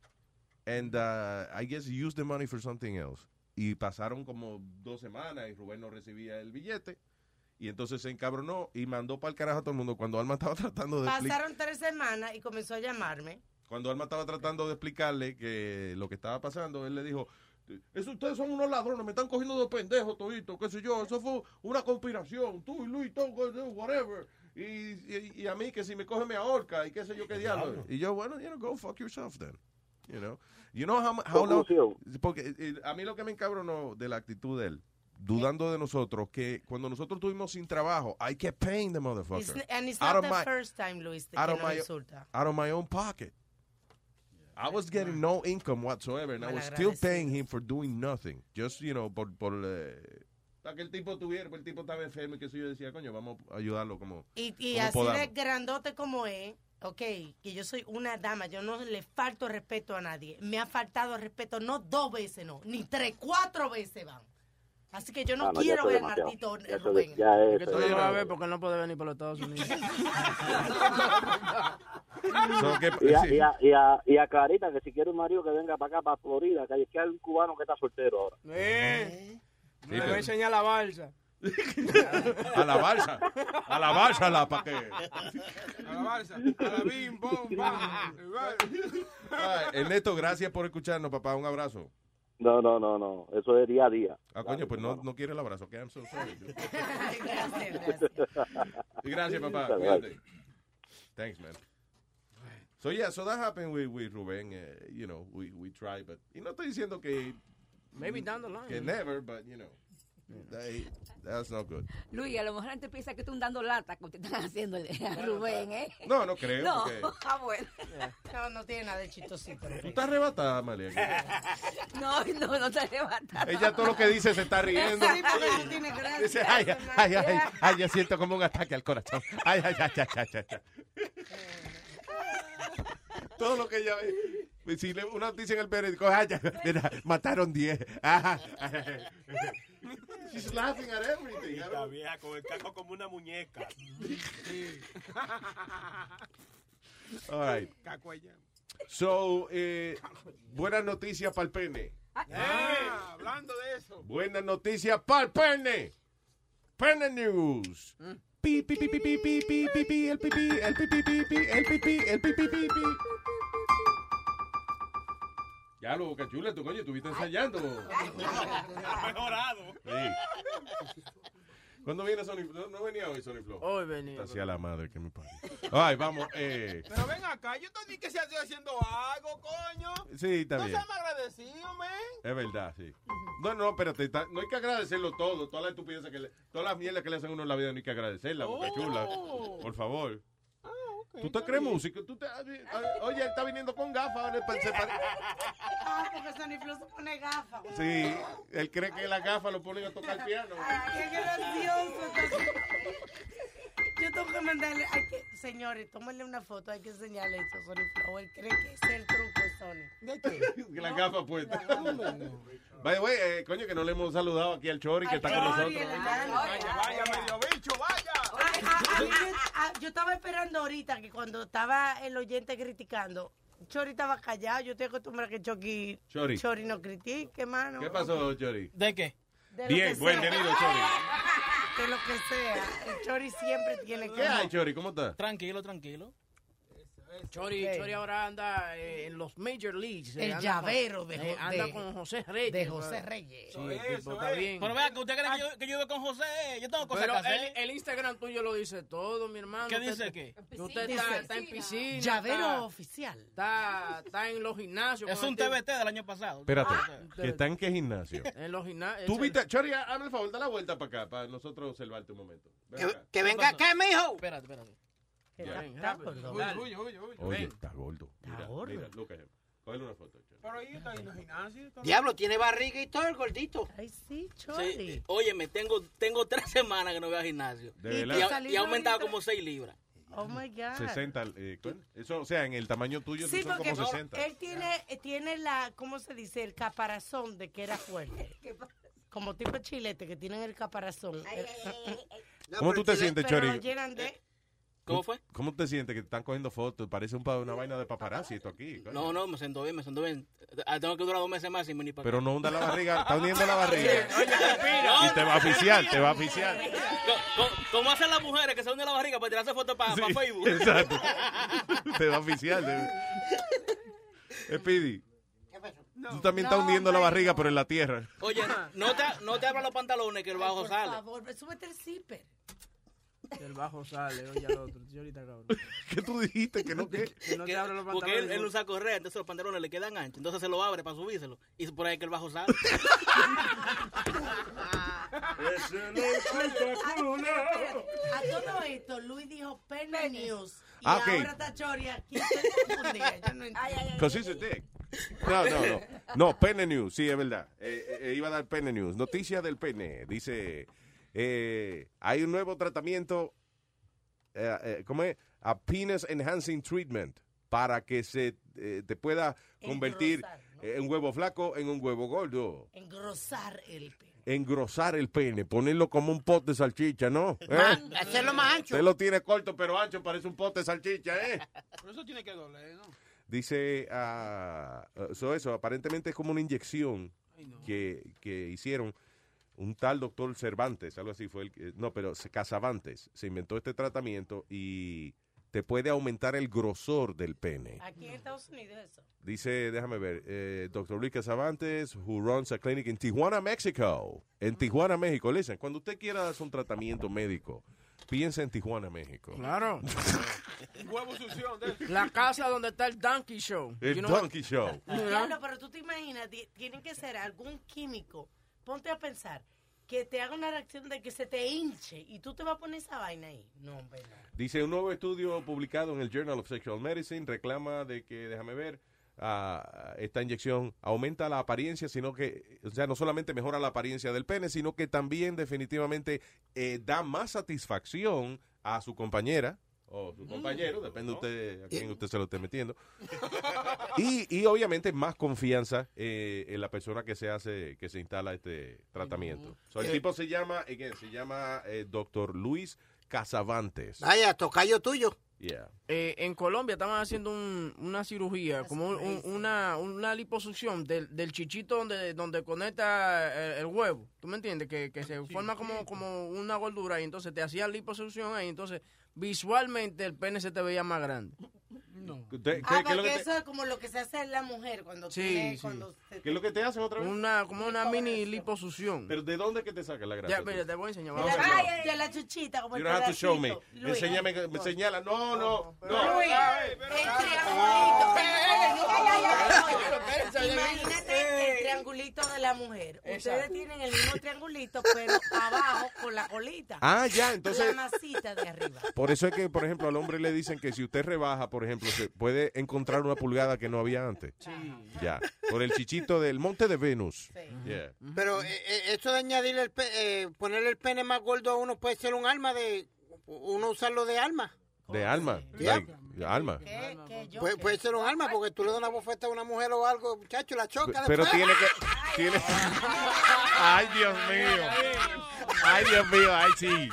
And uh, I guess he used the money for something else. Y pasaron como dos semanas y Rubén no recibía el billete. Y entonces se encabronó y mandó para el carajo a todo el mundo. Cuando Alma estaba tratando de Pasaron tres semanas y comenzó a llamarme. cuando Alma estaba tratando de explicarle que lo que estaba pasando, él le dijo, eso ustedes son unos ladrones, me están cogiendo de pendejos todito, qué sé yo, eso fue una conspiración, tú y Luis, todo, whatever. Y, y, y a mí que si me coge me ahorca y qué sé yo qué diablo. Y yo, bueno, you know, go fuck yourself then. You know, you know how, how long- Conclusión. porque eh, a mí lo que me encabronó de la actitud de él, dudando de nosotros, que cuando nosotros estuvimos sin trabajo, I kept paying the It's- motherfucker. and it's Out not of the my- first time, Luis, out of my- insulta. out of my own pocket. I was getting no income whatsoever, and I was still paying him for doing nothing. Just, you know, por, por eh, para que el tipo tuviera, porque el tipo estaba enfermo y que eso yo decía, coño, vamos a ayudarlo como, Y, y como así podamos. de grandote como es, ok, que yo soy una dama, yo no le falto respeto a nadie. Me ha faltado respeto no dos veces, no, ni tres, cuatro veces van. Así que yo no Ah, no, quiero ver demasiado. Martito Ya Rubén. ya Es es- que tú no vas a ver porque no puede venir para los Estados Unidos. So, que- Y a, sí. y, a, y, a, y a Clarita, que si quiere un marido que venga para acá, para Florida, que hay, que hay un cubano que está soltero ahora. Eh, Sí, me voy pero- a enseñar la balsa. a la balsa, a la balsa, la para que. A la balsa, a la bim, bom, bam. Ernesto, gracias por escucharnos, papá, un abrazo. No, no, no, no. Eso es día a día. Ah, coño, pues no, no quiere el abrazo, que I'm so sorry. dude. gracias, gracias. Gracias, papá. Cuídate. Thanks, man. So, yeah, so that happened with, with Rubén. eh, you know, we, we try, but... Y no estoy diciendo que... Maybe down the line. Que never, but, you know. That- That's not good. Luis, a lo mejor la gente piensa que tú dando lata como te están haciendo a Rubén, ¿eh? No, no creo, No, porque- ah, bueno. No, no tiene nada de chistosito. Tú estás arrebatada, Amalia. No, no, no te levantas. Ella todo lo que dice se está riendo. Sí, porque no tiene gracia. Dice, ay, ay, ay, ay, yo siento como un ataque al corazón. Ay, ay, ay, ay, ay, ay, ay. Todo lo que ella ve si le, una noticia en el periódico, ah, ya, mira, mataron 10. Ah, she's laughing at everything. El caco como una muñeca. All right. So, eh, buenas noticias para el pene. Ah, hey, hablando de eso. Buenas noticias para el pene. Pene News. Ya lo, boca chula, tú coño, estuviste ensayando. Ha mejorado. Sí. ¿Cuándo viene Sony Flow? No, no venía hoy Sony Flow. Hoy venía. Hacia la madre que me parió. Ay, vamos, eh. Pero ven acá, yo te dije que se estoy haciendo algo, coño. Sí, está No bien. seas más agradecido, man. Es verdad, sí. No, no, espérate, está- no hay que agradecerlo todo. Todas las estupideces que le, todas las mierdas que le hacen a uno en la vida no hay que agradecerla, boca chula. Por favor. ¿Tú te crees músico? ¿Tú te, oye, él está viniendo con gafas. Ah, porque Sony Flow se pone gafas. Sí, él cree que las gafas lo ponen a tocar el piano. Qué gracioso. Yo tengo que mandarle, hay que, señores, tómenle una foto, hay que enseñarle eso a Sony Flow. Él cree que es el truco de Sony. ¿De Que las gafas puestas. Vaya, güey, eh, coño, que no le hemos saludado aquí al Chori que está con nosotros. Vaya, vaya, medio bicho, vaya. Ay, a- a mí me- a- yo estaba esperando ahorita que cuando estaba el oyente criticando, Chori estaba callado. Yo estoy acostumbrada a que Chucky, Chori. no critique, mano. ¿Qué pasó, Chori? ¿De qué? De Bien, buen sea. venido, Chori. De lo que sea. El Chori siempre tiene que. ¿Qué hay, Chori? ¿Cómo estás? Tranquilo, tranquilo. Chori. Chori ahora anda eh, en los Major Leagues. eh, El anda llavero con- de eh, Jo- anda de- con José Reyes. de José. Reyes. Sí, el tipo está bien. Pero vea que usted cree que yo, que yo vivo con José. Yo tengo cosas Pero que hacer. el, el Instagram tuyo lo dice todo, mi hermano. ¿Qué Usted- dice qué? Usted está, está en piscina. Llavero está- oficial. Está, está en los gimnasios. Es con un el tipo- TBT del año pasado. Espérate, Ah. ¿que está en qué gimnasio? En los gimnasios. Tú viste, Chori, hazme el favor, da la vuelta para acá, para nosotros observarte un momento. Ven acá. que venga acá, mijo. Espérate, espérate. Está gordo. Oye, está gordo. Mira, gordo. mira. Cógele una foto, Chori. Pero ahí está en el gimnasio. está- Diablo, tiene barriga y todo el gordito. Ay, sí, Chori. Sí, óyeme, tengo, tengo tres semanas que no voy al gimnasio. De Y verdad. Y, ha- salió y ha aumentado como 6 libras. Oh my God. 60, eh. Eso, o sea, en el tamaño tuyo Sí, son porque como 60. él tiene, eh, tiene la, ¿cómo se dice? El caparazón de que era fuerte. Como tipo chilete que tienen el caparazón. Eh, ¿Cómo tú te sientes, Chori? llenan de... ¿Cómo fue? ¿Cómo te sientes que te están cogiendo fotos? Parece un pa- una vaina de paparazzi esto aquí. coño. No, no, me siento bien, me siento bien. Ah, Tengo que durar dos meses más sin venir para Pero no hunda la barriga, está hundiendo la barriga. No, Y te va a oficiar, te va a oficiar. ¿Cómo hacen las mujeres que se hunden la barriga para tirarse fotos para Sí, Facebook? Exacto. Te va a oficiar. Speedy. Tú también estás hundiendo la barriga, pero en la tierra. Oye, no te, no te abran los pantalones que el bajo Por sale. favor, súbete el zipper. El bajo sale, oye al otro. Está cabrón. ¿Qué tú dijiste? Que no, ¿qué? Que no te abra los Porque él, pantalones. él usa correa, entonces los pantalones le quedan anchos. Entonces se lo abre para subírselo. Y por ahí que el bajo sale. Ese no es espectacular. A todo esto, Luis dijo Penny News. Y Ah, ok. ahora está Chori aquí. Yo no entiendo. Because he's a dick. No, no, no. No, Pene News, sí, es verdad. Eh, eh, iba a dar Pene News. Noticia del pene. Dice, eh, hay un nuevo tratamiento, eh, eh, ¿cómo es? A penis enhancing treatment para que se eh, te pueda convertir un huevo flaco en un huevo gordo. Engrosar el pene. Engrosar el pene, ponerlo como un pote de salchicha, ¿no? ¿Eh? Hacerlo más ancho. Usted lo tiene corto pero ancho, parece un pote de salchicha, ¿eh? Pero eso tiene que doler, ¿no? Dice, uh, so eso, aparentemente es como una inyección que, que hicieron un tal doctor Cervantes, algo así fue el que- no, pero se- Casavantes, se inventó este tratamiento y te puede aumentar el grosor del pene. Aquí en Estados Unidos eso. Dice, déjame ver, eh, Dr. Luis Casavantes, who runs a clinic in Tijuana, México. En Tijuana, México. Listen, cuando usted quiera hacer un tratamiento médico, piensa en Tijuana, México. Claro. Huevo sucio. de- La casa donde está el Donkey Show. El You know what- Donkey Show. Diablo, pero tú te imaginas, ti- tienen que ser algún químico. Ponte a pensar. que te haga una reacción de que se te hinche y tú te vas a poner esa vaina ahí. No, hombre, no. Dice un nuevo estudio publicado en el Journal of Sexual Medicine reclama de que, déjame ver, ah, esta inyección aumenta la apariencia, sino que, o sea, no solamente mejora la apariencia del pene, sino que también definitivamente eh, da más satisfacción a su compañera o su compañero, depende de usted a quién usted se lo esté metiendo. Y, y obviamente más confianza eh, en la persona que se hace, que se instala este tratamiento. So, el tipo se llama, again, se llama eh, Dr. Luis Casavantes. Vaya, tocayo tuyo. Yeah. Eh, en Colombia estaban haciendo un- una cirugía, como un- un- una, una liposucción del, del chichito donde, donde conecta el, el huevo. ¿Tú me entiendes? Que, que se forma como, como una gordura y entonces te hacían liposucción ahí. Entonces, visualmente el pene se te veía más grande. ¿Qué, Ah, qué es lo porque que te- eso es como lo que se hace en la mujer cuando Sí, tiene, sí. cuando se- qué es lo que te hacen otra vez? Una, como una mini liposucción. ¿Pero de dónde que te saca la grasa? Ya, mira, te voy a enseñar. hacerlo. ay, de la chuchita, como You el don't have to show me. pedacito. Luis, Enséñame, ay, me señala. No, no, no. Luis, el triangulito. Imagínate el triangulito de la mujer. Ustedes tienen el mismo triangulito, pero abajo con la colita. Ah, ya, entonces- La masita de arriba. Por eso es que, por ejemplo, al hombre le dicen que si usted rebaja, por ejemplo, se puede encontrar una pulgada que no había antes. Ya. Por el chichito del monte de Venus. Yeah. Pero eh, eh, eso de añadirle el pe- eh, ponerle el pene más gordo a uno puede ser un arma de uno usarlo de arma. De alma. Yeah. like, alma. Puede, puede ser un arma porque tú le das una bofeta a una mujer o algo, muchacho, la choca. Pero después. tiene que. Tiene... Ay, Dios mío. Ay, Dios mío, ay, sí.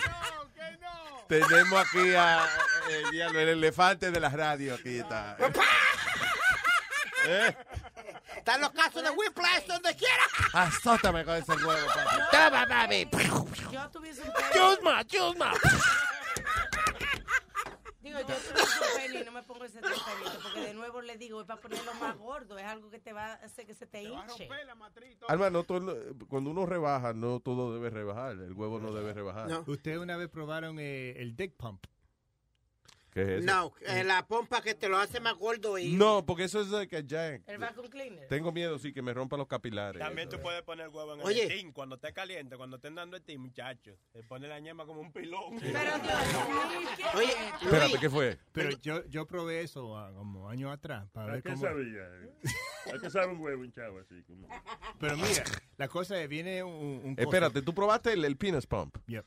Tenemos aquí a eh, diablo, el elefante de la radio. Aquí está. ¿Eh? Están los casos de whiplash donde quiera. Azótame con ese huevo, papi. Toma, mami. Yo tuviese un pene. Chusma, chusma. Digo, yo tuviese un pene y no me pongo ese tratamiento, porque de nuevo le digo, es para ponerlo más gordo, es algo que te va a hacer que se te hinche. Alma, no todo- cuando uno rebaja, no todo debe rebajar. El huevo no debe rebajar. ¿Ustedes una vez probaron eh, el dick pump? ¿Qué es eso? No, eh, la pompa que te lo hace más gordo y... No, porque eso es de que ya. El vacuum cleaner. Tengo miedo, sí, que me rompa los capilares. También tú puedes poner huevo en Oye. el steam. Cuando esté caliente, cuando estén dando el steam, muchachos. Te pone la ñema como un pilón. Oye, Espérate, ¿qué fue? Pero yo, yo probé eso ah, como años atrás para ¿A ver qué cómo... sabía? ¿A qué sabe un huevo hinchado así? como? Pero mira, la cosa es, viene un... un Espérate, ¿tú probaste el, el penis pump? Yep.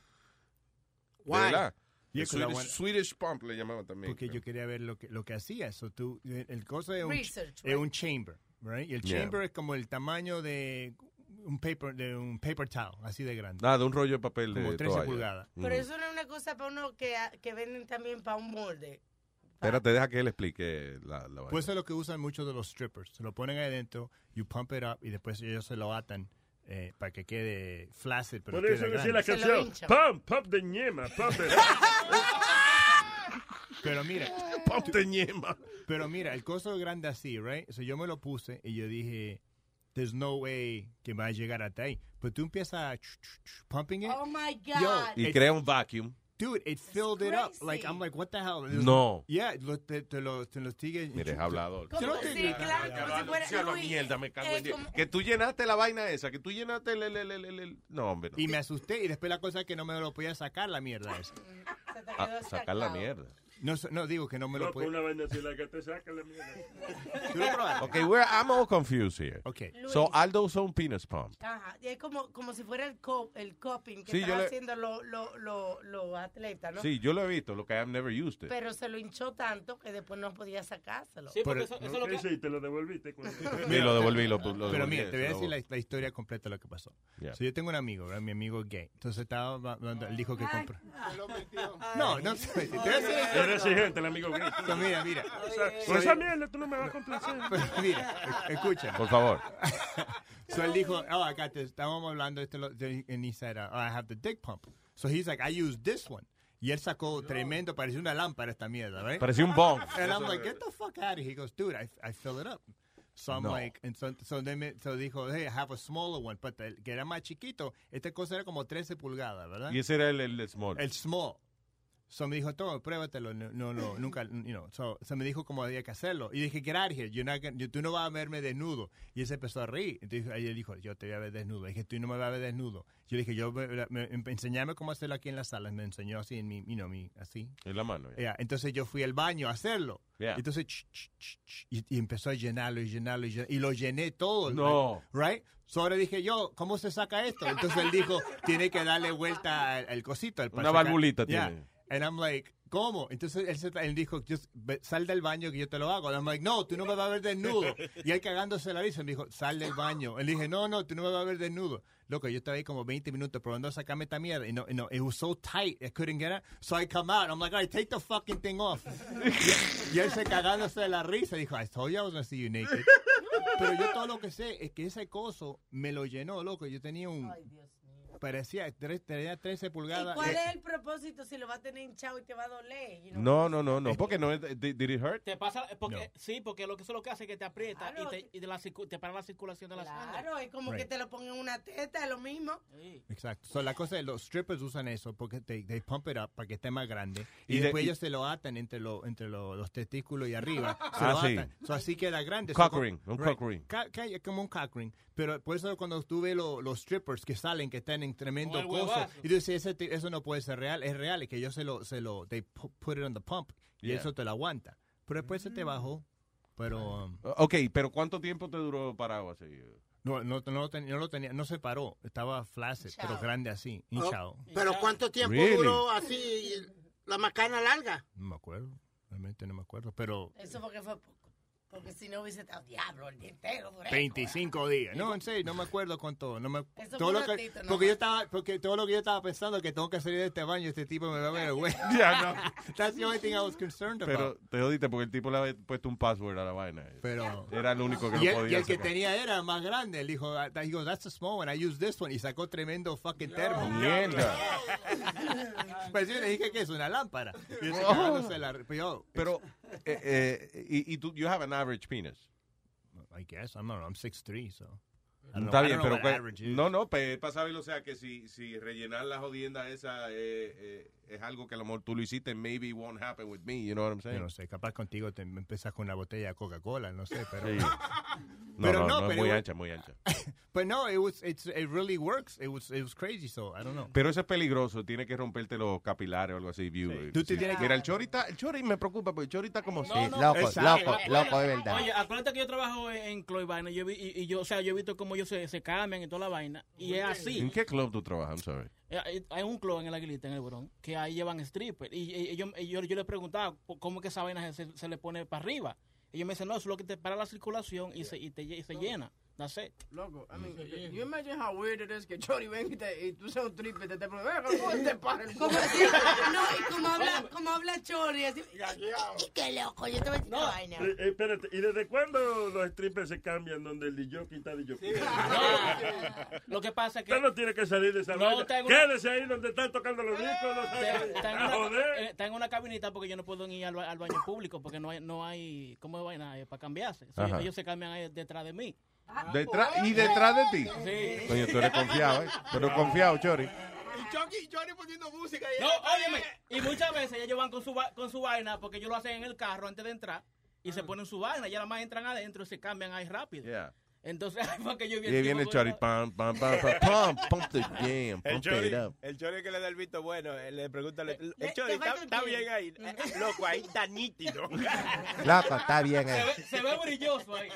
¿De verdad? Y Swedish, buena- Swedish pump le llamaban también. Porque yo quería ver lo que, lo que hacía. So, tú, el el coso es un, Research, es un chamber, right? Y el Yeah. chamber es como el tamaño de un paper, de un paper towel, así de grande. Nada, de un rollo de papel de Como 13 toalla. pulgadas. Ujú. Pero eso no es una cosa para uno que, que venden también para un molde. Espérate, deja que él explique la, la vaina. Pues eso es lo que usan muchos de los strippers. Se lo ponen ahí adentro, you pump it up y después ellos se lo atan eh, para que quede flácid. Pero Por eso decía la canción. Pump, pump de ñema, pump it. Pero mira. Pump de ñema. Pero mira, el costo es grande así, right? So yo me lo puse y yo dije, there's no way que va a llegar hasta ahí. Pero tú empiezas a ch- ch- ch- pumping it. Oh my God. Yo, Y it- crea un vacuum. Dude, it filled it up. Like, I'm like, what the hell? No. Yeah, lo, te, te lo, te lo sigue. Mire, es hablador. Yo no te Sí, claro, como si fuera Sea la Luis, mierda, me cago en Que tú llenaste la vaina esa, que tú llenaste el... el, el, el, el- el- No, hombre. no. Y me asusté y después la cosa es que no me lo podía sacar la mierda esa. Ah, sacar la mierda. No, no digo que no me lo podía. una vaina así la que te saca la mierda. ¿Tú lo probaste? Ok, we're, I'm all confused here. Okay. So, Aldo usó un penis pump. Ajá, y es como, como si fuera el, co el coping que Sí, yo están le- haciendo los lo, lo, los atletas, ¿no? Sí, yo lo he visto, lo que I've never used it. Pero se lo hinchó tanto que después no podía sacárselo. Sí, porque eso, eso ¿Qué hiciste? ¿Lo devolviste? Sí, lo devolví, lo, lo Pero devolví, mira, te voy a decir lo- la, la historia completa de lo que pasó. Yeah. So, yo tengo un amigo, ¿verdad? mi amigo es gay. Entonces estaba hablando, él dijo que compró. No, no, te voy a decir- Era exigente el amigo. So, mira, mira. Por esa mierda tú no me vas a complacer. Mira, e- escucha. Por favor. So él dijo, oh, acá te estábamos hablando de esto, he said, uh, I have the dick pump. So he's like, I use this one. Y él sacó tremendo, parecía una lámpara esta mierda, right? Parecía un bong. And I'm like, get the fuck out of here. He goes, dude, I, I fill it up. So I'm No. like, and so, so, then me- so dijo, hey, I have a smaller one, but el que era más chiquito, esta cosa era como 13 pulgadas, ¿verdad? Y ese era el, el small. El small. So me dijo, todo, pruébatelo. No, no, no, nunca, you know. So, so me dijo cómo había que hacerlo. Y dije, get out of here. You're not gonna- tú no vas a verme desnudo. Y él se empezó a reír. Entonces ella dijo, yo te voy a ver desnudo. dije, tú no me vas a ver desnudo. Yo dije, yo, me, me- enseñame cómo hacerlo aquí en la sala. Me enseñó así en mi, you know, mi, así. En la mano. ya. Yeah, Entonces yo fui al baño a hacerlo. Yeah. Entonces, ch, ch, ch, ch, y, y empezó a llenarlo y llenarlo y llenarlo. Y lo llené todo. No. Right? So ahora dije yo, ¿cómo se saca esto? Entonces él dijo, tiene que darle vuelta al, al cosito. al- Una valvulita Yeah. tiene. And I'm like, ¿cómo? Entonces él, se- él dijo, Just, sal del baño que yo te lo hago. And I'm like, no, tú no me vas a ver desnudo. Y él cagándose la risa me dijo, sal del baño. Él dije, no, no, tú no me vas a ver desnudo. Loco, yo estaba ahí como 20 minutos probando a sacarme esta mierda. Y no, no, it was so tight, I couldn't get it. So I come out, I'm like, all right, take the fucking thing off. y, y él se cagándose la risa. Dijo, I told you I was gonna see you naked. Pero yo todo lo que sé es que ese coso me lo llenó, loco. Yo tenía un... Parecía, tenía 13 ¿Y pulgadas. cuál Eh, es el propósito si lo va a tener hinchado y te va a doler? you know? No, no, no, no. Porque no es. Did, did it hurt? Te pasa, porque, sí, porque lo que eso lo que hace es que te aprieta y, te, y de la, circu- te para la circulación de la sangre. Claro, es como que Right. te lo pongan en una teta, es lo mismo. Exacto. So, la cosa es, los strippers usan eso porque they, they pump it up para que esté más grande. Y, Y de- después y- ellos se lo atan entre, lo, entre lo- los testículos y arriba. Se Ah, lo sí. atan. So, así queda grande. Cock So, ring, un right. cock ring. Ca- ca- como un cock ring. Pero por eso cuando tú ves lo- los strippers que salen, que están en tremendo coso, y tú dices, ese eso no puede ser real. Es real, es que ellos se lo, se lo, they pu- put it on the pump y Yeah. eso te lo aguanta. Pero después se te bajó. Pero... um, Ok, pero ¿cuánto tiempo te duró parado así? no, no, no, lo ten- no lo tenía, no se paró, estaba flácido, pero Hinchado. grande así, Oh, hinchado. Pero ¿cuánto tiempo Really? duró así la macana larga? No me acuerdo, realmente no me acuerdo, pero Eso porque fue poco. Porque si no hubiese estado diablo el día entero. duré. 25 días. No, en serio, no me acuerdo cuánto. No me, Eso todo fue lo un que, ratito porque yo estaba, porque todo lo que yo estaba pensando que tengo que salir de este baño, este tipo me va a ver, güey. Ya, no. That's the only thing I was concerned Pero about. te jodiste porque el tipo le había puesto un password a la vaina. Pero Era el único que el, podía y el que tenía era más grande. Él dijo, ah, he goes, that's a small one. I use this one. Y sacó tremendo fucking termo. Mierda. Pues yo le dije que es una lámpara. Y él se Oh. la- pero yo- Pero, eh, eh, y, y tú, you have an average penis. I guess, I'm, not, I'm 6'3", so. Está bien, pero que- no, no, pues, para saberlo, o sea, que si, si rellenar la jodienda esa eh, eh, es algo que a lo mejor tú lo hiciste, maybe it won't happen with me, you know what I'm saying? Yo no sé, capaz contigo te empiezas con una botella de Coca-Cola, no sé, pero... Sí. No, Pero no, no, no, es pero muy ancha, muy ancha. But no, it was, it's, it really works. It was, it was crazy, so I don't know. Pero eso es peligroso, tiene que romperte los capilares o algo así. View, eh, Tú te sí. tienes que- Mira, el chori está, el chori me preocupa porque el chori está como... No, no, loco, exacto. loco, loco, de verdad. Oye, acuérdate que yo trabajo en, Chloe Vaina yo vi- y, y yo, o sea, yo he visto cómo ellos se, se cambian y toda la vaina. Y es así. ¿En qué club tú trabajas? I'm sorry. Eh, Hay un club en el Aguilita, en el Bronx, que ahí llevan stripper. Y, y- y yo, y yo, yo le preguntaba cómo es que esa vaina se, se le pone para arriba. Y ellos me dicen, no, eso es lo que te para la circulación y se, y te, y se llena. That's it. Loco, I mean, you imagine how weird it is que Chori venga y, te, y tú seas un tripe y te te preguntas, ¿cómo te para el Como así, no, y como habla, como habla Chori, así, y qué loco, yo te voy a decir una vaina. Eh, eh, espérate, ¿y desde cuándo los strippers se cambian donde el DJ está DJ? Lo que pasa es que... Usted no tiene que salir de esa No, vaina. Quédese ahí donde están tocando los discos. No salga. Está en, una, joder. eh, está en una cabinita porque yo no puedo ir al, ba- al baño público porque no hay, no hay ¿cómo es vaina? Eh, para cambiarse. So, ellos se cambian ahí detrás de mí. Detrás, ¿Y detrás de ti? Sí. Coño, tú eres confiado, ¿eh? Pero confiado, chori. Y Chucky, poniendo música. Y No, óyeme, y muchas veces ellos van con su, va- con su vaina porque ellos lo hacen en el carro antes de entrar y se ponen su vaina y ya nada más entran adentro y se cambian ahí rápido. Yeah. Entonces, ahí fue que yo vi Y el ahí tipo viene el chori, pam, pam, pam, pam, pam, pump the jam, El pump chori, it up. el chori que le da el visto bueno, él le pregunta, el le- chori, te ¿está, bien ahí? Eh, eh, Loco, ahí está nítido. Loco, está bien se, ahí. ve, se ve brilloso ahí.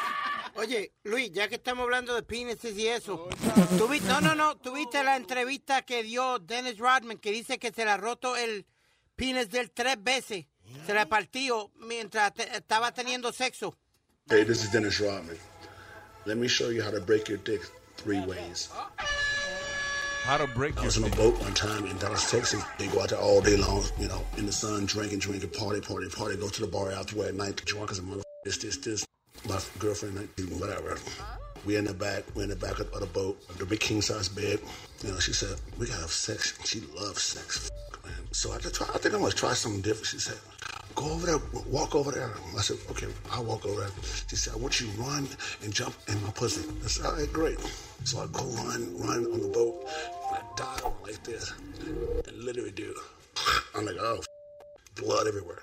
Oye, Luis, ya que estamos hablando de penises y eso, ¿tú vi- no, no, no, tuviste la entrevista que dio Dennis Rodman que dice que se le ha roto el penis del tres veces, se le partió mientras te- estaba teniendo sexo. Hey, this is Dennis Rodman. Let me show you how to break your dick three ways. How to break I was on a boat one time in Dallas, Texas. They go out there all day long, you know, in the sun, drinking, drinking, party, party, party. Go to the bar afterward at night, drunk as a mother. This, this, this. My girlfriend, whatever. We in the back, we in the back of, the boat, the big king size bed. You know, she said we gotta have sex. She loves sex, man. So I, just try, I think I'm gonna try something different. She said, go over there, walk over there. I said, okay, I'll walk over there. She said, I want you to run and jump in my pussy. I said, all right, great. So I go run, run on the boat, and I dive like this, and literally do. I'm like, oh, blood everywhere.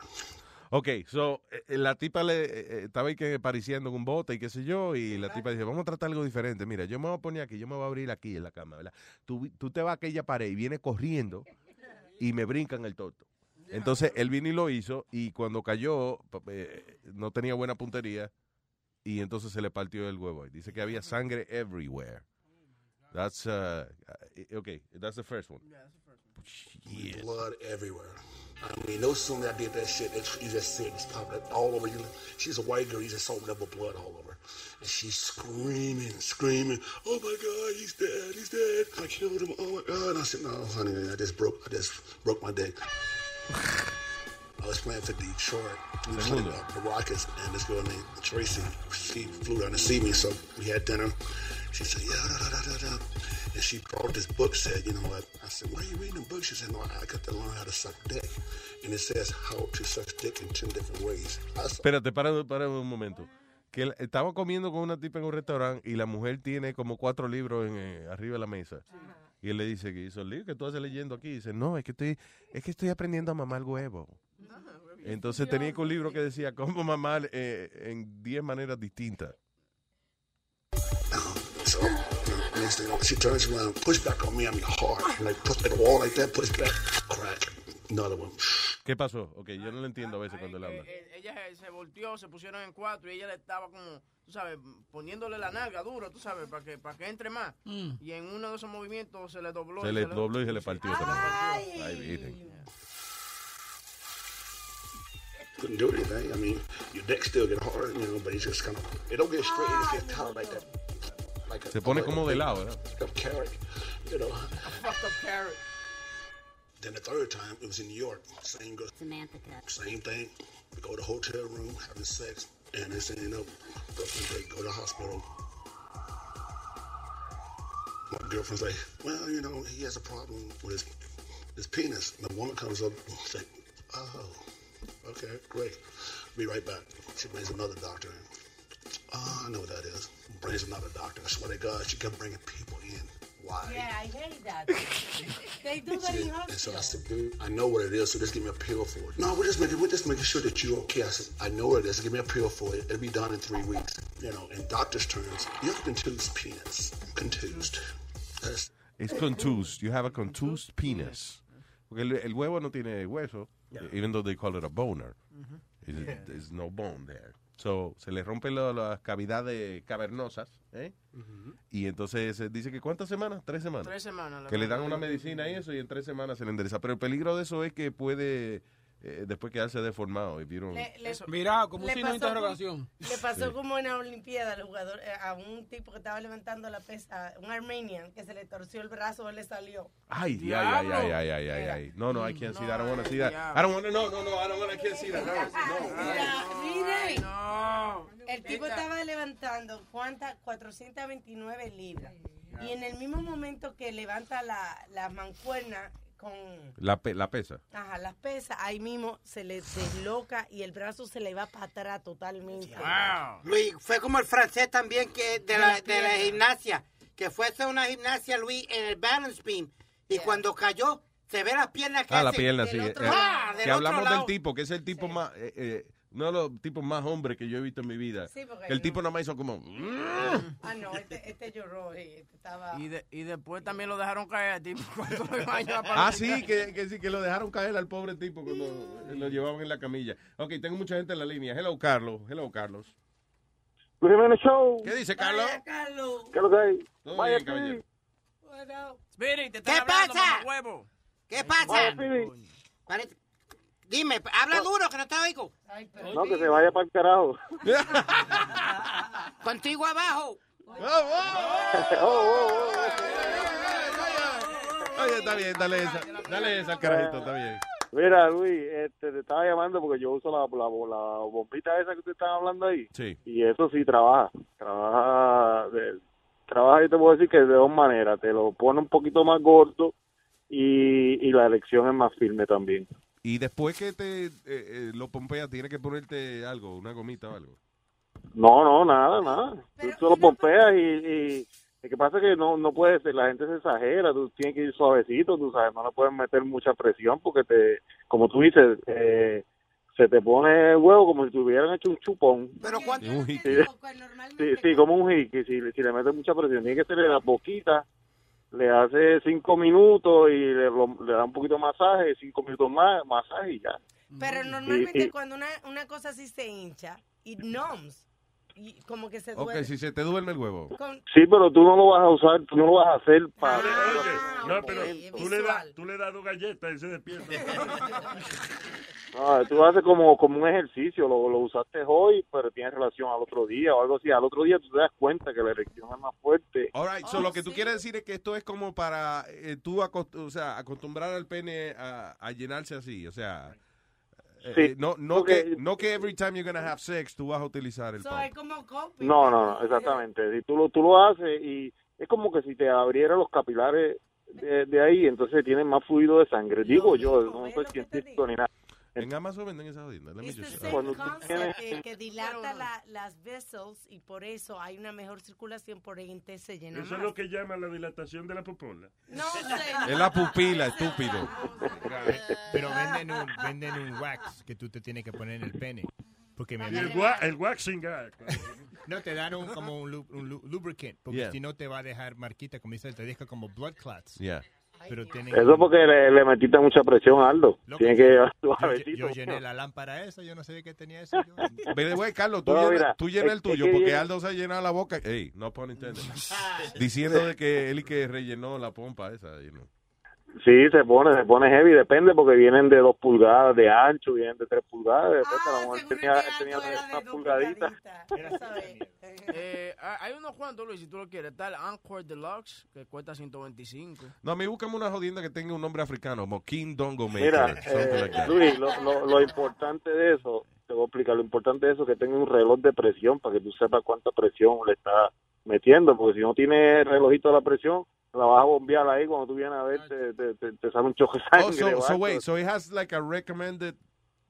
Ok, so, eh, la tipa le eh, eh, estaba ahí que apareciendo en un bote y qué sé yo, y la tipa dice, vamos a tratar algo diferente. Mira, yo me voy a poner aquí, yo me voy a abrir aquí en la cama. Tú, tú te vas a aquella pared y viene corriendo y me brincan el toto. Entonces, él vino y lo hizo, y cuando cayó, eh, no tenía buena puntería, y entonces se le partió el huevo. Dice que había sangre everywhere. That's, uh, uh, okay, that's the first one. Blood everywhere. I mean, no sooner I did that shit, it, you just see it just popping up all over you. She's a white girl, you just saw double blood all over. And she's screaming, screaming, oh my God, he's dead, he's dead. I killed him, oh my God. And I said, no, honey, I just broke, I just broke my dick. I was playing for Detroit. We were playing uh, the Rockets, and this girl named Tracy, she flew down to see me, so we had dinner. She said, yeah, da, da, da, da, da. And she brought this book, said, you know what? I said, why are you reading the book? She said, no, I got to learn how to suck dick. And it says how to suck dick in 10 different ways. Espérate, para, para un momento. Que estaba comiendo con una tipa en un restaurante y la mujer tiene como cuatro libros en, eh, arriba de la mesa. Y él le dice que hizo el libro que tú haces leyendo aquí. Y dice, no, es que estoy, es que estoy aprendiendo a mamar huevo. Entonces tenía un libro que decía cómo mamar eh, en 10 maneras distintas. so next thing she turns around, push back on me, I mean hard. Like, push at the wall like that, push back, crack. Another one. ¿Qué pasó? Ok, yo no lo entiendo a veces cuando él habla. Eh, ella se, se volteó, se pusieron en cuatro y ella le estaba como, tú sabes, poniéndole la nalga duro, tú sabes, para que, para que entre más. Y en uno de esos movimientos se le dobló. Se y le dobló y se le partió. Ay. Ay, miren. Couldn't do anything. I mean, your dick still get hard, you know, but it's just kind of, it don't get straight, it just gets kind of like that. Like a, Se pone like a como de lado, ¿verdad? a carrot, you know. Fucked up carrot. Then the third time, it was in New York. Same girl. Samantha. Same thing. We go to the hotel room, having sex, and they say, you know, girlfriend, they go to the hospital. My girlfriend's like, well, you know, he has a problem with his, his penis. And the woman comes up and says, oh, okay, great. Be right back. She brings another doctor in. Oh, I know what that is. Brings another doctor. I swear to God, she kept bringing people in. Why? Yeah, I hate that. they do that in And so I hospitals. said, dude, I know what it is, so just give me a pill for it. No, we're just making, we're just making sure that you're okay. I said, I know what it is. Give me a pill for it. It'll be done in three weeks. You know, in doctor's terms, you have a contused penis. Contused. That's Es contused. You have a contused penis. Porque el, el huevo no tiene hueso, even though they call it a boner. Mm-hmm. It- There's no bone there. So, se le rompen lo- las cavidades cavernosas, ¿eh? Y entonces eh, dice que ¿cuántas semanas? Tres semanas. Tres semanas. Que le dan una medicina y eso y en tres semanas se le endereza. Pero el peligro de eso es que puede eh, después quedarse deformado. you don't- Le- le- Mira, como un le signo de pasó interrogación. como- Le pasó Sí. como en la Olimpiada al jugador, eh, a un tipo que estaba levantando la pesa, un Armenian, que se le torció el brazo, él le salió. Ay, ay, ay, ay, ay, ay, ay, ay. No, no, I can't see that. I don't want to see that. I don't want to, no, no, no, I don't want to, I can't see that. No, no. Mire, No. el tipo estaba levantando, ¿cuántas? 429 libras. Y en el mismo momento que levanta la, la mancuerna con La, pe- la pesa. ajá, las pesas, ahí mismo se le desloca y el brazo se le va para atrás totalmente. Luis, fue como el francés también que de la, de la gimnasia, que fue a hacer una gimnasia, Luis, en el balance beam. Y cuando cayó, se ve las piernas que Ah, la pierna, sí. otro Eh, del que otro hablamos lado. del tipo, que es el tipo más, eh, eh, uno de los tipos más hombres que yo he visto en mi vida. Sí, porque el no. tipo nada más hizo como... Ah, no, este, este lloró, este estaba... Y, de- y después también lo dejaron caer, tipo, cuando lo iban a llevar para Ah, sí, que, que sí, que lo dejaron caer al pobre tipo cuando lo llevaban en la camilla. Ok, tengo mucha gente en la línea. Hello, Carlos. Hello, Carlos. Luis Show. ¿Qué dice, Carlos? Carlos. ¿Qué es lo que hay? Todo Vaya, bien, caballero. Spirit, te ¿Qué hablando, pasa? ¿Qué pasa? Vaya. Parece- Dime, habla duro que no te oigo. No, que se vaya para el carajo. Contigo abajo. Oye, está bien, dale esa. Dale esa al carajito, está bien. Mira, Luis, este, te estaba llamando porque yo uso la, la, la bombita esa que usted estaba hablando ahí. Sí. Y eso sí trabaja. Trabaja, de, trabaja, y te puedo decir que de dos maneras. Te lo pone un poquito más gordo y, y la elección es más firme también. Y después que te eh, eh, lo pompeas, tienes que ponerte algo, una gomita o algo. No, no, nada, nada. Tú solo pompeas y, y, Lo que pasa es que no, no puede ser, la gente se exagera, tú tienes que ir suavecito, tú sabes, no le puedes meter mucha presión porque te, como tú dices, eh, se te pone el huevo como si te hubieran hecho un chupón. Pero cuánto Un hit. Sí, sí, como un hit, que si, si le metes mucha presión, tiene que ser la boquita, le hace cinco minutos y le, lo- le da un poquito de masaje, cinco minutos más, masaje y ya. Pero normalmente y- cuando una, una cosa así se hincha, it numbs. Y como que se Ok, duele. si se te duerme el huevo. Con- Sí, pero tú no lo vas a usar, tú no lo vas a hacer para... No, pero tú le, das, tú le das dos galletas y se despierta. No, tú haces como, como un ejercicio, lo, lo usaste hoy, pero tiene relación al otro día o algo así. Al otro día tú te das cuenta que la erección es más fuerte. All right, so lo que tú quieres decir es que esto es como para eh, tú acost- o sea, acostumbrar al pene a, a llenarse así, o sea, Sí, eh, no no porque- que no que every time you're gonna have sex tú vas a utilizar el So, pump. es como. No, no, no, exactamente. Si tú lo, tú lo haces y es como que si te abriera los capilares de, de ahí, entonces tienes más fluido de sangre. Digo yo, no soy científico ni nada. En Amazon venden esa jodida. The just- same concept, que dilata la- las vessels y por eso hay una mejor circulación, por ende se llena Eso más. es lo que llaman la dilatación de la popola. No sé. Es la pupila, estúpido. Pero venden un, venden un wax que tú te tienes que poner en el pene. Porque me el, wa- el waxing gag. No, te dan un, como un, lu- un lu- lubricant, porque Yeah. si no te va a dejar marquita, como dice, te deja como blood clots. Yeah. Pero tienen Eso porque le, le metiste mucha presión a Aldo. Tiene que llevar yo, yo llené la lámpara esa, yo no sabía que tenía eso. yo. The way, Carlos, tú, No, llena, mira, tú llena es- el tuyo que porque llena- Aldo se ha llenado la boca. Ey, no pun intended. Diciendo de que él y que rellenó la pompa esa. you know. Sí, se pone, se pone heavy, depende porque vienen de dos pulgadas de ancho, vienen de tres pulgadas, depende, a lo mejor tenía, tenía una pulgadita. Eh, hay unos cuantos, Luis, si tú lo quieres. Está el Encore Deluxe, que cuesta 125. No, a mí búscame una jodienda que tenga un nombre africano, como King Dongo Maker. Mira, eh, like. Luis, lo, lo, lo importante de eso, te voy a explicar, lo importante de eso es que tenga un reloj de presión para que tú sepas cuánta presión le está metiendo, porque si no tiene relojito de la presión, la vas a bombear ahí cuando tú vienes a ver, te, te, te- te sale un choque de Oh, sangre. so, so wait, so it has like a recommended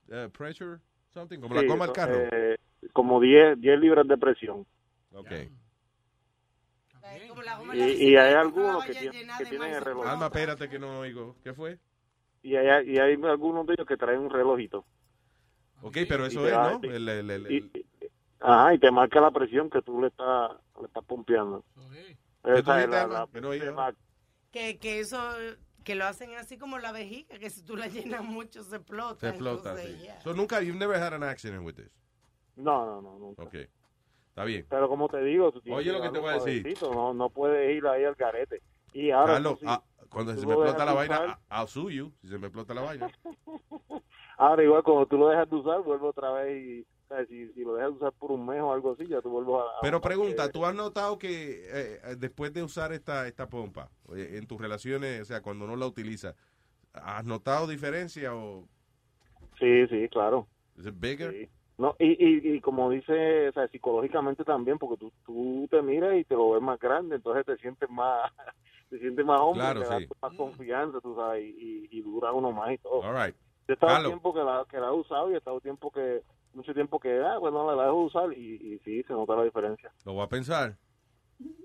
uh, pressure, something, como la coma el so- carro. eh, como 10, 10 libras de presión. Okay. Y, y hay algunos que, tienen, que tienen el reloj. Alma, espérate que no oigo. ¿Qué fue? Y hay, y hay algunos de ellos que traen un relojito. Ok, pero eso es, ¿no? El, el- el- y- y- ajá, y te marca la presión que tú le estás, le estás pompeando. Que no. Que, que eso, que lo hacen así como la vejiga, que si tú la llenas mucho se explota. Se explota, entonces, sí. yeah. So nunca, you've never had an accident with this. No, no, no, nunca. Ok. Está bien. Pero como te digo, tú tienes Oye lo que te voy a decir. No, no puedes ir ahí al garete. Y ahora, Carlos, sí, ah, cuando se me explota la vaina, I'll sue you. Si se me explota la vaina. Ahora igual cuando tú lo dejas de usar, vuelve otra vez y si, si lo dejas de usar por un mes o algo así, ya tú vuelves a... Pero pregunta, ¿tú has notado que eh, después de usar esta, esta pompa, eh, en tus relaciones, o sea, cuando no la utilizas, ¿has notado diferencia o Sí, sí, claro. it bigger? Sí. No, y, y, y como dice, o sea, psicológicamente también, porque tú, tú te miras y te lo ves más grande, entonces te sientes más, te sientes más hombre, Claro, te da sí. más confianza, tú sabes, y, y dura uno más y todo. All right. Yo he estado tiempo que la, que la he usado y he estado tiempo que, mucho tiempo que, ah, bueno, la, la dejo usar y, y sí, se nota la diferencia. Lo voy a pensar.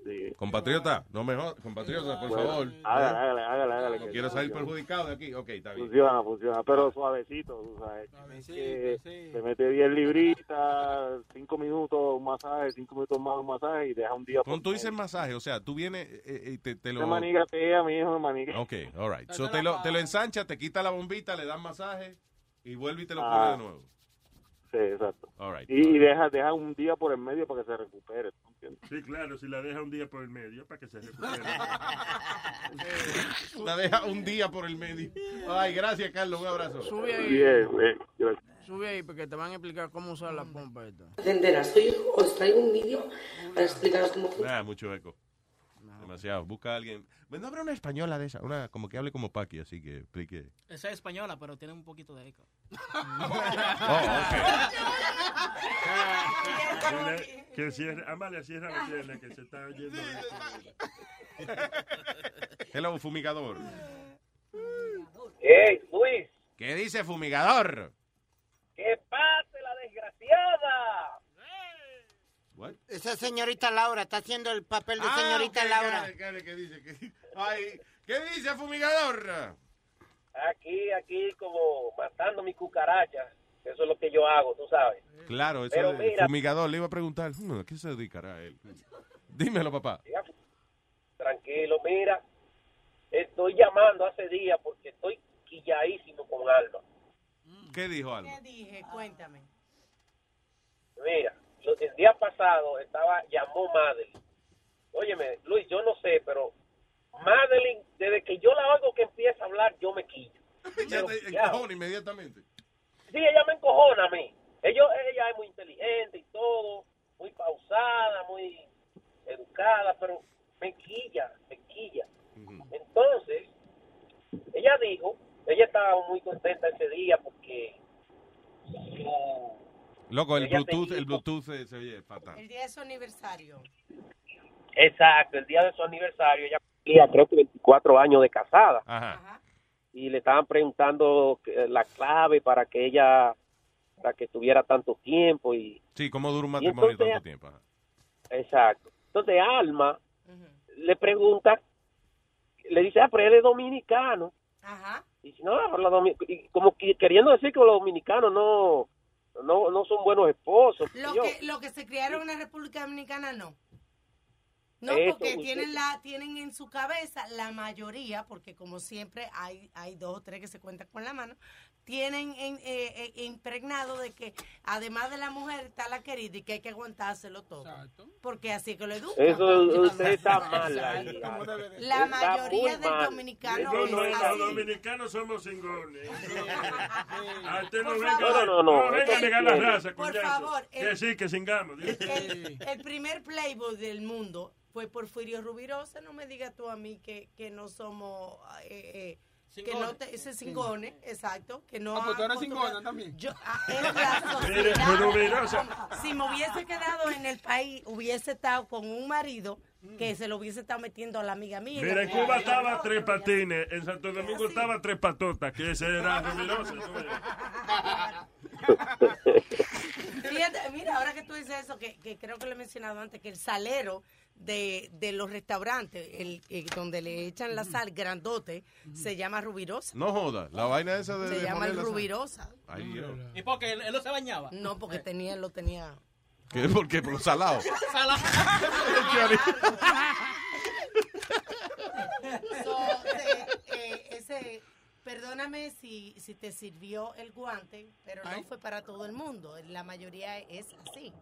Sí. Compatriota, no mejor, compatriota, por Bueno, favor. hágale, hágale, hágale, hágale, No quiero salir funciona. perjudicado de aquí. Ok, está bien. Funciona, funciona, pero suavecito, tú sabes. que Te mete 10 libritas, 5 minutos un masaje, 5 minutos más un masaje y deja un día Cuando tú dices el masaje, o sea, tú vienes eh, eh, y te, te lo... Me manigatea, mi hijo me maniga. Ok, all right. So te lo, te lo ensancha, te quita la bombita, le das masaje y vuelve y te lo Ah. pone de nuevo. Sí, exacto. All right. Y, y deja, deja un día por el medio para que se recupere. ¿tú entiendes? Sí, claro, si la deja un día por el medio para que se recupere. La deja un día por el medio. Ay, gracias, Carlos. Un abrazo. Sube ahí. Bien, bien, gracias. Sube ahí porque te van a explicar cómo usar la pompa esta. enteras. Hoy os traigo un vídeo para explicaros cómo funciona. Ah, mucho eco. Demasiado. Busca a alguien. No habrá una española de esa, una como que hable como Paqui, así que explique. Esa es española, pero tiene un poquito de eco. Dile que cierre, Amalia, cierra la pierna que se está oyendo. Hello, fumigador. ¡Ey, Luis! ¿Qué dice fumigador? ¡Que pase la desgraciada! Esa señorita Laura está haciendo el papel de Ah, señorita Laura. ¿qué dice? ¿Qué, ay, ¿qué dice, fumigador? Aquí, aquí como matando mis cucarachas. Eso es lo que yo hago, tú sabes. Claro, eso Pero es mira- fumigador. Le iba a preguntar, "Hmm, ¿a qué se dedicará él? Dímelo, papá. Tranquilo, mira. Estoy llamando hace días porque estoy quilladísimo con Alma. ¿Qué dijo Alma? ¿Qué dije? Cuéntame. Mira, el día pasado estaba, llamó Madeline. Óyeme, Luis, yo no sé, pero Madeline, desde que yo la oigo que empieza a hablar, yo me quillo. Ya te encojona inmediatamente. Sí, ella me encojona a mí. Ellos, ella es muy inteligente y todo, muy pausada, muy educada, pero me quilla, me quilla. Entonces, ella dijo, ella estaba muy contenta ese día porque su- Loco, el Bluetooth, el Bluetooth se, se oye fatal. El día de su aniversario. exacto, el día de su aniversario, ella cumplía creo que 24 años de casada. Ajá. y le estaban preguntando que- la clave para que ella para que estuviera tanto tiempo y Sí, ¿cómo dura un matrimonio entonces- tanto tiempo? Ajá. exacto entonces Alma le pregunta le dice ah pero él es dominicano Ajá. y dice no domi- y como que- queriendo decir que los dominicanos no no no son buenos esposos Lo Yo- que, lo que se criaron en la República Dominicana, no. No, Eso, porque usted- tienen la tienen en su cabeza la mayoría, porque como siempre hay hay dos o tres que se cuentan con la mano, tienen en, eh, eh, impregnado de que además de la mujer está la querida y que hay que aguantárselo todo. Porque así que lo educan. eso usted está mal ahí La mayoría muy del mal. dominicano No, no, los dominicanos somos cingones. A usted no Por venga, favor. No, no, no, no venga a negar la raza, Por favor, Que el- sí, que singamos. El, el primer Playboy del mundo fue Porfirio Rubirosa. No me digas tú a mí que, que no somos. eh, que no te, ese cingone, exacto, que no Ah, pues tú eres cingona también. Yo, ah, es la sociedad. Si me hubiese quedado en el país, hubiese estado con un marido que se lo hubiese estado metiendo a la amiga mía. Mira, en Cuba estaba tres patines, en Santo Domingo estaba tres patotas, que ese era Rubirosa. Fíjate, mira, ahora que tú dices eso, que, que creo que lo he mencionado antes, que el salero de, de los restaurantes, el, el donde le echan la sal grandote, se llama rubirosa. No joda, la vaina esa de... Se de llama el rubirosa. Ay, Dios. ¿Y por qué él, él no se bañaba? No, porque tenía, lo tenía. ¿Qué? ¿Por qué? Por los salados. So, te- eh, ese, perdóname si, si te sirvió el guante, pero no fue para todo el mundo. La mayoría es así.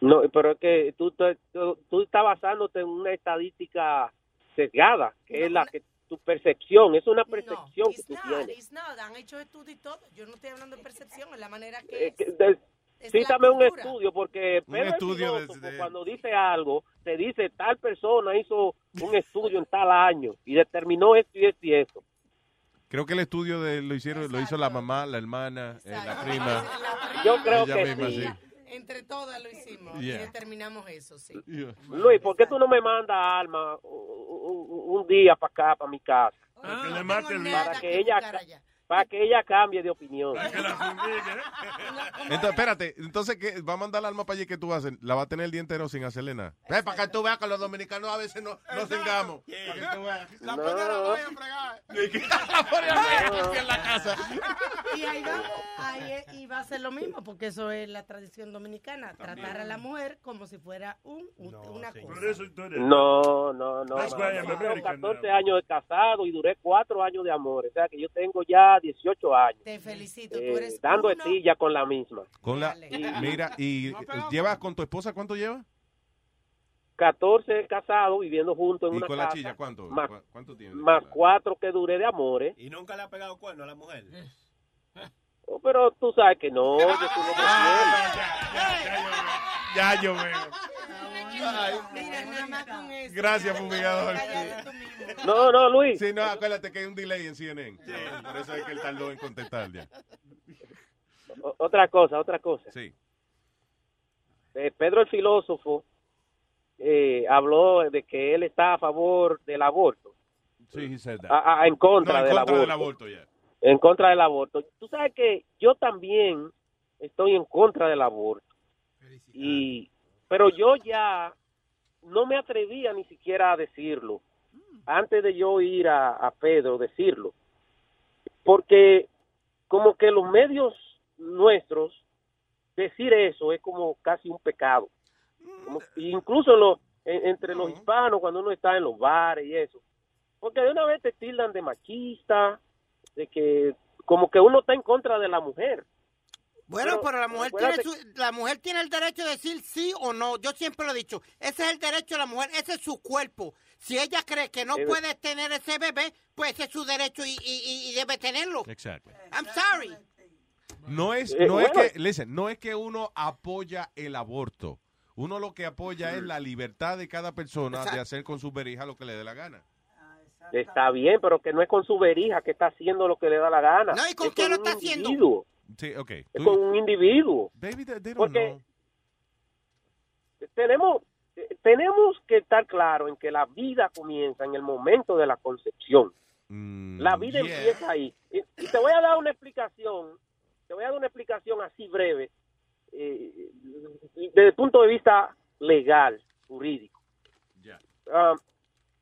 No, pero es que tú, te- tú, tú estás basándote en una estadística sesgada, que es la que tu percepción, es una percepción que It's tú not, tienes. not. Han hecho estudios y todo. Yo no estoy hablando de percepción, es la manera que es. que de- Es cítame un estudio, porque Pedro estudio cuando dice algo, te dice tal persona hizo un estudio en tal año y determinó esto y esto y esto. Creo que el estudio de, lo hicieron, lo hizo la mamá, la hermana, eh, la prima. Yo creo Ella que misma, sí. sí. Entre todas lo hicimos Yeah. y determinamos eso, sí. Luis, ¿por qué tú no me mandas a Alma un, un- un día para acá, para mi casa? Para que le mate el Para que ella para que ella cambie de opinión. Entonces, espérate, entonces, ¿qué? ¿va a mandar la alma para allí que tú haces? La va a tener el día entero sin hacerle nada. Ve, para que tú veas que los dominicanos a veces no, no cingamos. Para que tú veas. La No. pone a la voy a fregar. La pone a fregar en la casa. Y ahí vamos, ahí y va a ser lo mismo, porque eso es la tradición dominicana, tratar a la mujer como si fuera un, un- una cosa. No, no, no. No, why no. I'm Yo tengo American 14 now. años de casado y duré 4 años de amor. O sea que yo tengo ya 18 años. Te felicito, eh, tú eres dando uno. estilla con la misma. Con la, mira, y llevas con tu esposa, ¿cuánto llevas? 14 casados viviendo juntos en ¿Y una con la casa. chilla cuánto? Más, ¿Cu- ¿Cuánto tienes? más 4 que duré de amores. Y nunca le ha pegado cuerno a la mujer. Oh, pero tú sabes que no. yo soy un hombre Ya yo veo. Gracias, fumigador. No, no, Luis. Sí, no, acuérdate que hay un delay en CNN. Por eso es que él tardó en contestar ya. O- otra cosa, otra cosa. Sí. Eh, Pedro el filósofo eh, habló de que él está a favor del aborto. Sí, he said that. A- a- en contra, No, en del, contra aborto. del aborto, ya. En contra del aborto. Tú sabes que yo también estoy en contra del aborto. Y pero yo ya no me atrevía ni siquiera a decirlo. Antes de yo ir a, a Pedro, decirlo. Porque como que los medios nuestros, decir eso es como casi un pecado. Como- incluso los- en- entre los hispanos, cuando uno está en los bares y eso. Porque de una vez te tildan de machista, de que como que uno está en contra de la mujer. Bueno, pero, la mujer tiene su- la mujer tiene el derecho de decir sí o no. Yo siempre lo he dicho. Ese es el derecho de la mujer. Ese es su cuerpo. Si ella cree que no puede tener ese bebé, pues ese es su derecho y, y- y debe tenerlo. Exacto. I'm sorry. No es, Eh, no es que, listen, no es que uno apoya el aborto. Uno lo que apoya es la libertad de cada persona de hacer con su berija lo que le dé la gana. Está bien, pero que no es con su verija que está haciendo lo que le da la gana. No, ¿y con Es qué lo un está haciendo? individuo. Sí, ok. Es con un individuo. Baby, they, Porque know. tenemos eh, tenemos que estar claro en que la vida comienza en el momento de la concepción. La vida yeah. empieza ahí. Y, y te voy a dar una explicación, te voy a dar una explicación así breve, eh, desde el punto de vista legal, jurídico. Ah,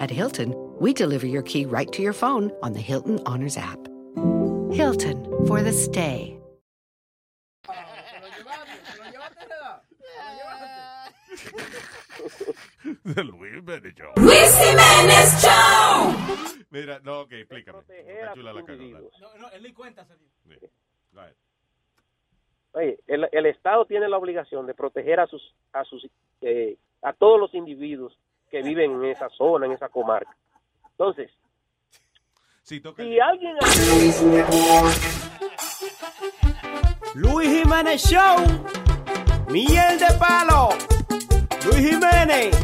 At Hilton, we deliver your key right to your phone on the Hilton Honors app. Hilton for the stay. De Luis Jiménez Show. Luis Jiménez Show. Mira, no, ok, explícame. Está chula la cagada. No, no, él ni cuenta ahead. Oye, el, el Estado tiene la obligación de proteger a sus a sus eh, a todos los individuos que viven en esa zona, en esa comarca. Entonces, si alguien Luis Jiménez Show. Miel de palo. Luis Jiménez.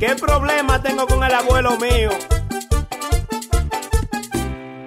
¿Qué problema tengo con el abuelo mío?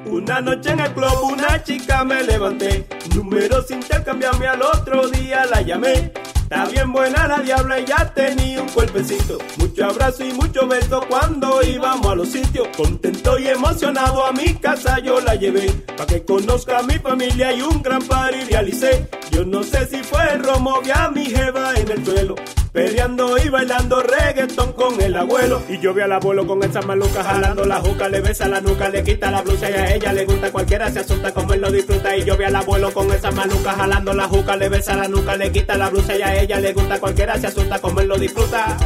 Una noche en el club una chica me levanté. Números intercambiarme al otro día la llamé. Está bien buena la diabla y ya tenía un cuerpecito. Mucho abrazo y mucho beso cuando íbamos a los sitios. Contento y emocionado a mi casa yo la llevé. Pa' que conozca a mi familia y un gran party realicé. Yo no sé si fue el romo, vi a mi jeva en el suelo. Peleando y bailando reggaetón con el abuelo. Y yo vi al abuelo con esa maluca jalando la juca, le besa la nuca, le quita la blusa y a ella le gusta. Cualquiera se asusta como él lo disfruta. Y yo vi al abuelo con esa maluca jalando la juca, le besa la nuca, le quita la blusa y a ella le gusta. Cualquiera se asusta como lo disfruta.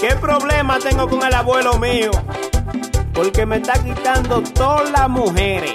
¿Qué problema tengo con el abuelo mío? Porque me está quitando todas las mujeres.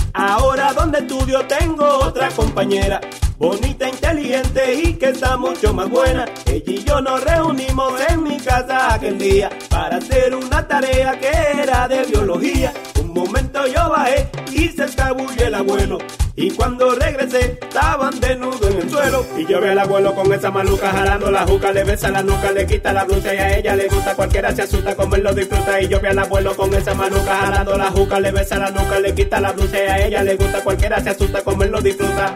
Ahora donde estudio tengo otra compañera. Bonita, inteligente y que está mucho más buena. Ella y yo nos reunimos en mi casa aquel día para hacer una tarea que era de biología. Un momento yo bajé y se escabulle el abuelo. Y cuando regresé, estaban desnudos en el suelo. Y yo vi al abuelo con esa maluca jalando la juca, le besa la nuca, le quita la blusa y a ella le gusta. Cualquiera se asusta como lo disfruta. Y yo vi al abuelo con esa maluca jalando la juca, le besa la nuca, le quita la blusa y a ella le gusta. Cualquiera se asusta como lo disfruta.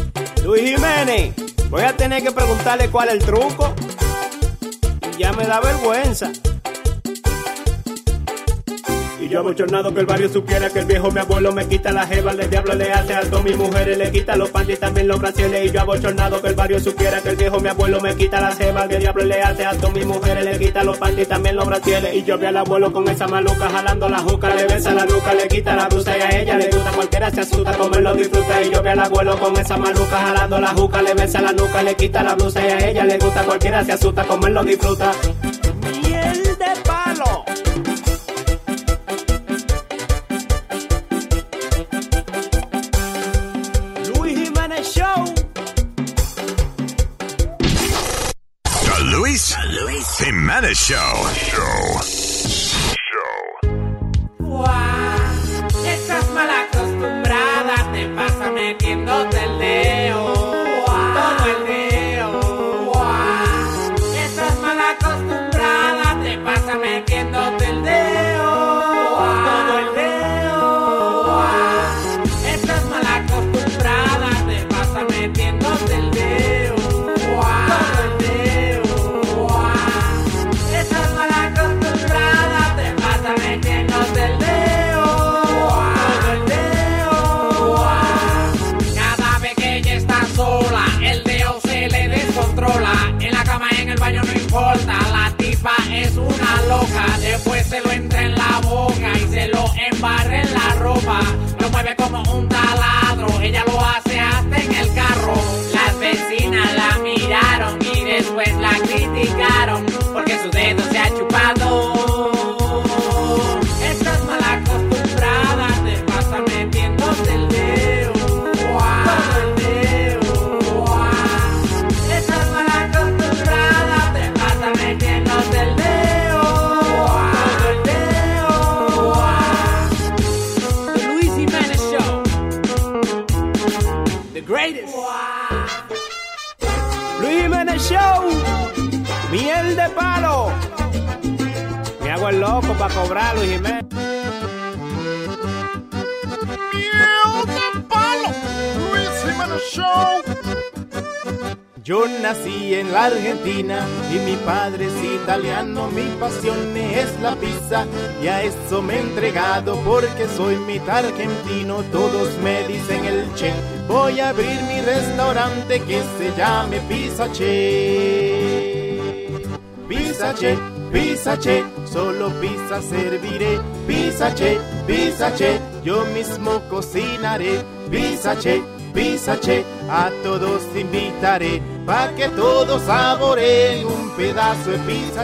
Luis Jiménez, voy a tener que preguntarle cuál es el truco. Y ya me da vergüenza. Yo abochornado que el barrio supiera que el viejo mi abuelo me quita la jeva, el diablo le hace alto mi mujeres, le quita los panties también los brasiles. Y yo abochornado que el barrio supiera que el viejo mi abuelo me quita la jeva, el diablo le hace alto mi mujeres, le quita los panties también los brasiles. Y yo vi al abuelo con esa maluca jalando la juca, le besa la nuca, le quita la blusa y a ella le gusta cualquiera se asusta, comerlo disfruta. Y yo vi al abuelo con esa maluca jalando la juca, le besa la nuca, le quita la blusa y a ella le gusta cualquiera se asusta, comerlo disfruta. Miel de palo. Jimenez Show. Guau, estás mal acostumbrada, te pasa metiéndote loco para cobrar, Luis Jiménez. De palo. Luis Jiménez Show. Yo nací en la Argentina y mi padre es italiano, mi pasión es la pizza y a eso me he entregado porque soy mitad argentino, todos me dicen el che. Voy a abrir mi restaurante que se llame Pizza Che. Pizza Che, Pizza Che, solo pizza serviré. Pizza Che, Pizza Che, yo mismo cocinaré. Pizza Che, Pizza Che, a todos invitaré pa' que todos saboreen un pedazo de pizza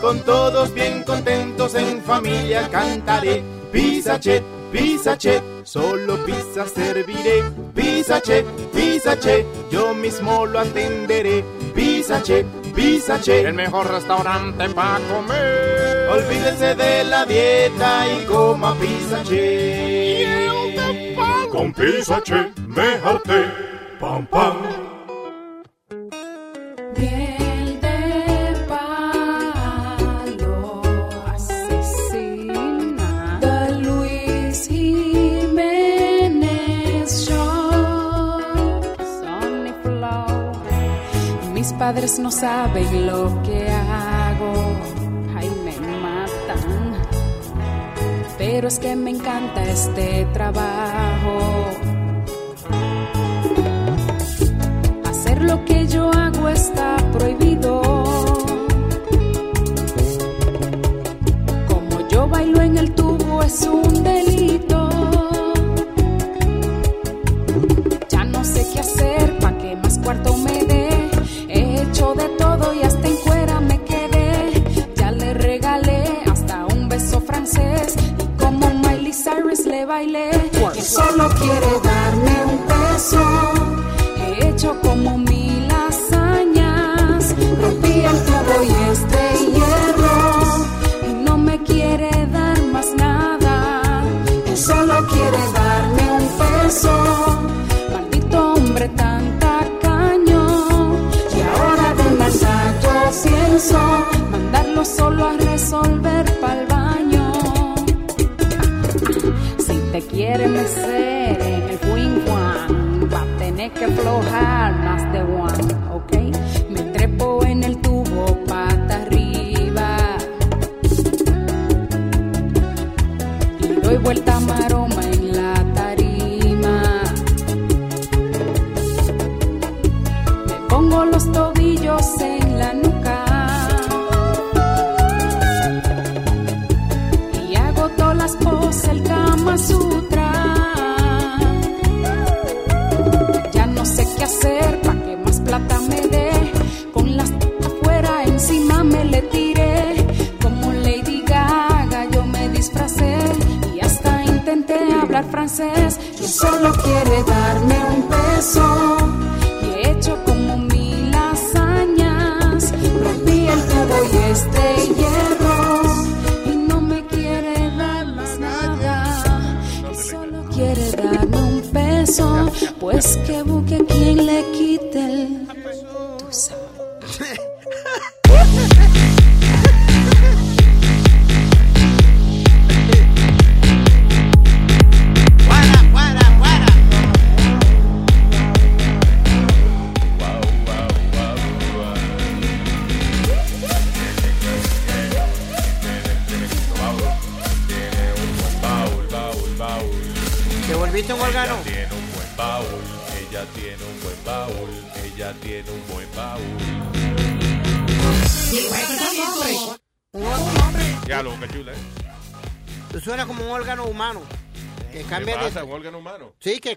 Con todos bien contentos en familia cantaré. Pizza Che, Pizza Che. Solo pizza serviré. Pizza Che, Pizza Che. Yo mismo lo atenderé. Pizza Che, Pizza Che. El mejor restaurante para comer. Olvídense de la dieta y coma Pizza Che. Con Pizza Che me harté. Pam, pam. Padres no saben lo que hago. Ay, me matan. Pero es que me encanta este trabajo. Hacer lo que yo hago está prohibido. Como yo bailo en el tubo es un delito. Quiere mecer en el wing one, va a tener que aflojar más de one,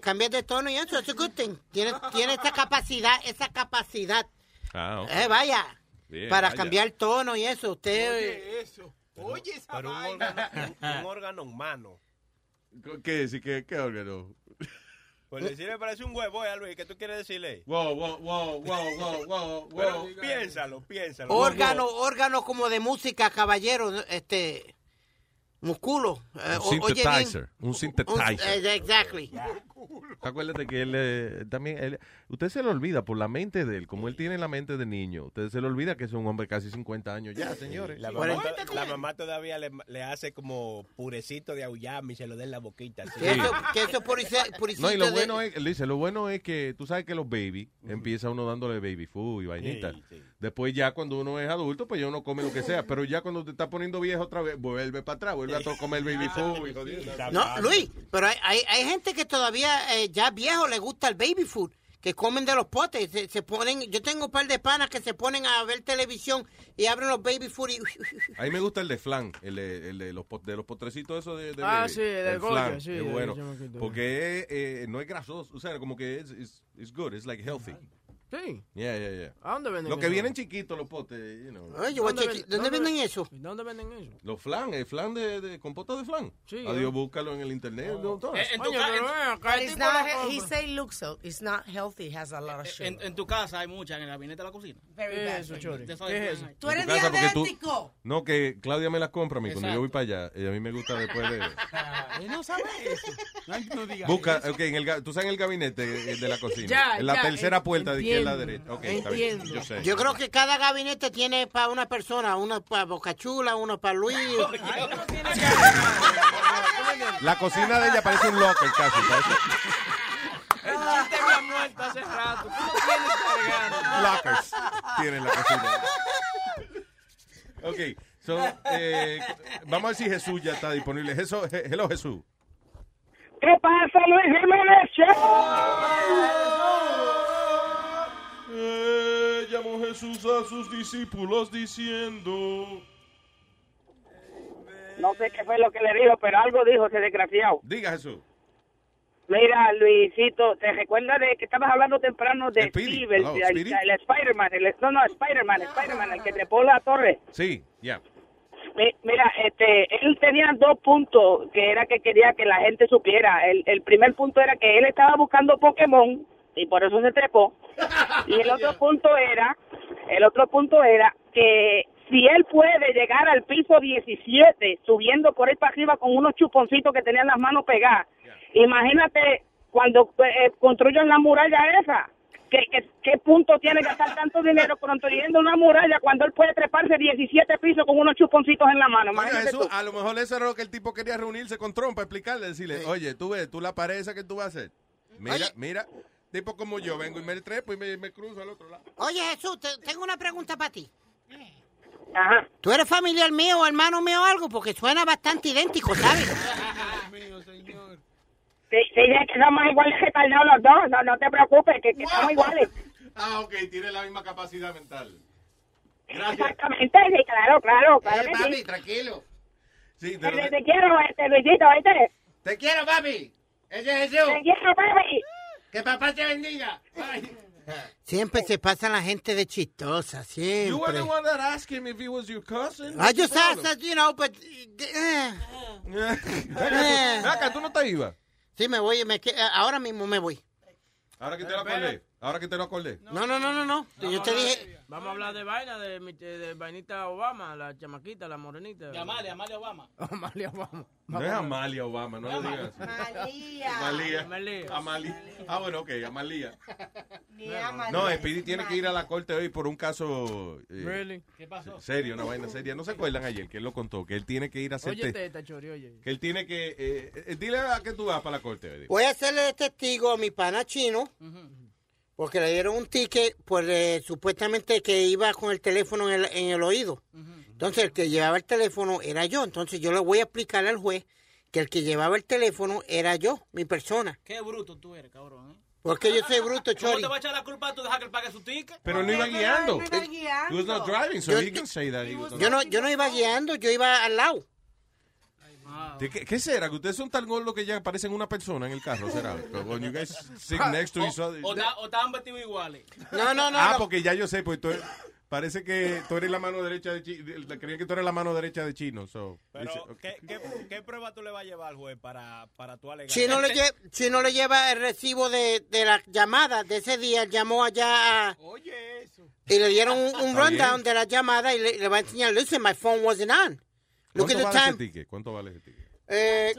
humano? sí, que cambia de tono y eso, es good thing. Tiene, tiene esa capacidad, esa capacidad. Ah, ok. Eh, vaya. Bien, para vaya. cambiar tono y eso. Usted. Oye, eso. Oye, esa Pero un vaina. órgano, un, un órgano humano. ¿Qué decir? ¿Qué, qué órgano? Pues decirle parece un huevo, eh, Luis. ¿Qué tú quieres decirle? Wow, wow, wow, wow, wow, wow, Pero wow. piénsalo, piénsalo. órgano, órgano como de música, caballero. Este. Musculo. Eh, Un o- oye bien. synthesizer, un synthesizer. eh, Acuérdate que él eh, también, él- usted se le olvida por la mente de él, como él tiene la mente de niño, usted se le olvida que es un hombre casi 50 años ya, señores. La mamá, to- la mamá todavía le, le hace como purecito de auyama y se lo da en la boquita. Que eso, que eso No, y lo de- bueno es, dice, lo bueno es que tú sabes que los baby, empieza uno dándole baby food y vainita. Después ya cuando uno es adulto, pues ya uno come lo que sea, pero ya cuando te está poniendo viejo otra vez, vuelve para atrás, vuelve a comer baby food y. No, Luis, pero hay, hay, hay gente que todavía eh, ya viejo le gusta el baby food, que comen de los potes, se, se ponen, yo tengo un par de panas que se ponen a ver televisión y abren los baby food y A mí me gusta el de flan, el de, el de los, pot- de los potrecitos esos de, de Ah, sí, el de el Goya, flan, sí, es bueno. Porque eh, no es grasoso, o sea, como que es it's, it's good, it's like healthy. Sí. Yeah, yeah, yeah. ¿A dónde venden Lo que eso? vienen chiquitos los potes, you know. Oye, voy a cheque- ¿dónde venden eso? ¿Dónde venden eso? Los flan, el flan de, de compota de flan. Sí, Adiós, eh. búscalo en el internet. no, todo. En- en tu Oye, pero ven it's not, he, say looks so. It's not healthy. Has a lot of sugar. En, en tu casa hay muchas en el gabinete de la cocina. Very ¿Qué bad es eso. Chori? Tú eres diabético. No, que Claudia me las compra a mí cuando yo voy para allá. Y a mí me gusta después de... Él no sabe eso. No, no digas Busca, ok, en el, tú sabes en el gabinete eh, de la cocina. Ya, en la tercera puerta de izquierda a entiendo, derecha. Ok, está bien. entiendo. Yo sé. Yo creo que cada gabinete tiene para una persona, uno para Bocachula, uno para Luis. La cocina de ella parece un locker casi. parece- El chiste había muerto hace rato. Tú lo tienes cargando. Lockers tiene en la cocina. Ok, so, eh, vamos a ver si Jesús ya está disponible. Jesús, he- hello Jesús. ¿Qué pasa, Luis Jiménez? Eh, llamó Jesús a sus discípulos diciendo... No sé qué fue lo que le dijo, pero algo dijo ese desgraciado. Diga Jesús. Mira, Luisito, ¿te recuerdas de que estabas hablando temprano de Speedy. Steve, el, el- el Spider-Man? el- no, no, Spider-Man, Spider-Man, el que trepó la torre. Sí, ya. Mi- Mira, este, él tenía dos puntos que era que quería que la gente supiera. El, el primer punto era que él estaba buscando Pokémon y por eso se trepó. Y el otro punto era, el otro punto era que si él puede llegar al piso 17 subiendo por ahí para arriba con unos chuponcitos que tenían las manos pegadas, imagínate cuando eh, construyan la muralla esa. ¿Qué, qué, qué punto tiene que gastar tanto dinero construyendo una muralla cuando él puede treparse 17 pisos con unos chuponcitos en la mano? Coño, Imagínate eso, tú. a lo mejor eso era lo que el tipo quería reunirse con Trump para explicarle, decirle, oye, tú ves, tú la pared esa que tú vas a hacer. Mira, mira, tipo como yo, vengo y me trepo y me, me cruzo al otro lado. Oye, Jesús, te- tengo una pregunta para ti. Ajá. ¿Tú eres familiar mío o hermano mío o algo? Porque suena bastante idéntico, ¿sabes? Sí, sí, es que somos iguales retardados los dos, no, no te preocupes, que, que somos iguales. Ah, ok, tiene la misma capacidad mental. Exactamente, sí, claro, claro, claro que sí. tranquilo. Sí, Te, te quiero, este, Luisito, ¿viste? Te quiero, papi. Ese es Jesús. Te quiero, papi. Que papá te bendiga. Siempre se pasa la gente de chistosa, You were siempre. the one that asked him if he was your cousin. I just asked, that, you know, but... eh, acá, ¿tú no te ibas? Sí, me voy, me, que- ahora mismo me voy. Ahora que te lo acordé. Ahora que te lo acordé. No, no, no, no, no. Yo te dije... Vamos a hablar de vaina, de, de vainita Obama, la chamaquita, la morenita. De Amalia, Amalia Obama. Amalia Obama. No es Amalia Obama, no lo digas así. Amalia. Amalia. Ah, bueno, ok, Amalia. No, Speedy tiene que ir a la corte hoy por un caso eh, Really? ¿Qué pasó? serio, una vaina seria. ¿No se acuerdan ayer que él lo contó? Que él tiene que ir a hacer Oye, te- teta, chori, oye. Que él tiene que... eh, eh, dile a que tú vas para la corte hoy. Voy a hacerle de testigo a mi pana chino, porque le dieron un ticket por eh, supuestamente que iba con el teléfono en el, en el oído. Entonces el que llevaba el teléfono era yo. Entonces yo le voy a explicar al juez que el que llevaba el teléfono era yo, mi persona. Qué bruto tú eres, cabrón. ¿eh? Porque yo soy bruto, ¿Cómo Chori. te va a echar la culpa a tú dejar que él pague su ticket? Pero no iba guiando. no iba He was not driving, so Yo- he can say that. he was Yo no, yo no iba guiando, yo iba al lado. ¿De ¿Qué, ¿Qué será? ¿Que ustedes son tan gordos que ya parecen una persona en el carro? ¿Será? When you guys sit next to each other. O, ta- o estaban vestidos iguales. No, no, no. Ah, no. porque ya yo sé, pues tú eres- parece que tú eres la mano derecha de Chino. Creían que tú eres la mano derecha de Chino. So, Pero. ¿qué, qué, qué prueba tú le vas a llevar al juez para, para tu alegar? Chino le, Chino le lleva el recibo de, de la llamada de ese día. Él llamó allá a- Oye, eso. y le dieron un, rundown bien. de la llamada y le, le va a enseñar, listen, my phone wasn't on. Look ¿Cuánto at the vale ese time. ticket? ¿Cuánto vale ese ticket? Eh,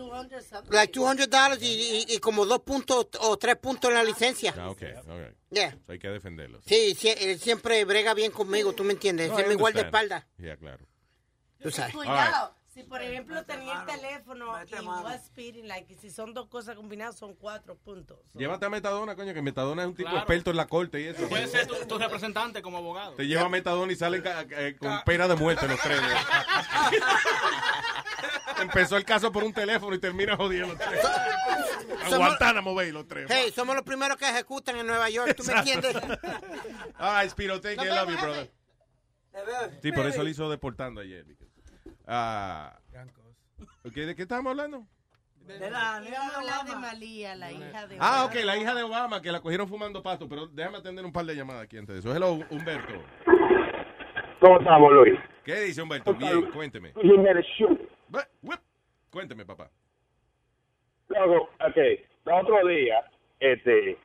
like 200 dollars y, y, y como dos puntos o tres puntos en la licencia. Ah, ok, ok. Yeah. So hay que defenderlo. Sí, sí, él siempre brega bien conmigo, tú me entiendes. No, Él I me guarda understand. espalda. Yeah, claro. Tú sabes. Cuidado. Si por ejemplo tenía el teléfono y was speeding, like, y si son dos cosas combinadas son cuatro puntos. Llévate a Metadona, coño, que Metadona es un tipo Claro. experto en la corte y eso. Puede ser tu, tu representante como abogado. Te lleva Metadona y salen ca- eh, con pena de muerte los tres. Empezó el caso por un teléfono y termina jodiendo los tres. A Somos- Guantánamo Bay los tres. Hey, somos los primeros que ejecutan en Nueva York, ¿tú me entiendes? All right, Spiro, thank you. I love you, brother. Sí, por eso le hizo deportando ayer. Ah, ok, ¿De qué estábamos hablando? De la, Vamos a hablar de Malía, la hija de Ah, ok, la hija de Obama, que la cogieron fumando pasto, pero déjame atender un par de llamadas aquí antes de eso. Hello, Humberto. ¿Cómo estamos, Luis? ¿Qué dice Humberto? Bien, cuénteme. Cuénteme, papá. Luego, ok, el otro día, este,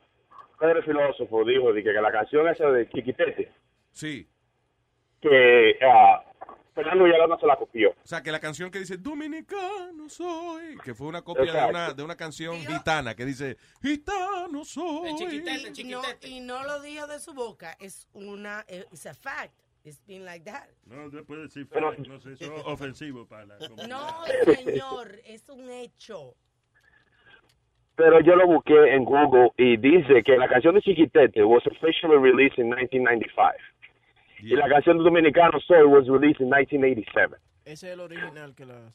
Pedro el filósofo dijo de que, que la canción esa de Chiquitete, Sí. que ah, Fernando Villalona se la copió. O sea, que la canción que dice Dominicano soy, que fue una copia de una, de una canción gitana que dice Gitano soy. Y no, y no lo dijo de su boca, es una, es a fact. It's been like that. No, puede decir Pero- no sé, eso es ofensivo para la comunidad. No, señor, es un hecho. Pero yo lo busqué en Google y dice que la canción de Chiquitete was officially released in 1995. Y la canción de Dominicano Soy was released in 1987. Ese es el original que la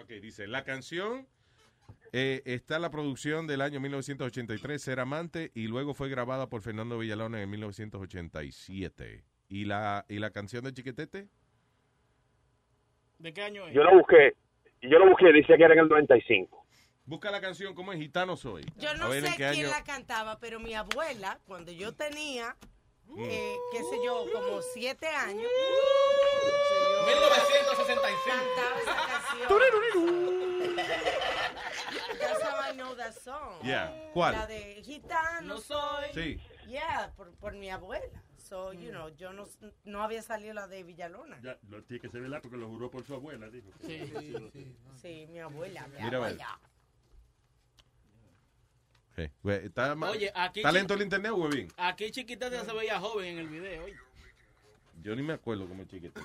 Ok, dice, la canción eh, está en la producción del año 1983, Ser Amante, y luego fue grabada por Fernando Villalona en 1987. ¿Y la, ¿Y la canción de Chiquitete? ¿De qué año es? Yo lo busqué, yo lo busqué, decía que era en el 95. Busca la canción, ¿cómo es? Gitano Soy. Yo no sé quién año. la cantaba, pero mi abuela, cuando yo tenía, eh, qué sé yo, como siete años, 1965. cantaba esa canción. Ya esa vaina know that song. Yeah. ¿Cuál? La de Gitano soy. Sí. Yeah, por, por mi abuela. So, you know, yo no, no había salido la de Villalona. Ya, lo tiene que ser verdad porque lo juró por su abuela, dijo. Sí, sí, Sí, mi abuela, mi Mira, a ver. abuela. Güey, ¿Está Oye, aquí ¿Talento chi- el internet, huevín? Aquí chiquita se veía joven en el video. oye. Yo ni me acuerdo cómo es chiquitete.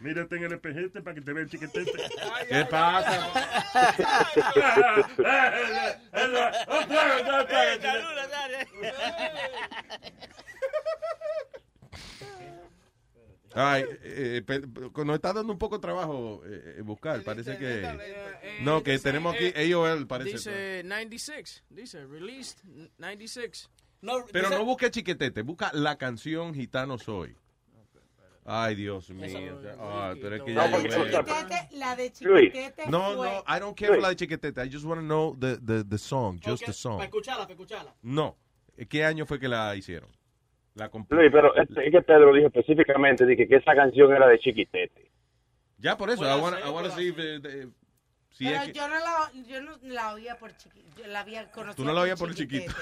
Mírate en el espejete para que te vea el chiquitete. ¿Qué pasa? Ay, eh, pe- pe- nos está dando un poco de trabajo eh, eh, buscar. Parece que. No, que tenemos aquí AOL, parece. Dice 96. Dice released 96. Pero no busque chiquetete, busca la canción Gitano Soy. Ay, Dios mío. Ay, pero es que ya veo. Chiquitete, la de Chiquitete No, no, I don't care for la de chiquetete. I just want to know the, the, the song, just Ok, the song. Para escucharla, para escucharla. No. ¿Qué año fue que la hicieron? La Luis, pero este, es que Pedro dijo específicamente dije, que esa canción era de Chiquitete. Ya por eso, Puede I wanna see if, eh, si Pero es que- yo no la, yo no la oía por chiquitete. Yo la había conocido Tú no la oías por el chiquito.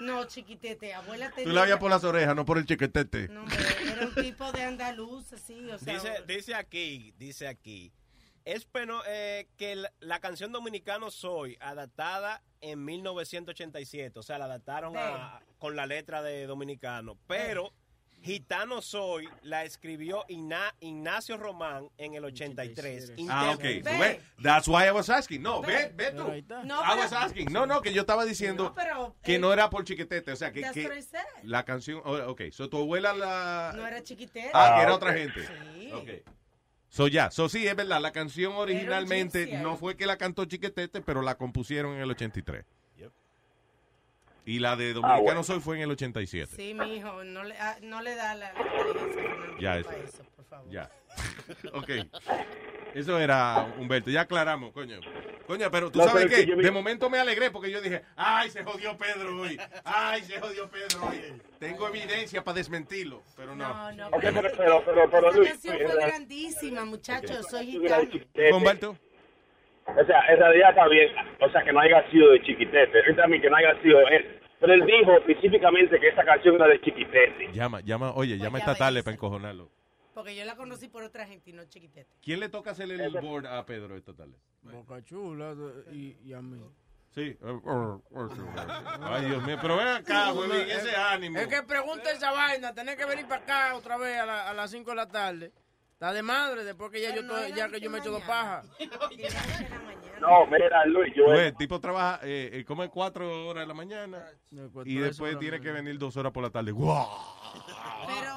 No, chiquitete. Abuela tenía... Tú la veías por las orejas, no por el chiquetete. No, era un tipo de andaluz, así, o sea... Dice, dice aquí, dice aquí. Es bueno eh, que la, la canción Dominicano Soy, adaptada en 1987, o sea, la adaptaron a- con la letra de Dominicano, pero Gitano Soy la escribió Igna- Ignacio Román en el 83. Ah, ok. So, ve, That's why I was asking. No, ve, ve tú. No, I was pero- asking. No, no, que yo estaba diciendo No, pero, que eh, no era por chiquetete. O sea, que, la canción. oh, ok, so tu abuela la. No era chiquitete. Ah, que era otra gente. Sí. Ok. So ya, so sí, es verdad, la canción originalmente gypsy, no fue que la cantó Chiquetete, pero la compusieron en el 83. Y la de Dominicano bueno. Soy fue en el 87. Sí, mi hijo, no le, ah, no le da la, Ya, eso. Favor. Ya. ok. Eso era Humberto, ya aclaramos, coño. Coño, pero tú No, sabes pero que yo vi- de momento me alegré porque yo dije, ay, se jodió Pedro hoy. Ay, se jodió Pedro hoy. Tengo evidencia para desmentirlo, pero no. No, no, Ok, pero, pero, pero, pero, Esa Luis, canción Luis, fue en grandísima, muchachos, soy gitano. Chiquitete, Humberto. O sea, en realidad está bien, o sea, que no haya sido de Chiquitete, él también que no haya sido él. Pero él dijo específicamente que esa canción era de Chiquitete. Llama, llama, oye, llama Pues esta ya tarde para encojonarlo. Porque yo la conocí por otra gente y no chiquitete. ¿Quién le toca hacer el board a Pedro esta tarde? Boca Chula y, y a mí. Sí. Ay, Dios mío, pero ven acá, güey, ese ánimo. Es que pregunta esa vaina, tener que venir para acá otra vez a, la- a las 5 de la tarde. Está de madre después que ya yo, estoy- ya que yo me echo dos pajas. No, mira, Luis, yo... Pues, el tipo trabaja, eh, eh, come cuatro horas de la mañana pues, y después tiene que venir dos horas por la tarde. ¡Guau!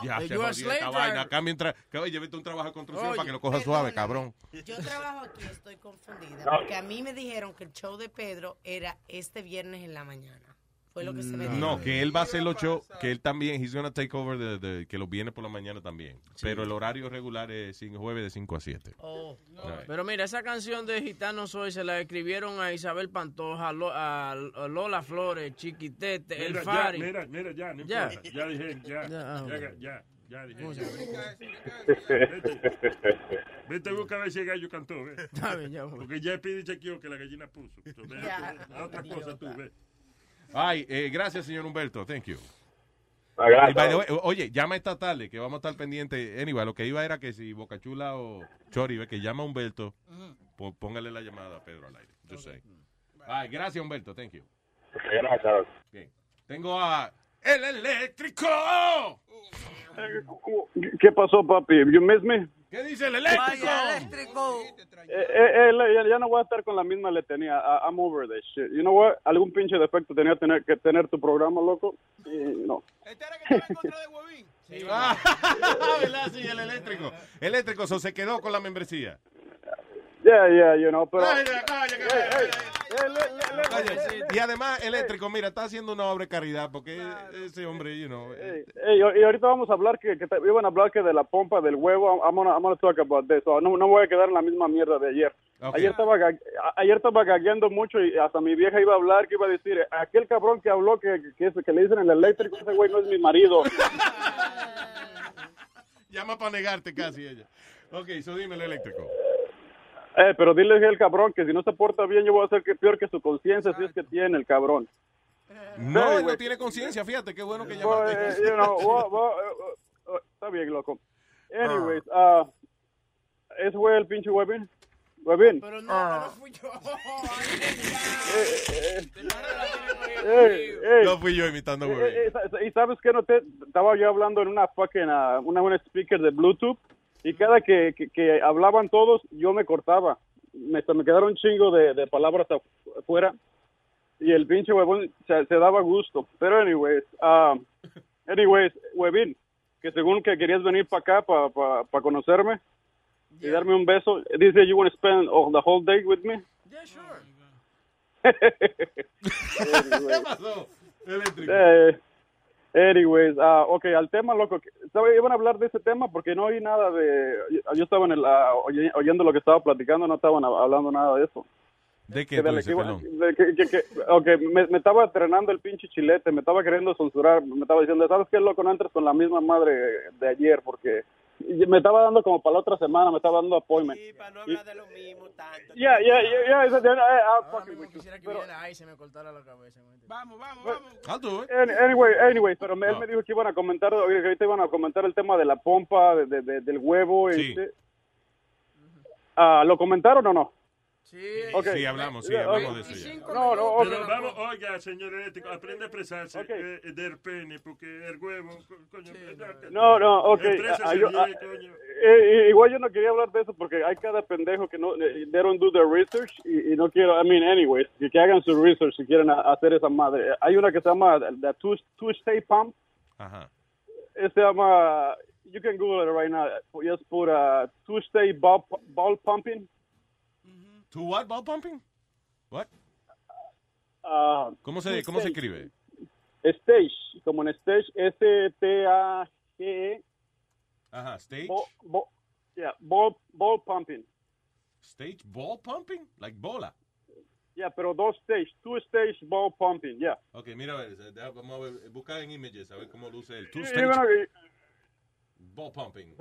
Ya Eh, se esta vaina. Acá mientras, que oye, vete un trabajo de construcción Oye, para que lo coja suave, cabrón. Yo trabajo aquí, estoy confundida. No. Porque a mí me dijeron que el show de Pedro era este viernes en la mañana. Fue lo que se me dijo. No, que él va a hacer los shows, que él también, he's gonna take over, de, de- que los viene por la mañana también. Pero el horario regular es jueves de 5 a 7. Oh. Pero mira, esa canción de Gitano Soy se la escribieron a Isabel Pantoja, a Lo- a Lola Flores, Chiquitete, El Mira, ya, Fari. mira, mira, ya, no Ya. importa. Ya dije, ya, Ya, ah, ya, ya, ya dije. ¿Cómo se Vete, a buscar a ver si el gallo cantó, ve. Está bien, ya voy. Porque ya pide chequeó que la gallina puso. Ya. a otra cosa tú, ve. Ay, eh, gracias, señor Humberto. Thank you. Ah, gracias. Y by the way, o- oye, llama esta tarde, que vamos a estar pendientes. Anyway, lo que iba era que si Bocachula o Chori, ve que llama a Humberto, po- póngale la llamada a Pedro al aire. Yo sé. Ay, gracias, Humberto. Thank you. Gracias. Bien. Tengo a El Eléctrico. ¿Qué pasó, papi? You miss me? ¿Qué dice el eléctrico? Eh, eh, eh, ya, ya no voy a estar con la misma letanía. I- I'm over this shit. You know what? Algún pinche defecto tenía tener, que tener tu programa, loco. Y no. Ah, ¿verdad? Sí, el eléctrico. Eléctrico, so, se quedó con la membresía. Yeah, yeah, you know, pero... Y además, eléctrico, mira, está haciendo una obra de caridad porque ese hombre, you know. eh, Ey, y ahorita vamos a hablar que, que te- iban a hablar que de la pompa del huevo. I'm gonna, I'm gonna talk about this. So, no, no voy a quedar en la misma mierda de ayer. Ok. Ayer estaba ayer estaba gagueando mucho y hasta mi vieja iba a hablar que iba a decir aquel cabrón que habló que, que, que le dicen el eléctrico ese güey no es mi marido. Llama para negarte casi ella. Ok, so dime el eléctrico. Eh, pero dile al cabrón que si no se porta bien, yo voy a hacer que peor que su conciencia, si es que tiene el cabrón. No, no tiene conciencia, fíjate, qué bueno que llamaste. you know, wo- wo- eh, eh, está bien, loco. Anyways, ah, ese fue el pinche Webin. Webin. Pero no, no fui yo. No fui yo imitando a Eh, Webin. eh, y sabes que no te estaba yo hablando en una fucking ah, una buena speaker de Bluetooth y cada que, que, que hablaban todos yo me cortaba me, me quedaron un chingo de, de palabras afu- afuera y el pinche huevón se, se daba gusto pero anyways ah, anyways huevín que según que querías venir para acá para pa, pa conocerme y darme un beso dice you want to spend all, the whole day with me Yeah, sure. Anyways. pasó? Eléctrico. Eh, anyways, ah, ok, al tema, loco. ¿sabe? Iban a hablar de ese tema porque no oí nada de... Yo, estaba en el, oye- oyendo lo que estaba platicando, no estaban hab- hablando nada de eso. ¿De qué Que de que de que- que- que- ok, me, me estaba entrenando el pinche chilete, me estaba queriendo censurar, me estaba diciendo, ¿sabes qué, loco? No entres con la misma madre de ayer porque... me estaba dando como para la otra semana, me estaba dando appointment. Ya, ya, ya, ya, esa- ya, eh, ah. Quisiera que Pero- viniera ahí y se me cortara la cabeza. Vamos, vamos, vamos. I'll do it. Any- Anyway, anyway, pero él me dijo que iban a comentar, oye, que ahorita iban a comentar el tema de la pompa, de, de- de- del huevo. Sí. este. Ah, ¿Lo comentaron o no? Sí, Ok. Sí, hablamos, sí, hablamos de eso ya. No, no, ok. Pero vamos, oiga, señor eléctrico, aprende a expresarse eh, del pene, porque el huevo, co- coño, No, no, ok. Ah, yo- ah, coño. eh, eh, igual yo no quería hablar de eso porque hay cada pendejo que no, eh, they don't do their research y, y no quiero, I mean, anyways, que, que hagan su research si quieren a- hacer esa madre. Hay una que se llama the two, two Stay Pump. Ajá. Eh, Se llama, you can Google it right now. Just put uh, two Stay ball, ball Pumping. ¿To what? ¿Ball pumping? What? Ah, ¿Cómo se, cómo se escribe? Stage, como en Stage, S-T-A-G-E. Ajá, stage. Ball, ball, yeah, ball, ball pumping. Stage ball pumping? Like bola. Yeah, pero dos stage, two stage ball pumping, yeah. Ok, mira, vamos a ver, buscar en images, a ver cómo luce el two stage ball pumping.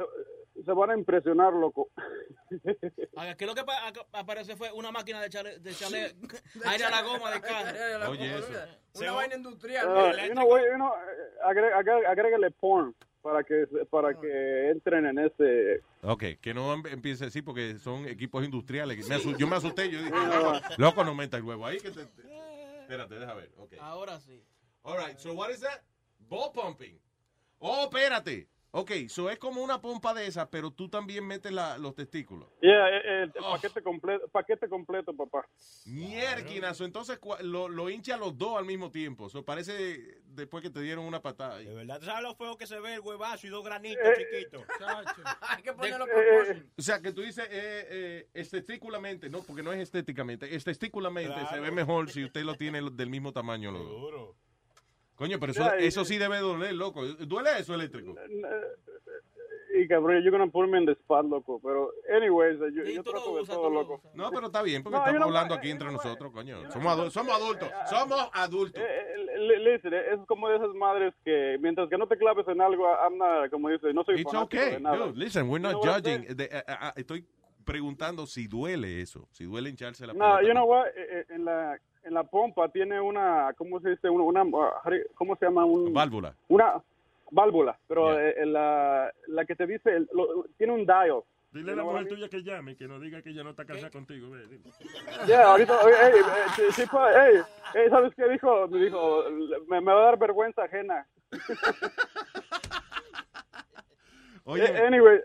Se van a impresionar, loco. Que lo que aparece fue una máquina de echarle, de echarle aire a la goma del carro. Oye, eso. Una vaina industrial. Ah, mira, you know, güey, you know, eh, agrégale porn para que para que entren en ese Ok, que no em- empiece así porque son equipos industriales. Me yo me asusté, yo dije, Ah. loco, loco, no meta el huevo ahí. Que te, te- Espérate, deja ver. Ok. Ahora sí. All right, so what is that? Ball pumping. Oh, espérate. Ok, so es como una pompa de esas, pero tú también metes la- los testículos. Yeah, eh, eh, el Oh. paquete completo, paquete completo, papá. Mierquinazo, entonces lo, lo hincha los dos al mismo tiempo. Eso parece después que te dieron una patada. De verdad, ¿tú sabes lo feo que se ve el huevazo y dos granitos Eh, chiquitos? Hay que ponerlo Eh, eh, O sea, que tú dices eh, eh, estéticamente, no, porque no es estéticamente, estéticamente se ve mejor si usted lo tiene del mismo tamaño los dos. Coño, pero eso, Ya, y- eso sí debe doler, loco. ¿Duele eso eléctrico? Y cabrón, you're gonna put me in the spot, loco. Pero, anyways, yo, yo trato de todo, loco. No, pero está bien, porque No, estamos yo no- hablando aquí entre nosotros, coño. Somos, adu- somos adultos, somos adultos. Eh, li- Listen, eh, es como de esas madres que mientras que no te claves en algo, I'm not, como dice, no soy It's fanático okay, de nada. dude. Listen, we're You not judging. De- eh, eh, estoy preguntando si duele eso, si duele hincharse la No, you know what? En la, en la pompa tiene una, ¿cómo se dice? Una, una- ¿cómo se llama? Un, Válvula. Una válvula, pero eh, la, la que te dice, lo- tiene un dial. Dile a la mujer tuya que llame, que no diga que ella no está casada contigo. ve. Ya, ahorita, eh, eh, eh, pa- eh, eh, ¿sabes qué dijo? Me dijo, me, me va a dar vergüenza ajena. Oye, Eh, anyway,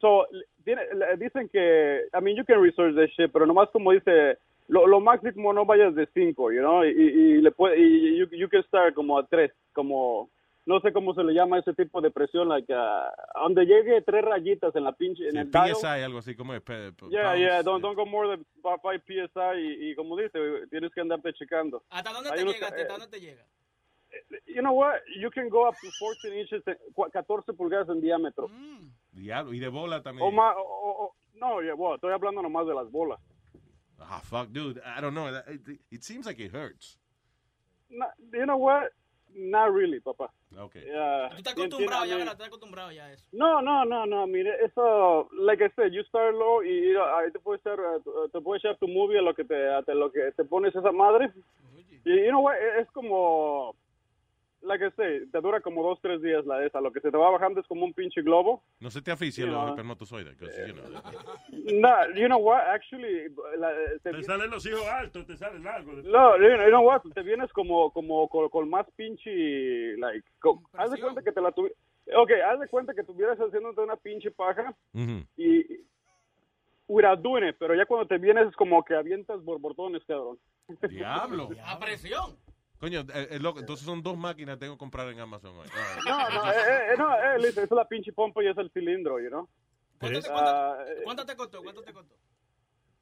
so, tiene, dicen que, I mean, you can research this shit, pero nomás como dice, lo, lo máximo no vayas de 5, you know, y, y, y le puede, y you, you can start como a 3, como, no sé cómo se le llama ese tipo de presión, like, uh, donde llegue tres rayitas en la pinche, en el dial. PSI, algo así como de Yeah, pounds. yeah, don't, go more than 5 PSI y, y como dice, tienes que andarte checando. ¿Hasta dónde Hay te llega? ¿Hasta eh, dónde te llega? You know what? You can go up to 14 inches, eh, cua- 14 pulgadas en diámetro. Diablo, y de bola también. O más, o- o- no, yeah, well, estoy hablando nomás de las bolas. Ah, fuck, dude. I don't know. It, it seems like it hurts. No, you know what? not really, papá. Okay. Yeah, Tú estás acostumbrado ya, ¿verdad? Estás acostumbrado ya a eso. No, no, no, no, mire, eso, like I said, you start low y you know, ahí te puede echar, uh, te puede echar tu movie a lo que te, a lo que te pones esa madre. Y, you know what, es como, like I say, te dura como dos, tres días la esa, lo que se te va bajando es como un pinche globo. No se te aficia You los know. espermatozoides. 'cause, you know. No, you know what, actually, la- te- Te salen los hijos altos, te salen largos. No, you know, you know what, te vienes como, como con, con más pinche, like, co- haz de cuenta que te la tuvieras, ok, haz de cuenta que estuvieras haciéndote una pinche paja Ujú. y without doing it, pero ya cuando te vienes es como que avientas borbotones, cabrón. Diablo. A presión. Coño, eh, eh, loco, entonces son dos máquinas que tengo que comprar en Amazon. right. No, no, eh, eh, no, eh, listen, esa es la pinche pompa y es el cilindro, you know. ¿Cuánto, te- Ah, cuánto- te costó? ¿Cuánto te costó?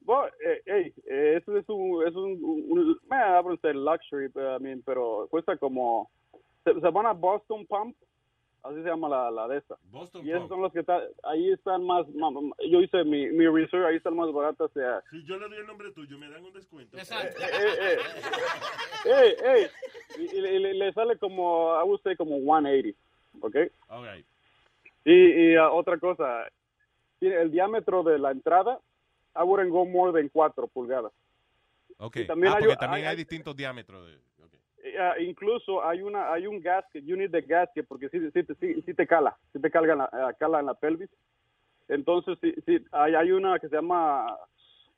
Well, eh, hey, eh, eso es un, es un, un, un luxury, but, I mean, pero cuesta como, se, se llama Boston Pump, así se llama la, la de esa. Boston y esos son los que están, ahí están más, yo hice mi, mi research, ahí están más baratas, o sea, Si yo le doy el nombre tuyo, me dan un descuento. Exacto. eh, hey, hey, y, y le, le- le sale como, I would say como 180, ¿ok? All right. Y, y ah, otra cosa, tiene el diámetro de la entrada, I wouldn't go more than 4 pulgadas. Ok. También ah, hay- porque también hay- hay, hay- distintos diámetros. De... Ah, incluso hay una hay un gasket, you need the gasket porque sí, sí, te- sí, sí te cala, sí te calga en la, ah, cala en la pelvis. Entonces sí, hay, hay una que se llama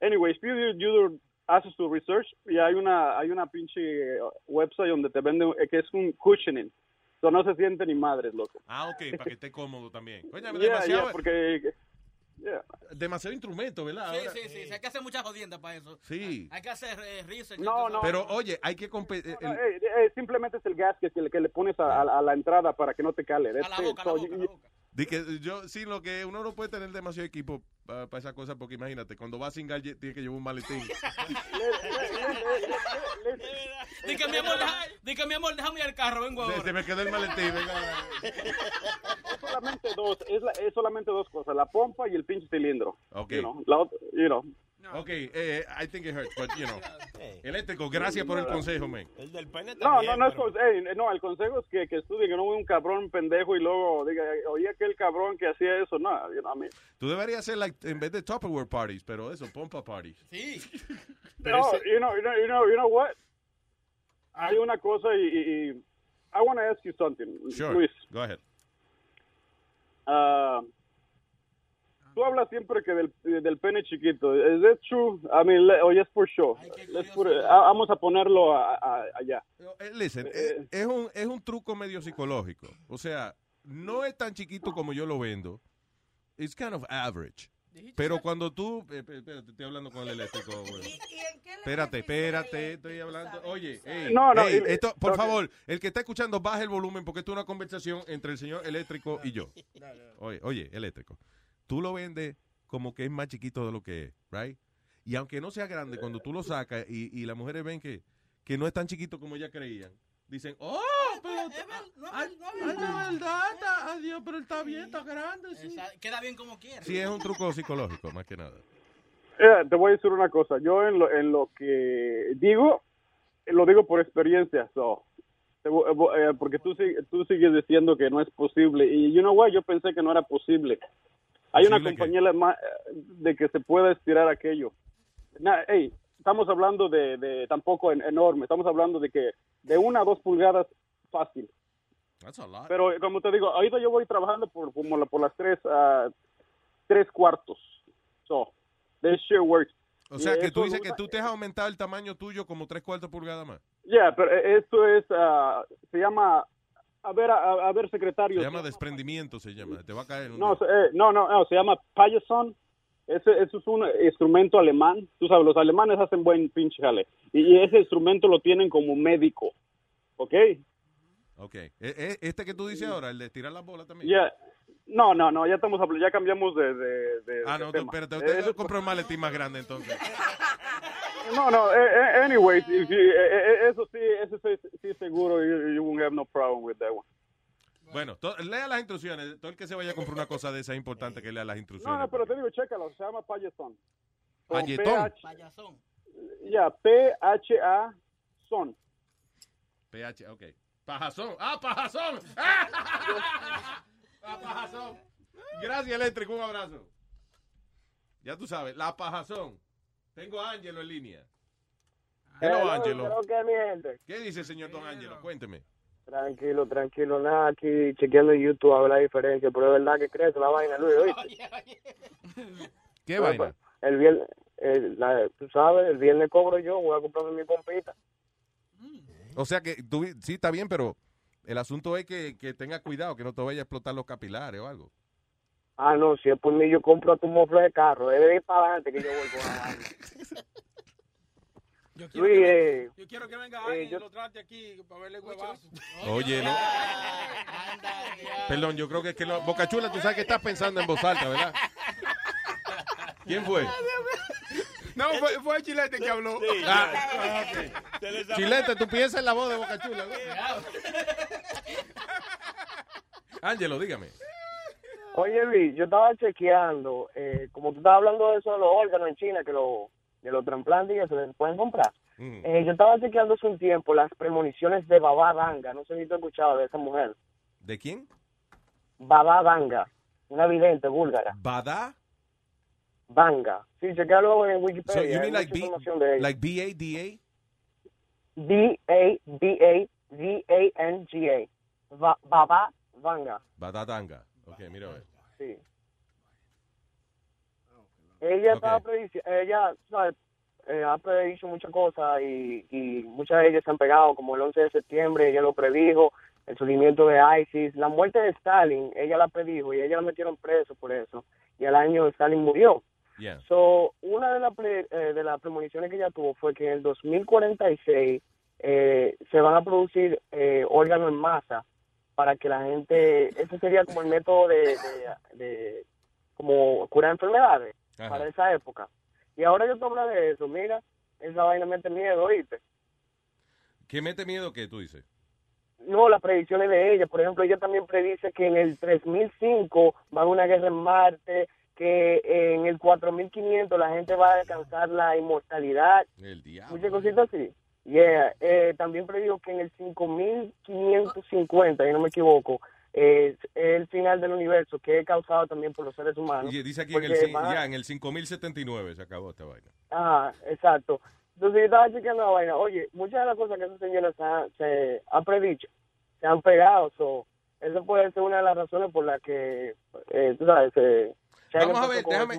anyways, you, you, haces tu research y hay una hay una pinche eh, website donde te venden eh, que es un cushioning. So, no se siente ni madres, loco. Ah, ok, para que esté cómodo también. Oye, Yeah, demasiado, yeah, porque yeah. demasiado instrumento, ¿verdad? Sí, Ahora- sí, sí, sí, Hay que hacer muchas jodiendas para eso. Sí. Hay que hacer eh, research. No, no. Pero oye, hay que competir. No, eh, eh, simplemente es el gasket que, le- que le pones a, a- a la entrada para que no te cale. That's la it. boca, a la So, boca, you- a la boca. Di que yo, sí, lo que uno no puede tener demasiado equipo para esas cosas, porque imagínate, cuando va a singar lle- tiene que llevar un maletín. Di que mi amor, deja, di que mi amor, déjame ir al carro, vengo se, ahora. se me quedó el maletín, venga. es solamente dos, es, la- es solamente dos cosas, la pompa y el pinche cilindro. Ok. You know, la you know. Ok, eh, I think it hurts, but you know. Eléctrico, gracias por el consejo, man. El del pene No, no, no es con- ey, no, el consejo es que, que estudie, que no un cabrón pendejo y luego diga, oye aquel cabrón que hacía eso, no, you know, I mean, Tú deberías hacer, like, en vez de Tupperware parties, pero eso, pompa parties. Sí. no, you know, you know, you know, you know what? Hay una cosa y, y, y I want to ask you something, Sure, Luis. go ahead. Ah, tú hablas siempre que del, del pene chiquito. ¿Es that true? I mean, or just for it- ah, vamos a ponerlo a- a- allá. Eh, Listen, eh, es, un, es un truco medio psicológico. O sea, no es tan chiquito como yo lo vendo. It's kind of average. Pero cuando tú... eh, eh, espérate, estoy hablando con el eléctrico. güey. Espérate, espérate, estoy hablando. Oye, ey, No, no, ey, y- esto, por favor, el que está escuchando, baje el volumen porque esto es una conversación entre el señor eléctrico y yo. Oye, oye, eléctrico. Tú lo vendes como que es más chiquito de lo que es, right? Y aunque no sea grande, cuando tú lo sacas y, y las mujeres ven que, que no es tan chiquito como ellas creían, dicen, oh, pero... adiós, pero él está bien, está grande, sí. Queda bien como quiera. Sí, es un truco psicológico, más que nada. Eh, te voy a decir una cosa. Yo en lo, en lo que digo, lo digo por experiencia. So, te eh, porque tú, tú sigues diciendo que no es posible. Y you know what, yo pensé que no era posible. Hay una compañía eh, de que se pueda estirar aquello. Na- hey, estamos hablando de, de tampoco en- enorme. Estamos hablando de que de una a dos pulgadas fácil. That's a lot. Pero eh, como te digo, ahorita yo voy trabajando por como la- por las tres ah, tres cuartos. So, this shit works. O sea, Y que tú dices dura- que tú te has aumentado el tamaño tuyo como tres cuartos pulgadas más. Yeah, pero eh, esto es ah, se llama a ver a, a ver secretario. Se llama desprendimiento, se llama. Te va a caer un No, eh, no, no, no, se llama payason. Ese, eso es un instrumento alemán. Tú sabes, los alemanes hacen buen pinche jale. Y, y ese instrumento lo tienen como médico. ¿Ok? Ok. E- e- Este que tú dices ahora, el de tirar las bolas también. Ya. No, no, no, ya estamos ya cambiamos de, de, de- Ah, de no, tú, tema. espérate. Eh, Usted eso- compró un maletín más grande entonces. No, no, eh, eh, anyways, if you- eso sí, eso sí, sí seguro, you, you won't have no problem with that one. Bueno, to- lea las instrucciones. Todo el que se vaya a comprar una cosa de esa es importante que lea las No, instrucciones. no, pero te digo, chécalo, se llama Payetón. PH Payasón. Ya, P-H-A son. PH, ok. Pajazón. Ah, pajazón. Ah, pajazón. Gracias, eléctrico. Un abrazo. Ya tú sabes, la pajazón. Tengo a Ángelo en línea. Hello, Hello, Ángelo. hello, ¿qué, dice, señor Don Ángelo? Cuénteme. Tranquilo, tranquilo, nada, aquí chequeando en YouTube a ver la diferencia, pero es verdad que crece la vaina, Luis, ¿oíste? ¿Qué Bueno, vaina? pues, El viernes, el- la- tú sabes, el viernes cobro yo, voy a comprarme mi pompita. O sea que tú, sí está bien, pero el asunto es que, que tenga cuidado, que no te vaya a explotar los capilares o algo. Ah, no, si es por mí yo compro tu mofle de carro, debe ir para adelante que yo voy con la vaina. Yo quiero, Luis, que, eh, yo quiero que venga eh, alguien yo- y lo trate aquí para verle el huevazo. Oye, no. Perdón, yo creo que es que no. Boca Chula, tú sabes que estás pensando en voz alta, ¿verdad? ¿Quién fue? No, fue, fue el chilete que habló. Ah, Chilete, tú piensas en la voz de Boca Chula. ¿no? Ángelo, dígame. Oye, Luis, yo estaba chequeando, eh, como tú estabas hablando de eso de los órganos en China, que lo, de los trasplantes y eso, se pueden comprar. Mm. Eh, yo estaba chequeando hace un tiempo las premoniciones de Baba Vanga, no sé si tú has escuchado de esa mujer. ¿De quién? Baba Vanga, una vidente búlgara. ¿Bada? Vanga. Sí, chequealo en Wikipedia. So you mean like B, información de ella. like B-A-D-A? B-A-B-A-V-A-N-G-A. Va- Baba Vanga, Badadanga. Ok, mira a ver. sí. Ella Ok. estaba prediciendo, ella, ¿sabes? Eh, ha predicho muchas cosas y, y muchas de ellas se han pegado, como el 11 de septiembre, ella lo predijo, el surgimiento de ISIS, la muerte de Stalin, ella la predijo y ella la metieron preso por eso. Y al año Stalin murió. Yeah. So, una de, las pre- eh, de las premoniciones que ella tuvo fue que en el 2046 eh, se van a producir eh, órganos en masa para que la gente, ese sería como el método de, de, de como curar enfermedades Ajá. para esa época. Y ahora yo te hablo de eso, mira, esa vaina mete miedo, ¿oíste? ¿Qué mete miedo que tú dices? No, las predicciones de ella, por ejemplo, ella también predice que en el 3005 va a haber una guerra en Marte, que en el 4500 la gente va a alcanzar la inmortalidad, El diablo. muchas cositas así. Yeah, eh, también predijo que en el 5550, si no me equivoco, es el final del universo, que es causado también por los seres humanos. Y dice aquí en el, a- ya, en el 5079 se acabó esta vaina. Ajá, exacto. Entonces yo estaba chequeando la vaina. Oye, muchas de las cosas que esa señora se ha, se ha predicho se han pegado. So, eso puede ser una de las razones por las que, eh, tú sabes, se, se Vamos a ver, déjame,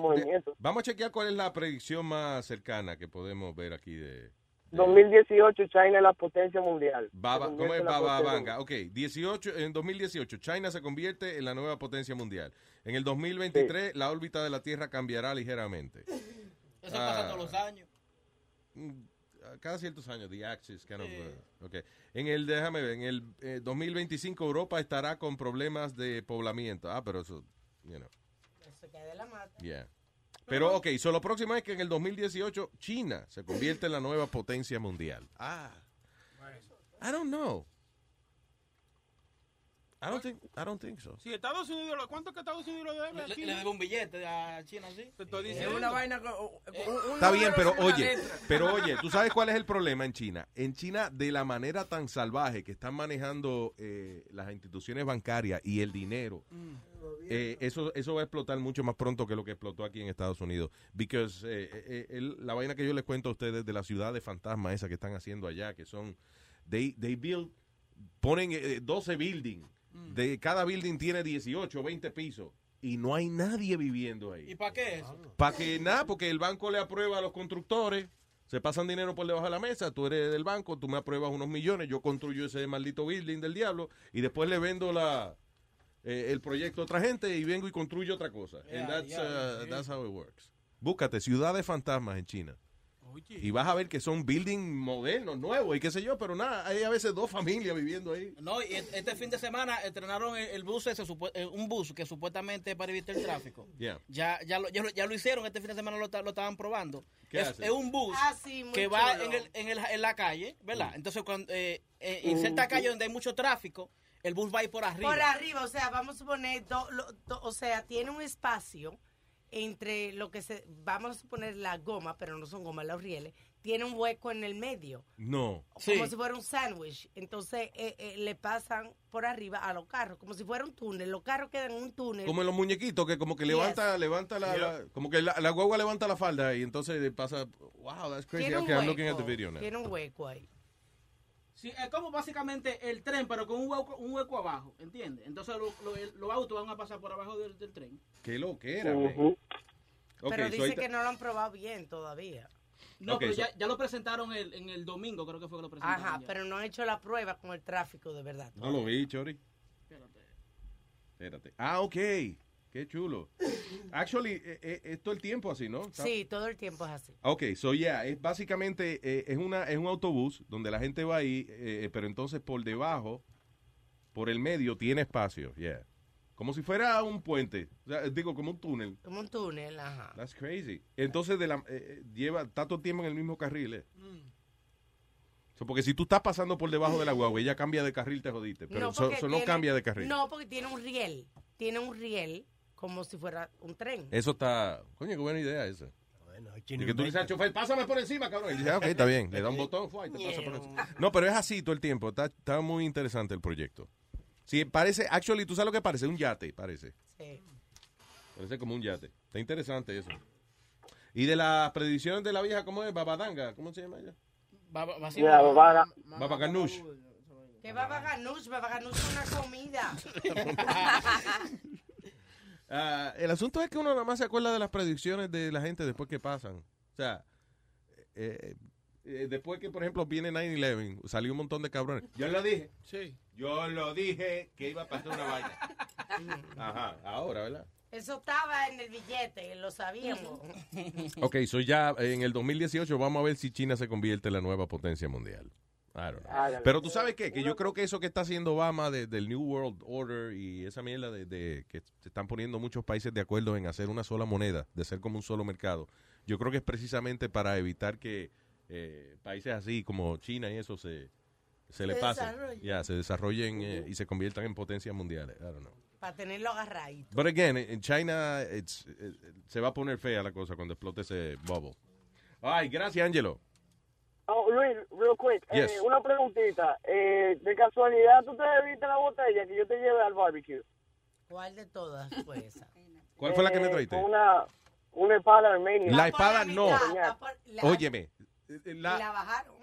vamos a chequear cuál es la predicción más cercana que podemos ver aquí de 2018, China es la potencia mundial. Baba, ¿cómo es en la Baba potencia Vanga? Ok, 18, en 2018 China se convierte en la nueva potencia mundial. En el 2023 la órbita de la Tierra cambiará ligeramente. Eso pasa Ah. todos los años. Mm, Cada ciertos años, the axis kind of, uh, okay. En el, déjame ver, en el eh, 2025 Europa estará con problemas de poblamiento. Ah, pero eso, you know, Se cae de la mata. yeah. Pero, ok, so lo próximo es que en el 2018 China se convierte en la nueva potencia mundial. Ah. I don't know. I don't think, I don't think so. Si Estados Unidos, lo- ¿cuánto que Estados Unidos le debe a China? le debe un billete a China, ¿sí? Te estoy Es diciendo. una vaina. con- un- un Está bien, pero es oye, pero oye, ¿tú sabes cuál es el problema en China? En China, de la manera tan salvaje que están manejando eh, las instituciones bancarias y el dinero, eh, eso, eso va a explotar mucho más pronto que lo que explotó aquí en Estados Unidos. Because eh, eh, el- la vaina que yo les cuento a ustedes de la ciudad de fantasma esa que están haciendo allá, que son, they, they build, ponen eh, 12 buildings, de cada building tiene 18 o 20 pisos. Y no hay nadie viviendo ahí. ¿Y para qué eso? Para que nada, porque el banco le aprueba a los constructores, se pasan dinero por debajo de la mesa, tú eres del banco, tú me apruebas unos millones, yo construyo ese maldito building del diablo y después le vendo la eh, el proyecto a otra gente y vengo y construyo otra cosa. Yeah, And that's, yeah, uh, yeah. that's how it works. Búscate ciudades fantasmas en China. Y vas a ver que son buildings modernos, nuevos y qué sé yo, pero nada, hay a veces dos familias viviendo ahí. No, y e- este fin de semana estrenaron el, el bus ese, eh, un bus que supuestamente es para evitar el tráfico. Yeah. Ya, ya, lo, ya, lo, ya lo hicieron, este fin de semana lo, lo estaban probando. ¿Qué Es, un bus Ah, sí, que va en, el, en, el- en la calle, ¿verdad? Mm. Entonces, cuando eh, eh, en cierta calle donde hay mucho tráfico, el bus va a ir por arriba. Por arriba, o sea, vamos a suponer, do- lo- do- o sea, tiene un espacio entre lo que se, vamos a suponer la goma, pero no son gomas, los rieles, tiene un hueco en el medio. No. Como si fuera un sándwich. Entonces eh, eh, le pasan por arriba a los carros, como si fuera un túnel. Los carros quedan en un túnel. Como en los muñequitos, que como que levanta, levanta la, la- como que la, la guagua levanta la falda y entonces le pasa, wow, that's crazy. Tiene un Okay, I'm looking at the video now. Tiene un hueco ahí. Sí, es como básicamente el tren, pero con un hueco, un hueco abajo, ¿entiendes? Entonces lo- lo- el- los autos van a pasar por abajo del, del tren. Qué lo que era, Ujú. Pero dice que no lo han probado bien todavía. No, Ok, pero so- ya, ya lo presentaron el- en el domingo, creo que fue que lo presentaron. Ajá, ya. pero no han hecho la prueba con el tráfico de verdad. No lo vi, Chori. Espérate. Ah, ok. Qué chulo. Actually, eh, eh, es todo el tiempo así, ¿no? Está- Sí, todo el tiempo es así. Ok, so yeah, es básicamente eh, es una es un autobús donde la gente va ahí, eh, pero entonces por debajo, por el medio tiene espacio, yeah. Como si fuera un puente, o sea, digo como un túnel. Como un túnel, ajá. That's crazy. Entonces de la, eh, eh, lleva tanto tiempo en el mismo carril, eh. So, porque si tú estás pasando por debajo de la guagua, ella cambia de carril, te jodiste. Pero eso porque no tiene- cambia de carril. No, porque tiene un riel. Tiene un riel como si fuera un tren. Eso está, coño, qué buena idea esa. y que tú le dices al chofer, pásame por encima, cabrón. Y dice, "Ah, ok, está bien. Le da un botón, fue, y te pasa por encima. No, pero es así todo el tiempo. Está, está muy interesante el proyecto. Sí, parece, actually, ¿tú sabes lo que parece? Un yate, parece. Sí. Parece como un yate. Está interesante eso. Y de las predicciones de la vieja, ¿cómo es? Babadanga, ¿cómo se llama ella? Baba, baba- Baba. Que baba ganoush es una comida. Ah, el asunto es que uno nada más se acuerda de las predicciones de la gente después que pasan. O sea, eh, eh, después que, por ejemplo, viene 9-11, salió un montón de cabrones. Yo lo dije. Sí. Yo lo dije que iba a pasar una vaina. Ajá, ahora, ¿verdad? Eso estaba en el billete, lo sabíamos. Ok, so ya eh, en el 2018 vamos a ver si China se convierte en la nueva potencia mundial. I don't know. Pero tú sabes qué, que yo creo que eso que está haciendo Obama de- del New World Order y esa mierda de, de que se están poniendo muchos países de acuerdo en hacer una sola moneda, de ser como un solo mercado, yo creo que es precisamente para evitar que eh, países así como China y eso se, se le Se pasen, ya, se desarrollen eh, y se conviertan en potencias mundiales. I don't know. Para tenerlo agarradito. But again, en China it's- eh, se va a poner fea la cosa cuando explote ese bubble. Ay, gracias, Angelo. Oh, Luis, real quick, Yes. eh, una preguntita. Eh, de casualidad, ¿tú te bebiste la botella que yo te lleve al barbecue? ¿Cuál de todas fue esa? ¿Cuál fue la que me Eh, traiste? Una, una espada armenia. La espada no. Óyeme, Y la, la bajaron.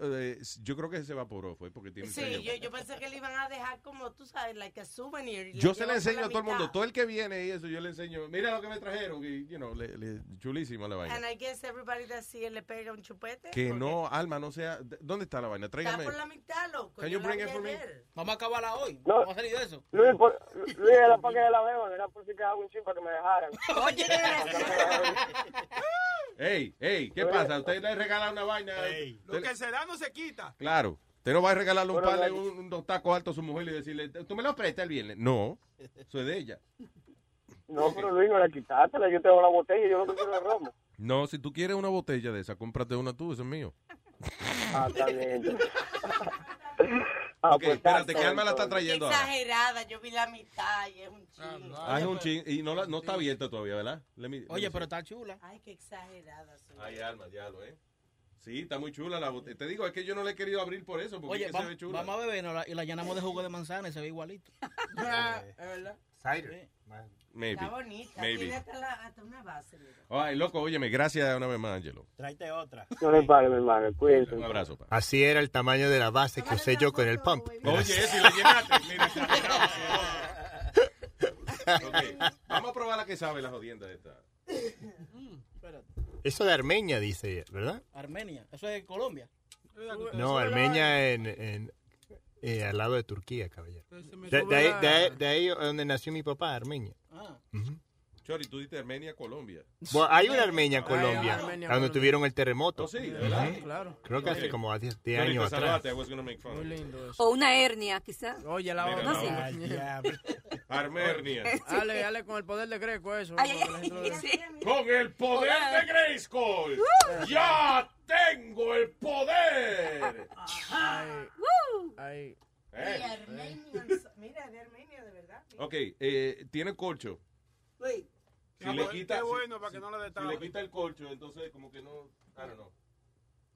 Eh, yo creo que se evaporó, fue porque tiene Sí, yo, yo pensé que le iban a dejar como, tú sabes, like a souvenir. Yo se le enseño a todo el mundo, todo el que viene y eso, yo le enseño, mira lo que me trajeron, y, you know, le, le- chulísimo la vaina. And I guess everybody that see it le pega un chupete. Que no, Alma, no sea, ¿dónde está la vaina? Está Tráigame. por la mitad, loco. Can yo you bring it for me? Vamos a acabarla hoy. No. Vamos a salir de eso. Luis, por- Luis, era para que la beban, era por si quedaba un chip para que me dejaran. Oye, Ey, ey, ¿qué pasa? Usted le regala una vaina. Lo que se no se quita. Claro. Usted no va a regalarle un par de un, unos tacos altos a su mujer y decirle, ¿tú me lo prestas el viernes? No, eso es de ella. No, pero Luis, no la quitátela, yo tengo la botella, yo lo que quiero es romo. No, si tú quieres una botella de esa, cómprate una tú, eso es mío. Ah, está bien. Ah, ok, pues, espérate, está que Alma la está trayendo ahora. Exagerada, yo vi la mitad y es un chingo. Ah, es un ching, y no, la- no está abierta todavía, ¿verdad? Let me- let me Oye, see. pero está chula. Ay, qué exagerada soy. Ay, Alma, ya lo, ¿eh? Sí, está muy chula la botella. Te digo, es que yo no la he querido abrir por eso, porque Oye, es que se ve chula. vamos a beber y la llenamos de jugo de manzana y se ve igualito. Es verdad. Sí. Maybe. Está bonita, Maybe. tiene hasta, la- hasta una base. mira. Ay, loco, óyeme, gracias una vez más, Angelo. Tráete otra. No le pague, mi hermano, cuídense. Un abrazo, pa. Así era el tamaño de la base que usé yo con el pump. Oye, si la llenaste, mira, Ok, Vamos a probar la que sabe la jodienda de esta. Eso de Armenia, dice, ¿verdad? Armenia, eso es Colombia. No, Armenia en, en- eh, al lado de Turquía, caballero. De, ahí, de ahí- de ahí donde nació mi papá, Armenia. Ah. Chori, tú dices Armenia, Colombia. Bueno, hay una Armenia, Colombia, Armenia, donde Colombia. tuvieron el terremoto. Oh, sí, ¿de verdad? Ujú. Claro. Creo que hace como 10 Chori, años atrás. Muy lindo eso. O una hernia, quizá. Oye, la Mira, otra. no, sí. Armenia. Dale, dale con el poder de Greco eso. Ay, sí. Con el poder de Grayskull. ¡Ya tengo el poder! Ay, Woo. ay. Eh. Y Armenia, mira, de Armenia, de verdad. Ok, eh, tiene colcho. Luis. Si Ah, le pues, quita, qué bueno, para que si- no le Si le quita el colcho, entonces como que no... I don't know.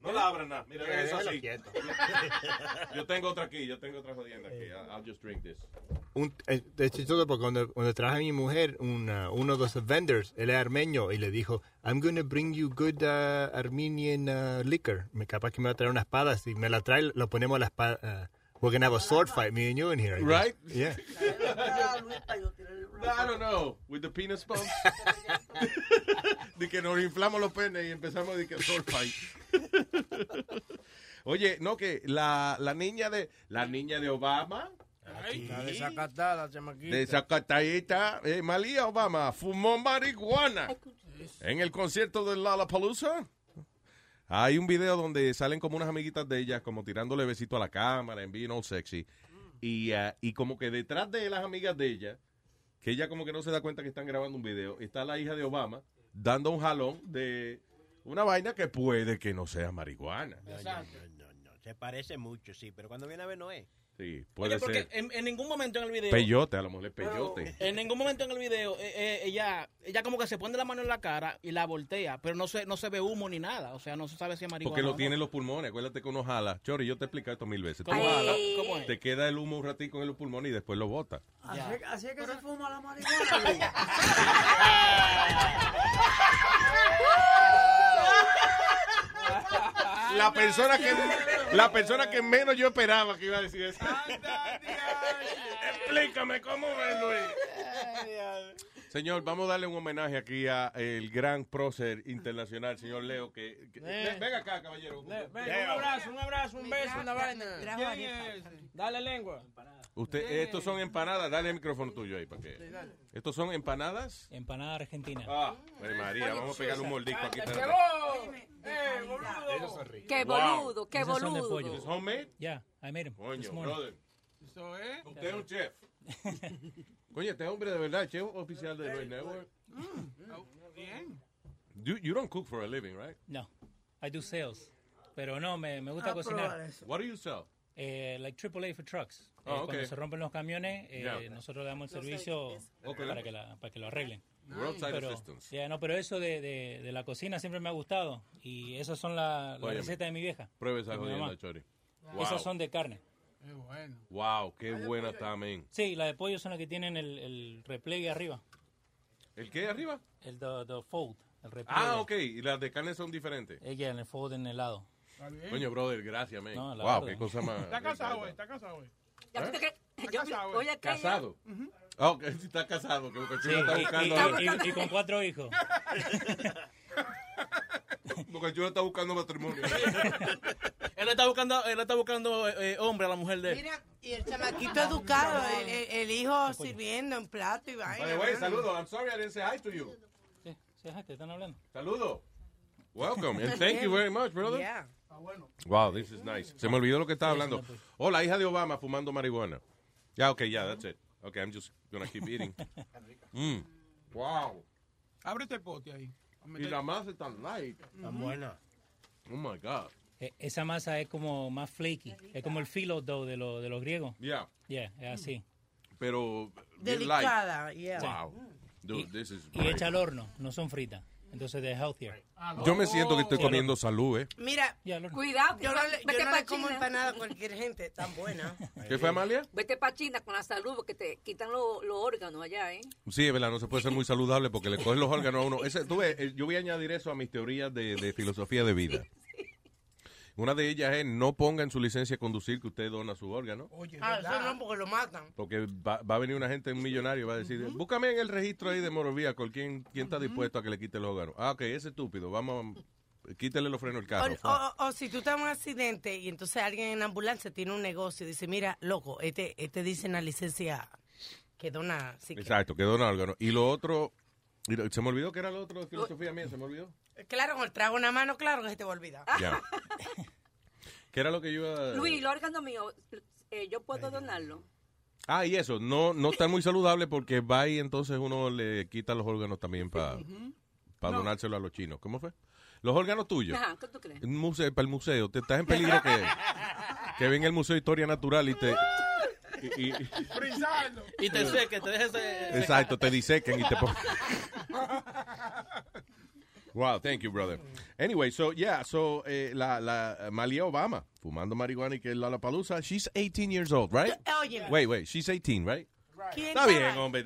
No la abran nada. Mira, Eh, eso así. Yo tengo otra aquí, yo tengo otra jodienda aquí. I'll, I'll just drink this. Un, eh, es chistoso porque cuando, cuando traje a mi mujer, una, uno de los vendors, él es armenio, y le dijo, I'm going to bring you good uh, Armenian uh, liquor. Me capaz que me va a traer una espada. Si me la trae, lo ponemos a la espada. Uh, we're going to have a sword fight, me and you in here. Right? Yeah. I don't know. With the penis pumps. de que nos inflamos los penes y empezamos de que sword fight. Oye, no que la, la niña de la niña de Obama, Está desacatada, chamaquita. de Zacatayita, eh, Malia Obama, fumó marihuana en el concierto de Lollapalooza. Hay un video donde salen como unas amiguitas de ella, como tirándole besito a la cámara, en being all sexy. Y, ah, y como que detrás de las amigas de ella, que ella como que no se da cuenta que están grabando un video, está la hija de Obama dando un jalón de una vaina que puede que no sea marihuana. Se parece mucho, sí, pero cuando viene a ver no es. Sí, puede Oye, porque ser. en, en ningún momento en el video. Peyote, a lo mejor es peyote. En ningún momento en el video eh, eh, ella ella como que se pone la mano en la cara y la voltea, pero no se no se ve humo ni nada, o sea, no se sabe si es marihuana. Porque lo no. tiene en los pulmones. Acuérdate que uno jala. Chori, yo te he explicado esto mil veces. Tú ¿Cómo jalas, es? ¿Cómo es? te queda el humo un ratico en los pulmones y después lo bota. Así, así es que se fuma la marihuana. La persona que la persona que menos yo esperaba que iba a decir eso. Explícame cómo es, Luis. Señor, vamos a darle un homenaje aquí a el gran prócer internacional, señor Leo, que, que- Eh. venga acá, caballero. Venga, un abrazo, un abrazo, un beso, una vaina. ¿Quién es? Dale lengua. Usted, estos son empanadas, dale el micrófono tuyo ahí para que. Estos son empanadas. Empanada argentina. Ah, Ay, María, vamos a pegarle un mordisco aquí. ¡Eh, boludo! Qué boludo, qué boludo. ¿Es homemade? Yeah, I made 'em Coño, this morning. brother. Eso es. Usted es un chef. Coño, este hombre de verdad, chef oficial de Red Network. Bien. You, you don't cook for a living, right? No, I do sales. Pero no, me, me gusta Ah, cocinar. What do you sell? Eh, like AAA for trucks. Eh, Ah, ok. Cuando se rompen los camiones, eh, Yeah. nosotros le damos el servicio para, que la, para que lo arreglen. Roadside pero, assistance. yeah, no, pero eso de, de, de la cocina siempre me ha gustado. Y esas son la- las Óyeme, recetas de mi vieja. Pruebe esa jodienda. Chori. Wow. Esas son de carne. Qué bueno. Wow, qué buena está, men. Sí, las de pollo son las que tienen el, el repliegue arriba. ¿El qué arriba? El the, the fold, el repliegue. Ah, ok. Y las de carne son diferentes. Ella en el fold en el lado. Coño, brother, gracias, men. No, la wow, qué cosa más. Está casado, güey. Está casado, güey. ¿Eh? Casado, ¿Casado? Ah, ok, sí está casado. Que Boca Sí, está y- buscando. y- y- y con cuatro hijos. Boca Chula está buscando matrimonio. Él está buscando él está buscando eh, hombre a la mujer de él. Mira, y el chamaquito educado, el, el- el hijo sirviendo en plato y By vaina. the way, saludo. I'm sorry I didn't say hi to you. Sí, sí, te están hablando. Saludo. Welcome and thank you very much, brother. Yeah. Wow, this is nice. Se me olvidó lo que estaba hablando. Oh, la hija de Obama fumando marihuana. Ya, okay, yeah, that's it. Okay, I'm just gonna keep eating. Mm. Wow. Ábrete el pote ahí. Y la masa es tan light. Tan buena. Oh my God. E- Esa masa es como más flaky. Es como el filo dough de, lo- de los griegos. Yeah. Yeah, es así. Pero light. Delicada, yeah. Wow. Dude, this is Y hecha al horno, no son fritas. Entonces de healthier. Yo me siento que estoy Sí, comiendo salud, ¿eh? Mira, Cuidado, yo no le, vete yo no pa' le como China. empanada a cualquier gente tan buena. ¿Qué fue, Amalia? Vete para China con la salud porque te quitan los los órganos allá, ¿eh? Sí, es verdad, no se puede ser muy saludable porque le cogen los órganos a uno. Ese, tú ves, eh, yo voy a añadir eso a mis teorías de, de filosofía de vida. Una de ellas es no ponga en su licencia de conducir que usted dona su órgano. ah, eso no, porque lo matan. Porque va, va a venir una gente, un millonario, y va a decir, búscame en el registro ahí de Morovía con quién, quién está dispuesto a que le quite los órganos. Ah, ok, ese estúpido, vamos, a- quítele los frenos al O, carro. o- o si tú estás en un accidente y entonces alguien en ambulancia tiene un negocio y dice, mira, loco, este, este dice en la licencia que dona... sí Exacto, que dona órganos. Y lo otro, se me olvidó que era lo otro de filosofía mía, se me olvidó. Claro, con el trago en la mano, claro que se te va a olvidar. Ya. ¿Qué era lo que yo iba a... Luis, el órgano mío, eh, yo puedo donarlo. Ah, y eso, no, no está muy saludable porque va y entonces uno le quita los órganos también para No. donárselo a los chinos. ¿Cómo fue? Los órganos tuyos. Ajá, ¿qué tú crees? Un museo, para el museo. Te estás en peligro que, que venga el Museo de Historia Natural y te... y- y-. Y te seque, te dejes. exacto, te disequen y te ponen... Wow, thank you, brother. Anyway, so yeah, so eh, la, la Malia Obama fumando marihuana y que Lollapalooza, she's 18 years old, right? Oye, Wait, wait, she's 18, right? ¿quién Está bien, ahí? hombre.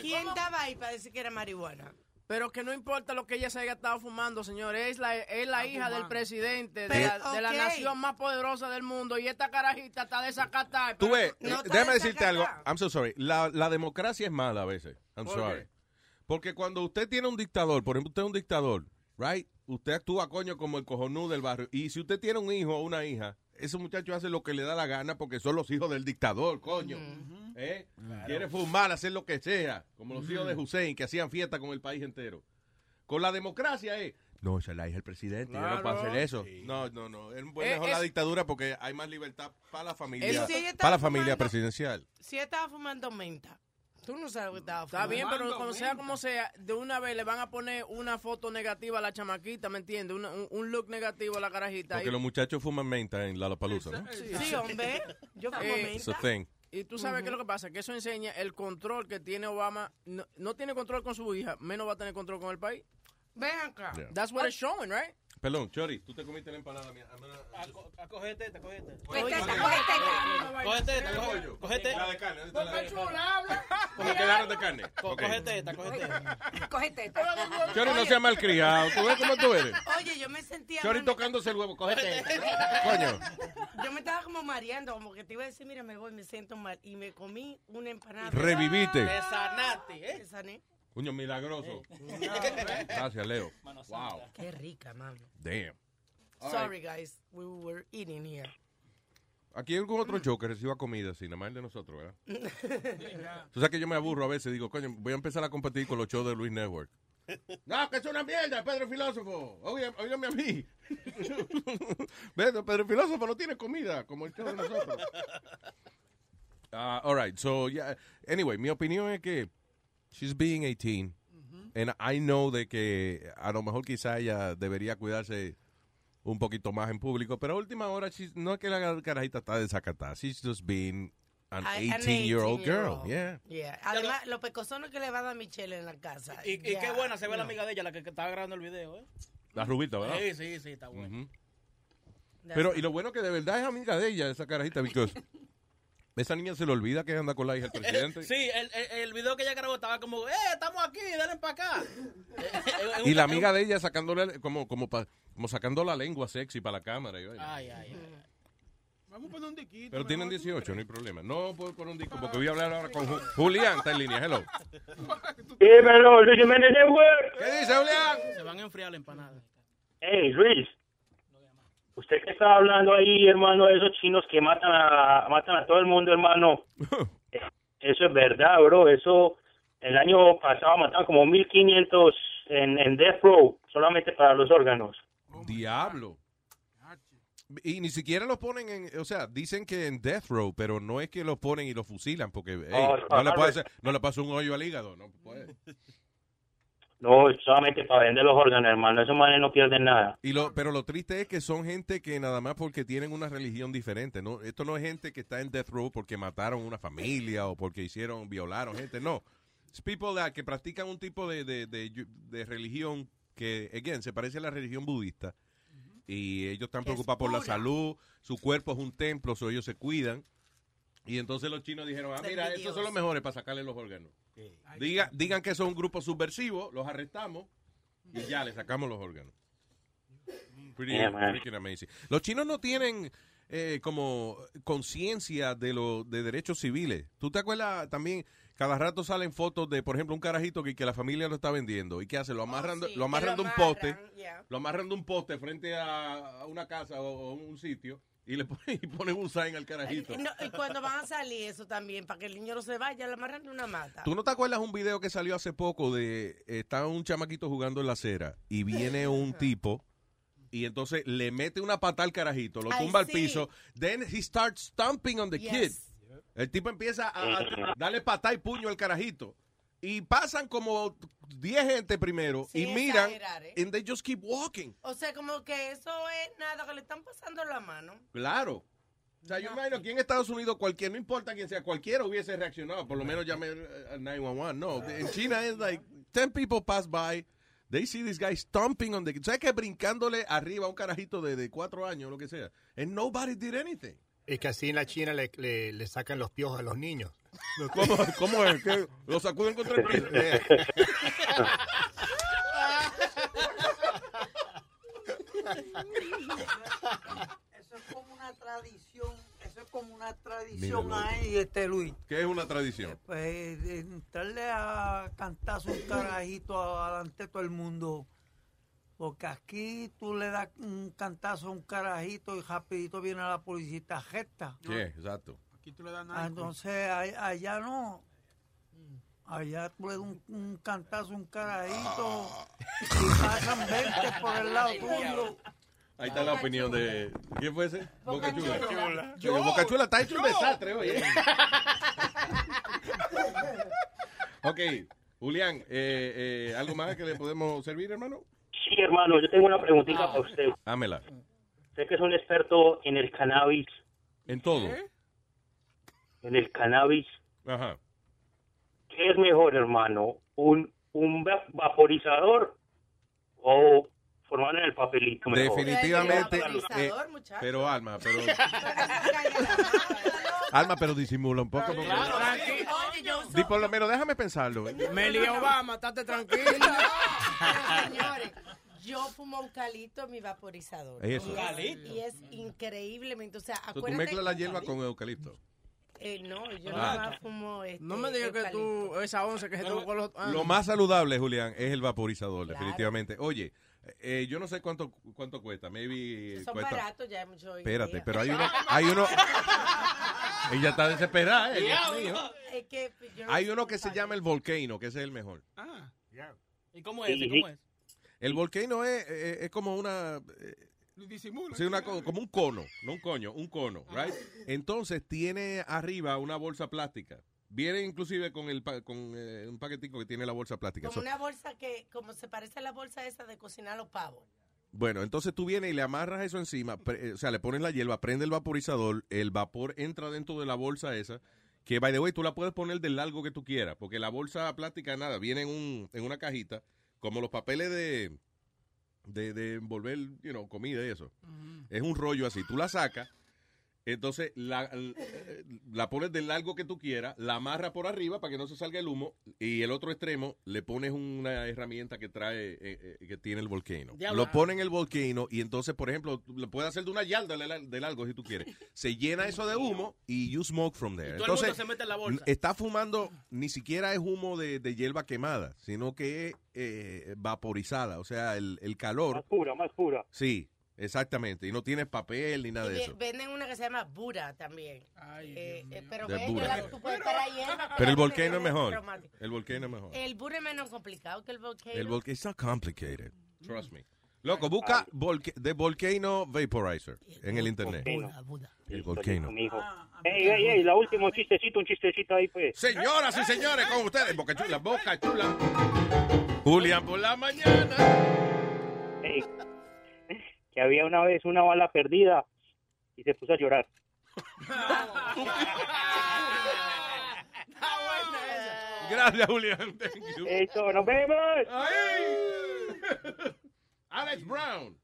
¿Quién estaba ahí para decir que era marihuana? Pero que no importa lo que ella se haya estado fumando, señor. Es la, es la hija del presidente de, la, de la ok. nación más poderosa del mundo. Y esta carajita está desacatada. Tú ves, No eh, déjame decirte algo. I'm so sorry. La, la democracia es mala a veces. I'm ¿Por sorry. qué? Porque cuando usted tiene un dictador, por ejemplo, usted es un dictador, right? Usted actúa, coño, como el cojonú del barrio. Y si usted tiene un hijo o una hija, ese muchacho hace lo que le da la gana porque son los hijos del dictador, coño. ¿Eh? Quiere fumar, hacer lo que sea. Como los hijos de Hussein, que hacían fiesta con el país entero. Con la democracia es... No, esa es la hija del presidente, yo no puedo Claro. hacer eso. No, no, no. Es Eh, mejor la es- dictadura porque hay más libertad para la familia, sí, para la familia fumando- presidencial. Si estaba fumando menta, tú no sabes lo que estaba Está bien, pero como sea como sea, de una vez le van a poner una foto negativa a la chamaquita, ¿me entiendes? Un, un look negativo a la carajita. Porque Y- los muchachos fuman menta en Lollapalooza, ¿no? Sí, hombre. Yo fumo Eh, It's a menta. thing. Y tú sabes qué es lo que pasa, que eso enseña el control que tiene Obama. No, no tiene control con su hija, menos va a tener control con el país. Ven acá. Yeah. That's what it's showing, right? Perdón, Chori, tú te comiste la empanada mía. A coger teta, coge teta. Coge Coge teta, teta, coge teta. coge teta, coge- coge teta. La de carne, ¿dónde está la de chula, habla. Como quedaron de carne. Co- Ok. Coge teta, coge teta. Coge teta. Chori, no sea malcriado. ¿Tú ves cómo tú eres? Oye, yo me sentía... Chori tocándose el huevo. Coge teta. Coño. Yo me estaba como mareando, como que te iba a decir, mira, me voy, me siento mal. Y me comí una empanada. Reviviste. Te sanaste, ¿eh? Me sané. Coño, milagroso. Gracias, Leo. Wow. Qué rica, mami. Damn. All Sorry, guys. We were eating here. Aquí hay algún otro show que reciba comida así, nada más el de nosotros, ¿verdad? Tú sabes que yo me aburro a veces, digo, coño, voy a empezar a competir con los shows de Luis Network. No, que es una mierda, Pedro Filósofo. Oye, óigame a mí. Pedro, Pedro Filósofo no tiene comida como el show de nosotros. Ah, all right, so, yeah. Anyway, mi opinión es que she's being 18. And I know de que a lo mejor quizá ella debería cuidarse un poquito más en público, pero a última hora she's- no es que la carajita está desacatada. She's just being an I- an 18-year-old girl. 18-year-old. Yeah. Yeah. Además, los pecosones que le va a dar Michelle en la casa. Y, qué buena se ve la amiga de ella, la que, que estaba grabando el video, ¿eh? La rubita, ¿verdad? Sí, sí, sí, está buena. Ujú. Pero, y lo bueno que de verdad es amiga de ella, esa carajita, because esa niña se le olvida que anda con la hija del presidente. Sí, el, el, el video que ella grabó estaba como, ¡eh, estamos aquí, denle para acá! Y la amiga de ella sacándole, como, como, pa- como sacando la lengua sexy para la cámara. y. Ay, ay, ay. Vamos a poner un diquito. Pero tienen 18, no hay problema. No puedo poner un disco porque voy a hablar ahora con Ju- Julián, está en línea. Hello. Dímelo, Luis Jiménez Network. ¿Qué dice, Julián? Se van a enfriar la empanada. Hey, Luis. Usted que está hablando ahí, hermano, de esos chinos que matan a, matan a todo el mundo, hermano. Eh, Eso es verdad, bro. Eso, el año pasado mataron como 1500 en, en Death Row, solamente para los órganos. Diablo. Y ni siquiera los ponen en, o sea, dicen que en death row, pero no es que los ponen y los fusilan, porque ey, Oh, no, le puede hacer, no le pasa un hoyo al hígado, no puede. No, solamente para vender los órganos, hermano. Esos manes no pierden nada. Y lo, pero lo triste es que son gente que nada más porque tienen una religión diferente, ¿no? Esto no es gente que está en death row porque mataron una familia o porque hicieron, violaron gente, no. Es people that- que practican un tipo de, de, de, de religión que, again, se parece a la religión budista. Y ellos están preocupados por la salud, su cuerpo es un templo, so ellos se cuidan. Y entonces los chinos dijeron, ah, mira, estos son los mejores para sacarle los órganos. Diga, digan que son un grupo subversivo, los arrestamos y ya le sacamos los órganos. Pretty Yeah, man. freaking amazing. Los chinos no tienen eh, como conciencia de los de derechos civiles. ¿Tú te acuerdas también? Cada rato salen fotos de, por ejemplo, un carajito que, que la familia lo está vendiendo. ¿Y qué hace? Lo amarran, de- Oh, sí, lo amarran de un poste. amarran, yeah. Lo amarran de un poste frente a, a una casa o, o un sitio y le ponen, y ponen un sign al carajito. No, y cuando van a salir eso también, para que el niño no se vaya, le amarran de una mata. ¿Tú no te acuerdas un video que salió hace poco de está un chamaquito jugando en la acera y viene un tipo y entonces le mete una pata al carajito, lo tumba al piso, then he starts stomping on the Yes. kid. El tipo empieza a, a darle pata y puño al carajito. Y pasan como 10 gente primero Sin y miran exagerar, ¿eh? and they just keep walking. O sea, como que eso es nada, que le están pasando la mano. Claro. O sea, yo imagino que en Estados Unidos cualquier, no importa quién sea, cualquiera hubiese reaccionado, por lo menos llamé al 911. No, en China es like 10 people pass by, they see this guy stomping on the... ¿Sabes que brincándole arriba a un carajito de, de cuatro años o lo que sea? And nobody did anything. Es que así en la China le, le, le sacan los piojos a los niños. ¿Cómo, cómo es? ¿Qué? ¿Lo sacuden contra el piso? Eso es como una tradición, eso es como una tradición ahí, este Luis. ¿Qué es una tradición? Pues de entrarle a cantazo un carajito adelante de todo el mundo. Porque aquí tú le das un cantazo a un carajito y rapidito viene la policía gesta. Sí, exacto. Aquí tú le das Ah, nada. Entonces allá no. Allá tú le das un, un cantazo un carajito y pasan 20 por el lado tuyo. Ahí está la opinión de... ¿Quién fue ese? Boca Chula. Boca Chula está hecho un desastre hoy. ¿eh? ok, Julián, eh, eh, ¿algo más que le podemos servir, hermano? Sí, hermano, yo tengo una preguntita para usted. Hámela. Usted que es un experto en el cannabis. En todo. En el cannabis. Ajá. ¿Qué es mejor, hermano? ¿Un, un va- vaporizador o formar en el papelito? mejor? Definitivamente. Vaporizador, eh, muchacho. pero Alma, pero. Alma, pero disimula un poco. porque- Oye, yo uso- Di por lo menos, déjame pensarlo. Meli Obama, estate tranquila. Señores, yo fumo eucalipto en mi vaporizador. Eso. Y es, ¿Eucalipto? y es increíblemente, o sea, So, tú acuérdate... mezclas la hierba con eucalipto. Eh, no, yo Ah. nada más fumo este, No me digas que tú, esa once que se tuvo con los... ah. Lo más saludable, Julián, es el vaporizador, definitivamente. Oye, eh, yo no sé cuánto cuánto cuesta. Maybe Son cuesta. baratos ya mucho Espérate, día. pero hay uno. Hay uno. Ella está desesperada. eh, Dios Diablo. mío. Es que yo no Hay uno que se llama el Volcano, que ese es el mejor. Ah, ¿Y cómo es? ese? ¿Cómo es? El Volcano es, es, es como una. eh, Disimula. sí, una co- como un cono, no un coño, un cono, right? Entonces tiene arriba una bolsa plástica. Viene inclusive con el pa- con eh, un paquetico que tiene la bolsa plástica. Como So- una bolsa que, como se parece a la bolsa esa de cocinar los pavos. Bueno, entonces tú vienes y le amarras eso encima, pre- eh, o sea, le pones la hierba, prende el vaporizador, el vapor entra dentro de la bolsa esa, que by the way tú la puedes poner del largo que tú quieras, porque la bolsa plástica nada, viene en, un, en una cajita, como los papeles de, de, de envolver, you know, comida y eso. Es un rollo así, tú la sacas, entonces la, la pones del largo que tú quieras, la amarras por arriba para que no se salga el humo y el otro extremo le pones una herramienta que trae, eh, eh, que tiene el volcano. Lo pones en el volcano y entonces, por ejemplo, lo puedes hacer de una yarda de, la- de largo si tú quieres. Se llena eso de humo y you smoke from there. Y todo el mundo entonces, se mete en la bolsa. está fumando, ni siquiera es humo de, de hierba quemada, sino que es eh, vaporizada, o sea, el, el calor. Más pura, más pura. Sí, exactamente. Y no tienes papel ni nada Y de eso. venden una que se llama Bura también. Eh, eh, pero De Bura. la- tú puedes estar ahí, ¿eh? Pero el volcano es mejor. El volcano es mejor. El Bura es menos complicado que el volcano. El volcano it's not complicated. Trust me. Loco, busca volca- The Volcano Vaporizer en el internet. El volcano. Ey, ey, ey, la última, un chistecito, un chistecito ahí, pues. Señoras y señores, con ustedes, Boca Chula, Boca Chula. Julián por la mañana. Ey, que había una vez una bala perdida y se puso a llorar. Gracias, Julián. Thank you. Eso, nos vemos. Alex Brown.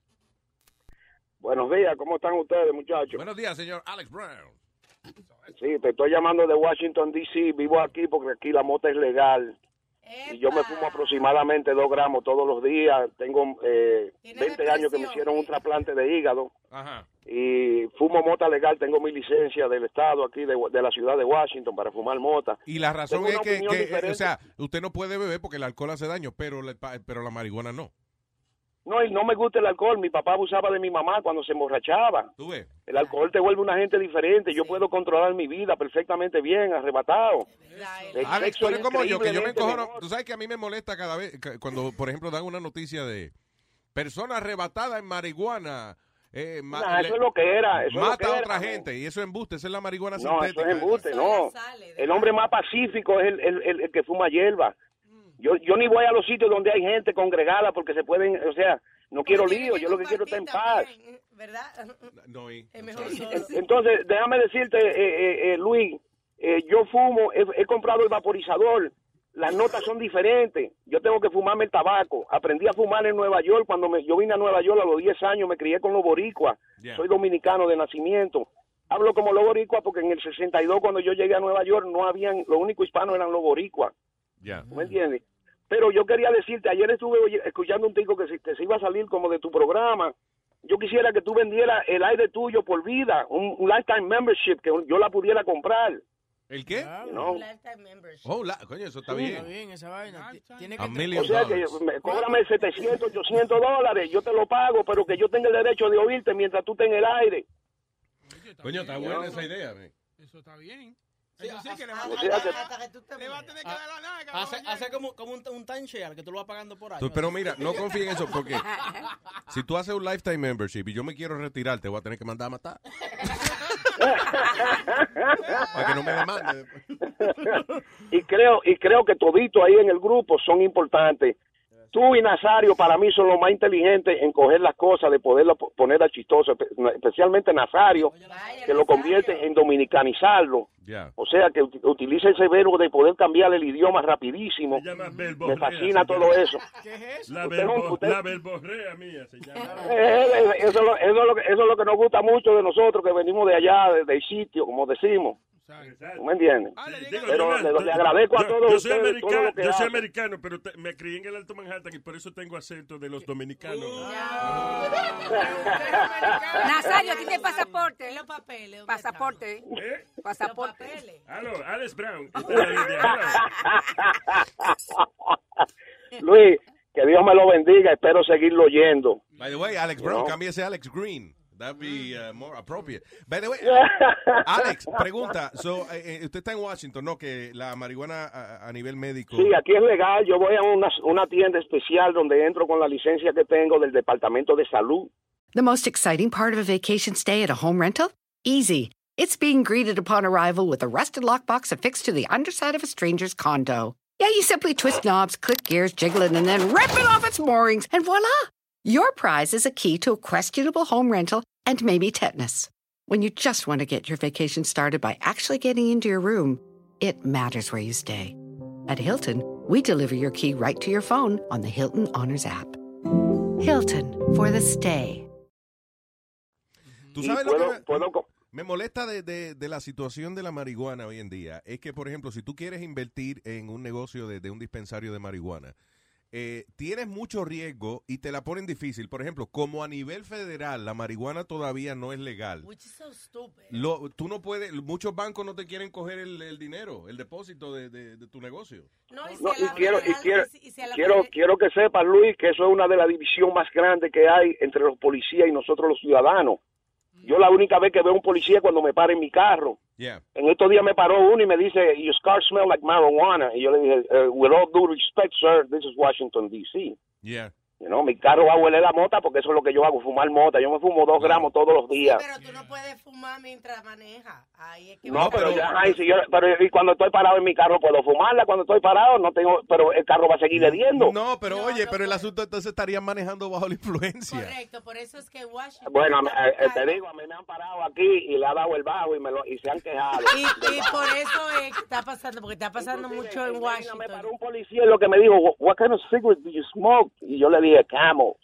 Buenos días, ¿cómo están ustedes, muchachos? Buenos días, señor Alex Brown. Sí, te estoy llamando de Washington, D.C. Vivo aquí porque aquí la mota es legal. Y yo me fumo aproximadamente dos gramos todos los días. Tengo eh, 20 años que me hicieron un trasplante de hígado. Ajá. Y fumo mota legal. Tengo mi licencia del estado aquí de, de la ciudad de Washington para fumar mota. Y la razón Tengo es que, que, eh, o sea, usted no puede beber porque el alcohol hace daño, pero la, pero la marihuana no. No, y no me gusta el alcohol. Mi papá abusaba de mi mamá cuando se emborrachaba. ¿Tú ves? El alcohol te vuelve una gente diferente. Yo puedo controlar mi vida perfectamente bien, arrebatado. El Alex, sexo tú eres es como yo, que yo me increíblemente encojono. mejor. Tú sabes que a mí me molesta cada vez, cuando, por ejemplo, dan una noticia de persona arrebatada en marihuana. eh, ma- Nah, eso es lo que era, eso es lo mata que a era, otra gente. Y eso es embuste, esa es la marihuana No, eso sintética. es embuste, no. El hombre más pacífico es el, el- el- el que fuma hierba. Yo, yo ni voy a los sitios donde hay gente congregada porque se pueden, o sea, no quiero lío, yo lo que quiero es estar en paz. ¿Verdad? No, y-. Entonces, déjame decirte, eh, eh, eh, Luis, eh, yo fumo, he, he comprado el vaporizador las notas son diferentes. Yo tengo que fumarme el tabaco. Aprendí a fumar en Nueva York cuando me, yo vine a Nueva York a los 10 años, me crié con los boricuas. Yeah. Soy dominicano de nacimiento. Hablo como los boricuas porque en el 62 cuando yo llegué a Nueva York no habían, los únicos hispanos eran los boricuas. Ya. ¿Me entiendes? Pero yo quería decirte, ayer estuve escuchando un tico que se, que se iba a salir como de tu programa. Yo quisiera que tú vendieras el aire tuyo por vida, un, un lifetime membership, que yo la pudiera comprar. ¿El qué? No. Oh, la- coño, eso está Sí. bien. Está bien esa vaina. Tiene que O sea que me, cóbrame 700, 800 dólares, yo te lo pago, pero que yo tenga el derecho de oírte mientras tú estés en el aire. Coño, está buena esa idea. man. Eso está bien. Eso sí que le O va, sea que- le va a tener que Ah, dar la naga. Hace, hace como, como un, un timeshare que tú lo vas pagando por ahí. Tú- pero mira, no confíe en eso porque si tú haces un lifetime membership y yo me quiero retirar, te voy a tener que mandar a matar. Para que no me demande. y creo y creo que todito ahí en el grupo son importantes. Tú y Nazario para mí son los más inteligentes en coger las cosas, de poderlas po- poner a chistoso, espe- especialmente Nazario, que lo convierte en dominicanizarlo. O sea, que ut- utiliza ese verbo de poder cambiar el idioma rapidísimo. Me fascina todo eso. La, Usted no- verbo- usted- la verborrea mía se llama. Eh, eh, eso, es lo- eso, es lo que, eso es lo que nos gusta mucho de nosotros, que venimos de allá, de- del sitio, como decimos. ¿Tú me entiendes? Digo, Pero yo, le, le agradezco a yo- todos yo soy ustedes todo americano, lo que yo soy hacen. americano, pero te- me crié en el Alto Manhattan y por eso tengo acento de los dominicanos. Nazario, ¿tiene pasaporte? Los papeles. Pasaporte. ¿Eh? Pasaporte. Aló, Alex Brown. Luis, que Dios me lo bendiga, espero seguirlo oyendo. By the way, Alex Brown, No. cámbiese a Alex Green. That'd be uh, more appropriate. By the way, Alex, pregunta. So, eh, eh, usted está en Washington, ¿no? Que la marihuana a, a nivel médico. Sí, aquí es legal. Yo voy a una, una tienda especial donde entro con la licencia que tengo del Departamento de Salud. The most exciting part of a vacation stay at a home rental? Easy. It's being greeted upon arrival with a rusted lockbox affixed to the underside of a stranger's condo. Yeah, you simply twist knobs, click gears, jiggle it, and then rip it off its moorings, and voila! Your prize is a key to a questionable home rental and maybe tetanus. When you just want to get your vacation started by actually getting into your room, it matters where you stay. At Hilton, we deliver your key right to your phone on the Hilton Honors app. Hilton for the stay. ¿Tú Y sabes lo que puedo- me, puedo co- me molesta de, de- de la situación de la marihuana hoy en día? Es que, por ejemplo, si tú quieres invertir en un negocio de, de un dispensario de marihuana, eh, tienes mucho riesgo y te la ponen difícil. Por ejemplo, como a nivel federal la marihuana todavía no es legal. Which is so stupid. Lo, tú no puedes, muchos bancos no te quieren coger el, el dinero, el depósito de, de- de tu negocio. No, y No, quiero, y quiero, y si quiero, federal- quiero que sepas, Luis, que eso es una de las divisiones más grandes que hay entre los policías y nosotros los ciudadanos. Yo la única vez que veo un policía es cuando me para en mi carro. Yeah. En estos días me paró uno y me dice, your car smell like marijuana. Y yo le dije, "Eh, with all due respect, sir, this is Washington, D.C. Yeah. Know, mi carro va a huele la mota porque eso es lo que yo hago, fumar mota. Yo me fumo dos gramos todos los días. Pero tú no puedes fumar mientras maneja. Ahí es que No, pero, ya, ay, si yo, pero y cuando estoy parado en mi carro puedo fumarla, cuando estoy parado no tengo, pero el carro va a seguir hediendo. No, pero oye, pero el asunto entonces estarían manejando bajo la influencia. Correcto, por eso es que Washington... Bueno, eh, eh, te digo, a mí me han parado aquí y le ha dado el bajo y, me lo, y se han quejado. Y, y por eso es que está pasando, porque está pasando mucho en Washington. Un policía es lo que me dijo, what kind of cigarette do you smoke? Y yo le dije, camels.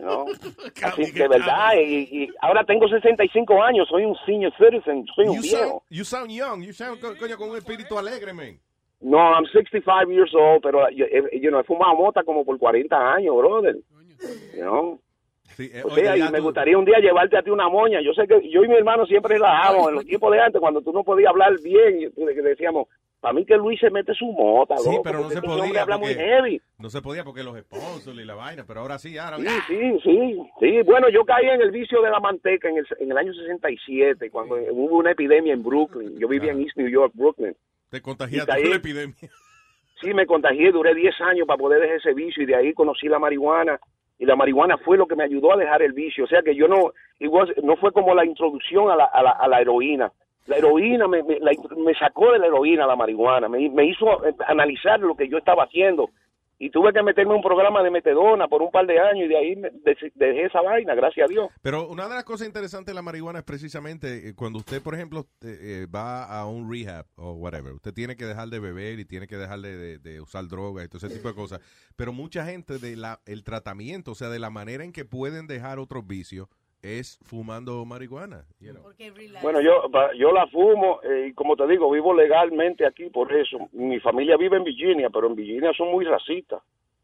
¿No? Así que, verdad, y, y ahora tengo 65 años, soy un senior citizen, soy un You viejo. sound, you sound young, you sound co- coño, con un espíritu alegre, man. No, I'm 65 years old, pero yo, eh, yo no he fumado mota como por 40 años, brother. You know? Sí, eh, O oye, sea, y ya me tú- gustaría un día llevarte a ti una moña. Yo sé que yo y mi hermano siempre relajamos en los tiempos de antes, cuando tú no podías hablar bien, y decíamos, para mí que Luis se mete su mota, Sí, loco, pero no se este podía porque, heavy. no se podía porque los sponsors y la vaina, pero ahora sí, ahora Sí, sí, sí, sí. Bueno, yo caí en el vicio de la manteca en el, en el año 67, cuando hubo una epidemia en Brooklyn. Yo vivía en East New York, Brooklyn. te contagiaste la epidemia. Sí, me contagié, duré 10 años para poder dejar ese vicio y de ahí conocí la marihuana y la marihuana fue lo que me ayudó a dejar el vicio. O sea que yo no, igual, no fue como la introducción a la, a la, a la heroína. La heroína me, me, la- me sacó de la heroína la marihuana, me, me hizo eh, analizar lo que yo estaba haciendo y tuve que meterme en un programa de metedona por un par de años y de ahí me- de- dejé esa vaina, gracias a Dios. Pero una de las cosas interesantes de la marihuana es precisamente eh, cuando usted, por ejemplo, eh, va a un rehab o whatever, usted tiene que dejar de beber y tiene que dejar de, de- usar drogas y todo ese tipo de cosas. Pero mucha gente de la el tratamiento, o sea, de la manera en que pueden dejar otros vicios es fumando marihuana. you know. Bueno, yo pa- yo la fumo eh, y como te digo, vivo legalmente aquí por eso. Mi familia vive en Virginia, pero en Virginia son muy racistas.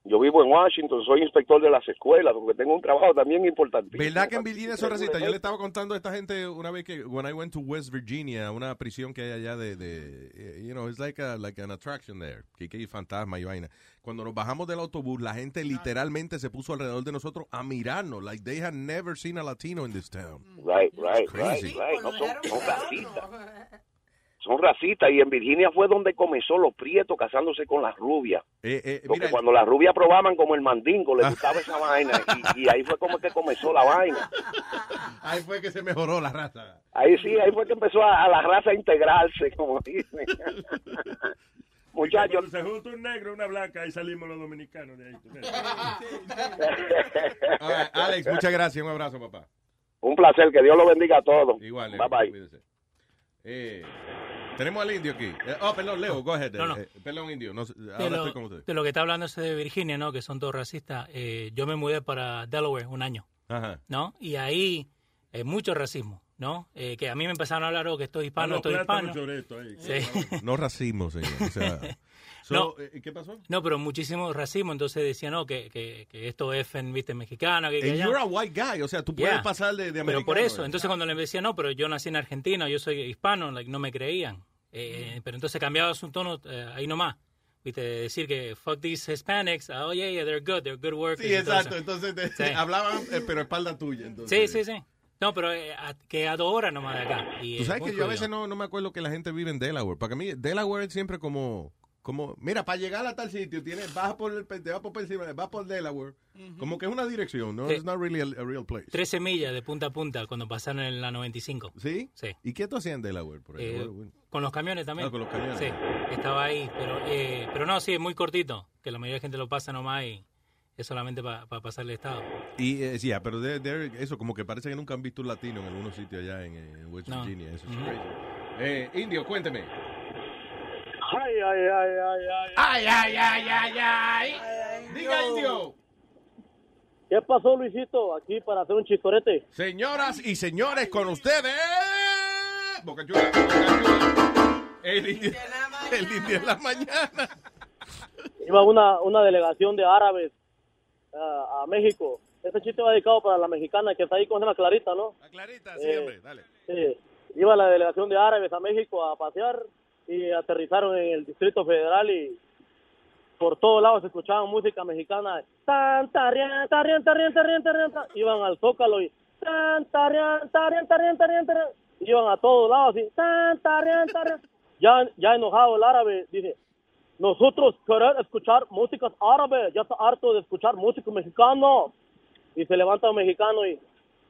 Yo vivo en Washington, soy inspector de las escuelas, porque tengo un trabajo también importantísimo. ¿Verdad que en Virginia son racistas? Yo le estaba contando a esta gente una vez que when I went to West Virginia, una prisión que hay allá de, de eh, you know, it's like a, like an attraction there, que que hay fantasma y vaina. Cuando nos bajamos del autobús, la gente literalmente se puso alrededor de nosotros a mirarnos, like they had never seen a Latino in this town. Right, right, right, right. No, son, son racistas. Son racistas y en Virginia fue donde comenzó los prietos casándose con las rubias. Eh, eh, Porque mira, cuando las rubias probaban como el mandingo, les gustaba esa vaina y, y ahí fue como que comenzó la vaina. ahí fue que se mejoró la raza. Ahí sí, ahí fue que empezó a, a la raza a integrarse, como dicen. Muchachos. Se junta un negro y una blanca, ahí salimos los dominicanos de ahí. right, Alex, muchas gracias, un abrazo, papá. Un placer, que Dios lo bendiga a todos. Igual, Bye Leo, bye. cuídese. Eh, tenemos al indio aquí. Eh, oh, perdón, Leo, go ahead. No, no. Eh, perdón, indio. No, sé, De ahora lo, estoy con usted. de lo que está hablando ese de Virginia, ¿no? Que son todos racistas. Eh, yo me mudé para Delaware un año, Ajá. ¿no? Y ahí hay mucho racismo, ¿no? Eh, que a mí me empezaron a hablar, oh, que estoy hispano, Ah, estoy hispano. Sí. No racismo, señor. O sea, so, No. eh, ¿Qué pasó? No, pero muchísimo racismo, entonces decían, no, que, que, que esto es, en, viste, mexicano, que, que you're a white guy, o sea, tú puedes Yeah. pasar de, de Pero por americano, eso, eh. entonces cuando le decía, no, pero yo nací en Argentina, yo soy hispano, like, no me creían. Eh, Pero entonces cambiaba su tono eh, ahí nomás. Viste, decir que fuck these Hispanics, oh yeah, yeah, they're good, they're good workers. Sí, exacto. Entonces te- Sí. hablaban, eh, pero espalda tuya. Entonces. Sí, sí, sí. No, pero eh, a- que a dos horas nomás de acá. Y, Tú eh, sabes que yo a veces no, no me acuerdo que la gente vive en Delaware. Para mí, Delaware es siempre como, como, mira, para llegar a tal sitio, tienes, vas por el, te vas por encima, vas por Delaware. Como que es una dirección, ¿no? Sí. It's not really a, a real place. 13 millas de punta a punta cuando pasaron en la 95. ¿Sí? Sí. ¿Y qué tú hacías en Delaware? Por ahí? Eh, Bueno, bueno. con los camiones también. Ah, con los camiones. Sí, estaba ahí. Pero, eh, pero no, sí, es muy cortito. Que la mayoría de gente lo pasa nomás y es solamente para pasar el estado. Y eh, sí, ah, pero de, de- eso como que parece que nunca han visto un latino en algunos sitios allá en, en West No. Virginia. Eso es crazy. Eh, Indio, cuénteme. Ay, ay, ay, ay, ay. Ay, ay, ay, ay, ay. Diga, Indio. ¿Qué pasó, Luisito? Aquí para hacer un chistorete. Señoras y señores, con ustedes. Boca Chula, Boca Chula. El indio, el indio de la mañana. Iba una, una delegación de árabes ah, a México. Este chiste va dedicado para la mexicana que está ahí con la Clarita, ¿no? La Clarita, sí, Eh, hombre, dale. Sí. Iba la delegación de árabes a México a pasear y aterrizaron en el Distrito Federal y por todos lados se escuchaban música mexicana. Tan. Iban al Zócalo y tan. Iban a todos lados así. Tan. Ya, ya enojado el árabe dice, nosotros queremos escuchar músicas árabes, ya está harto de escuchar música mexicano. Y se levanta un mexicano y,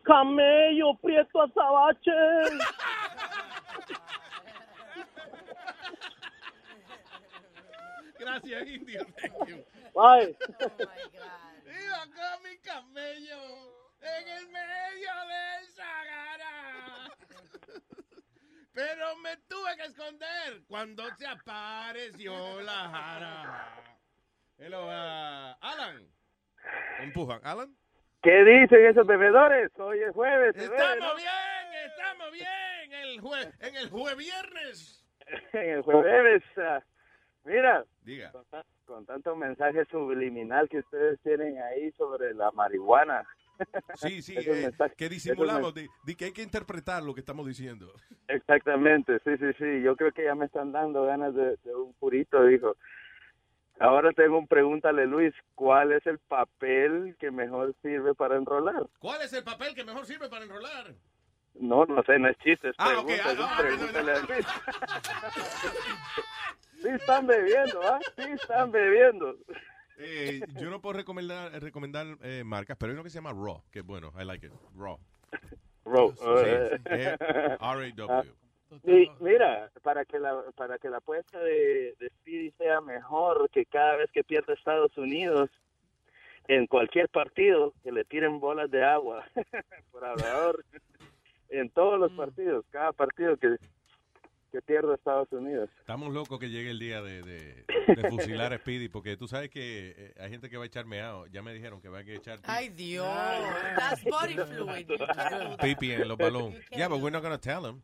camello, prieto azabache. Gracias, Indio. Thank you. Bye. Iba con mi camello en el medio del Sahara. Pero me tuve que esconder cuando se apareció la jara. Hello, uh, Alan. Empujan. Alan. ¿Qué dicen esos bebedores? Hoy es jueves. Estamos ¿no? bien, estamos bien. El jue en el jueves viernes. en el jueves. ah, mira, Diga. con, con tanto mensaje subliminal que ustedes tienen ahí sobre la marihuana. Sí, sí, eh, que disimulamos, de, de que hay que interpretar lo que estamos diciendo. Exactamente, sí, sí, sí. Yo creo que ya me están dando ganas de, de un purito, dijo. Ahora tengo un pregúntale, Luis. ¿Cuál es el papel que mejor sirve para enrolar? ¿Cuál es el papel que mejor sirve para enrolar? No, no sé, no es chiste, es Ah, ok, pregunta, ah, no, pregúntale a Luis. sí están bebiendo, ¿ah? Sí están bebiendo. Eh, yo no puedo recomendar, recomendar eh, marcas, pero hay uno que se llama Raw, que es bueno, I like it, Raw. Raw, Sí, eh. eh, R-A-W. Mi- mira, para que la para que la apuesta de, de Speedy sea mejor que cada vez que pierda Estados Unidos en cualquier partido que le tiren bolas de agua por hablador en todos los partidos, cada partido que que pierda Estados Unidos. Estamos locos que llegue el día de, de, de fusilar a Speedy, porque tú sabes que eh, hay gente que va a echar meao. Ya me dijeron que va a echar Ay, Dios. That's body fluid. Pipi en los balones. Yeah, but we're not going to tell him.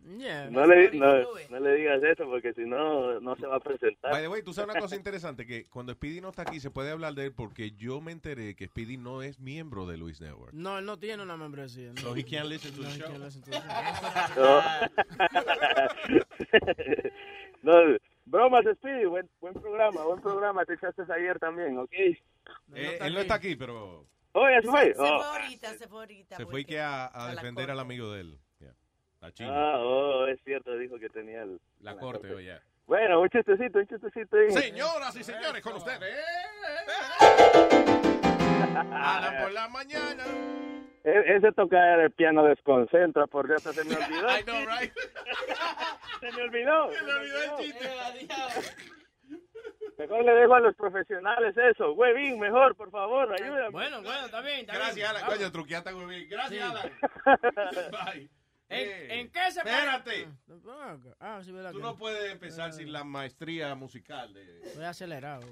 No le, no, no le digas eso porque si no, no se va a presentar. By the way, tú sabes una cosa interesante, que cuando Speedy no está aquí se puede hablar de él porque yo me enteré que Speedy no es miembro de Luis Network. No, él no tiene una membresía. No. So he can't listen to the No, he show. No. bromas, Speedy, buen, buen programa, buen programa, te echaste ayer también, ¿ok? Eh, él no está aquí, pero Oh, ya se fue. Se fue Oh. ahorita, se fue ahorita. se fue que a, a a defender corte. al amigo de él. Yeah. Ah, oh, es cierto, dijo que tenía el, la corte, oye. Bueno, un chistecito, un chistecito. ahí. Señoras y señores, con ustedes. Alan por la mañana. E- Ese tocar el piano desconcentra, por Dios, se me olvidó. I know, right? se me olvidó. Se me olvidó el chiste. Mejor le dejo a los profesionales eso. Huevín, mejor, por favor, ayúdame. Bueno, bueno. Está Gracias. Alan. Coño, truqueaste muy bien. Gracias, Sí. Alan. Bye. ¿En, Eh, ¿En qué se Espérate. Ah, sí, verdad. Tú no puedes empezar sin la maestría musical de, Estoy acelerado.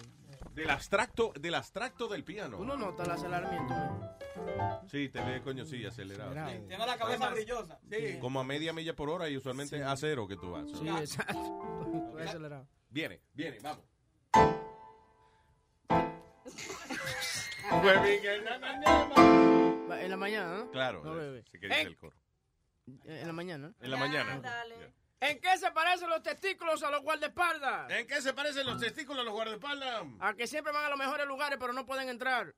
Del abstracto del abstracto del piano. Tú no notas el aceleramiento. ¿no? Sí, te ve, coño, sí, acelerado. Acelerado. Tengo la cabeza brillosa. Sí. Como a media milla por hora y usualmente a cero que tú vas. Sí, exacto. Acelerado. Viene, viene, vamos. Va, En la mañana, ¿no? Claro, No, eh, bebé. si el coro. En la mañana. ¿no? En la mañana. ¿En qué se parecen los testículos a los guardaespaldas? ¿En qué se parecen los testículos a los guardaespaldas? A que siempre van a los mejores lugares, pero no pueden entrar.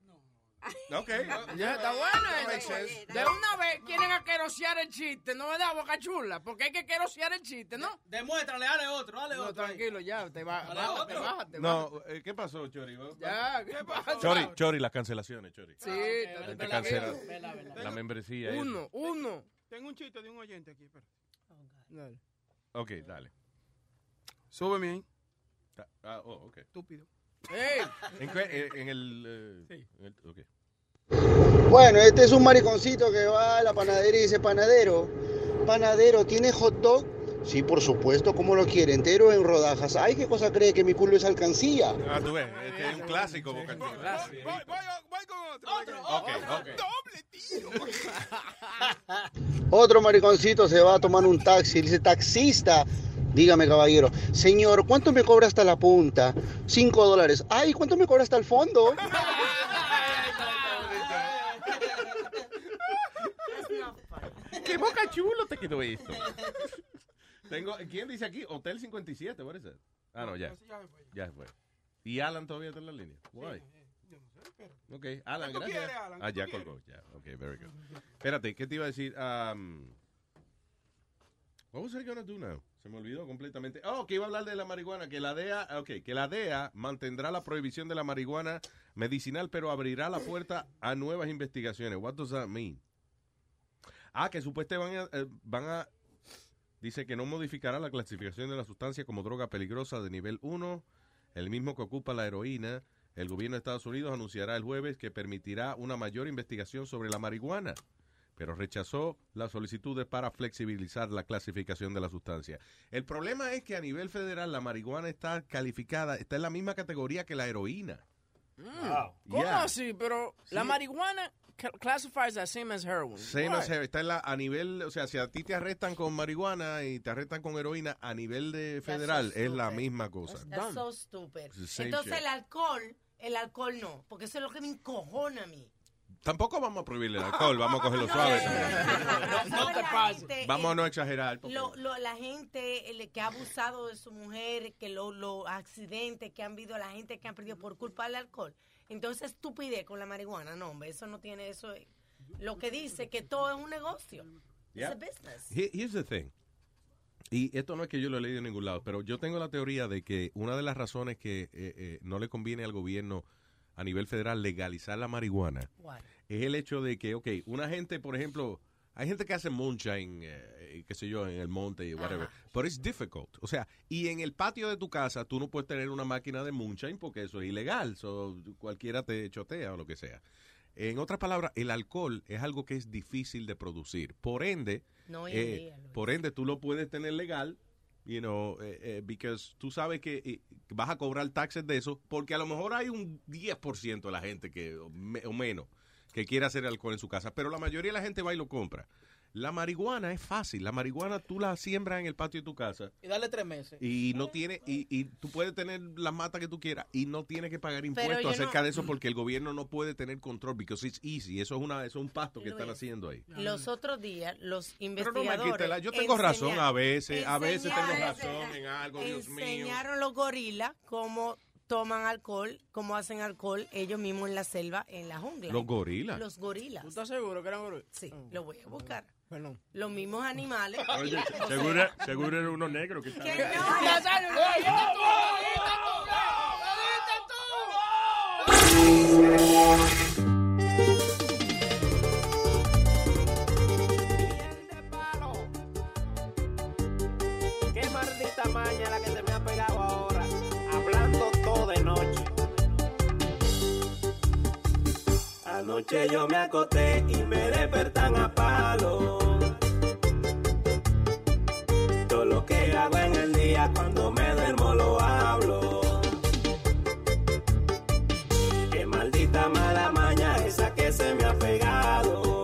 Ok. Ya está buena. Esa. sense. De una vez quieren aquerosear el chiste, ¿no verdad, Boca Chula? Porque hay que aquerosear el chiste, ¿no? Demuéstrale, dale otro, dale No, otro. ahí. tranquilo, ya, te va, Dale bájate, otro. bájate, bájate. No, eh, ¿qué pasó, Chori? Ya, ¿qué pasa? Chori, Chori, las cancelaciones, Chori. Sí, Te te cancela la membresía. Uno, uno. Tengo un chiste de un oyente aquí, espera. Dale. Ok, dale. Súbeme ahí. Ah, oh, ok. Estúpido. ¿En, qué- eh, en el... eh, en el- ok. Bueno, este es un mariconcito que va a la panadería y dice, panadero, panadero, ¿tiene hot dog? Sí, por supuesto, ¿cómo lo quiere? ¿Entero en rodajas? Ay, ¿qué cosa cree que mi culo es alcancía? Ah, tú ves, este es un clásico, Boca Chula. Voy con otro. Doble tiro. Otro mariconcito se va a tomar un taxi dice, taxista, dígame caballero, señor, ¿cuánto me cobra hasta la punta? Cinco dólares. Ay, ¿cuánto me cobra hasta el fondo? ¡Qué boca chulo te quedó esto! Tengo, ¿Quién dice aquí? Hotel 57, what is that? Ah, no, ya. Ya fue. ¿Y Alan todavía está en la línea? Why? Ok, Alan, ¿Qué tú gracias. quieres, Alan? Ah, ¿Qué ya tú colgó, ya. Ok, very good. Espérate, ¿qué te iba a decir? Um, what was I gonna do now? Se me olvidó completamente. Oh, que iba a hablar de la marihuana, que la DEA, ok, que la DEA mantendrá la prohibición de la marihuana medicinal, pero abrirá la puerta a nuevas investigaciones. What does that mean? Ah, que supuestamente van a, eh, van a dice que no modificará la clasificación de la sustancia como droga peligrosa de nivel 1, el mismo que ocupa la heroína. El gobierno de Estados Unidos anunciará el jueves que permitirá una mayor investigación sobre la marihuana, pero rechazó las solicitudes para flexibilizar la clasificación de la sustancia. El problema es que a nivel federal la marihuana está calificada, está en la misma categoría que la heroína. Mm, ¿Cómo Yeah. así? Pero la marihuana classifies as same as heroin. Same Why? as heroin. está en la, a nivel, o sea, si a ti te arrestan con marihuana y te arrestan con heroína, a nivel de federal es la misma cosa. That's so stupid. Entonces shit. el alcohol, el alcohol no, porque eso es lo que me encojona a mí. Tampoco vamos a prohibirle el alcohol, vamos a cogerlo suave. No te pases. Vamos a no exagerar. Lo, lo- la gente el que ha abusado de su mujer, que los lo accidentes que han habido, la gente que han perdido por culpa del alcohol. Entonces, estupidez con la marihuana. No, hombre, eso no tiene eso. es- Lo que dice que todo es un negocio. Yeah. It's a business. Here- Here's the thing. Y esto no es que yo lo he leído en ningún lado, pero yo tengo la teoría de que una de las razones que eh, eh, no le conviene al gobierno a nivel federal legalizar la marihuana es el hecho de que, ok, una gente, por ejemplo, hay gente que hace moonshine, eh, qué sé yo, en el monte y whatever. Pero es difficult. O sea, y en el patio de tu casa tú no puedes tener una máquina de moonshine porque eso es ilegal. So, cualquiera te chotea o lo que sea. En otras palabras, el alcohol es algo que es difícil de producir. Por ende, No eh, día, por ende tú lo puedes tener legal, you know, eh, eh, because tú sabes que eh, vas a cobrar taxes de eso, porque a lo mejor hay un 10% de la gente que o, me- o menos que quiere hacer alcohol en su casa, pero la mayoría de la gente va y lo compra. La marihuana es fácil. La marihuana tú la siembras en el patio de tu casa Y darle tres meses. y no tiene y, y tú puedes tener las matas que tú quieras y no tienes que pagar impuestos acerca no- de eso porque el gobierno no puede tener control because it's easy. Eso es una eso es un pasto que están haciendo ahí. Los otros días, los Pero no investigadores. quite la- yo tengo razón a veces, a veces tengo enseñaron- razón en algo, Dios mío. Enseñaron los gorilas cómo toman alcohol, cómo hacen alcohol ellos mismos en la selva, en la jungla. Los gorilas. Los gorilas. ¿Tú estás seguro que eran gorilas? Sí, lo voy a buscar. Perdón. Los mismos animales. Oye, seguro, seguro era uno negro que estaba. Que no, Nazario, no, Oye, no, tú, Qué Anoche yo me acosté y me despertan a palo. Todo lo que hago en el día cuando me duermo lo hablo. Qué maldita mala maña esa que se me ha pegado.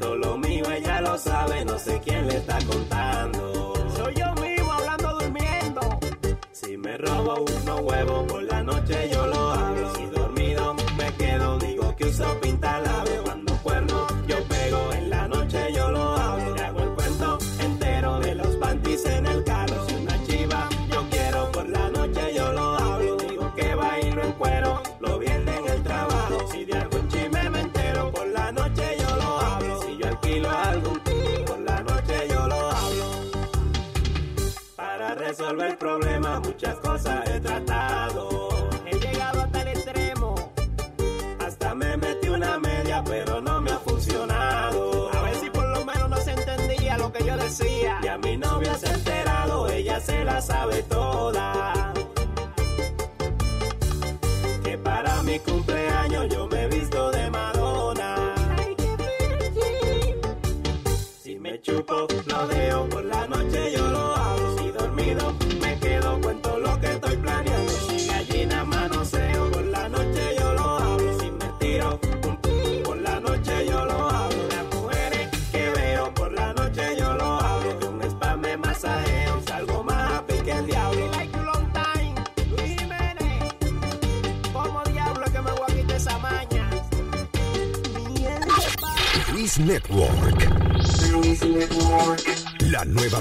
Todo lo mío ella lo sabe, no sé quién le está contando.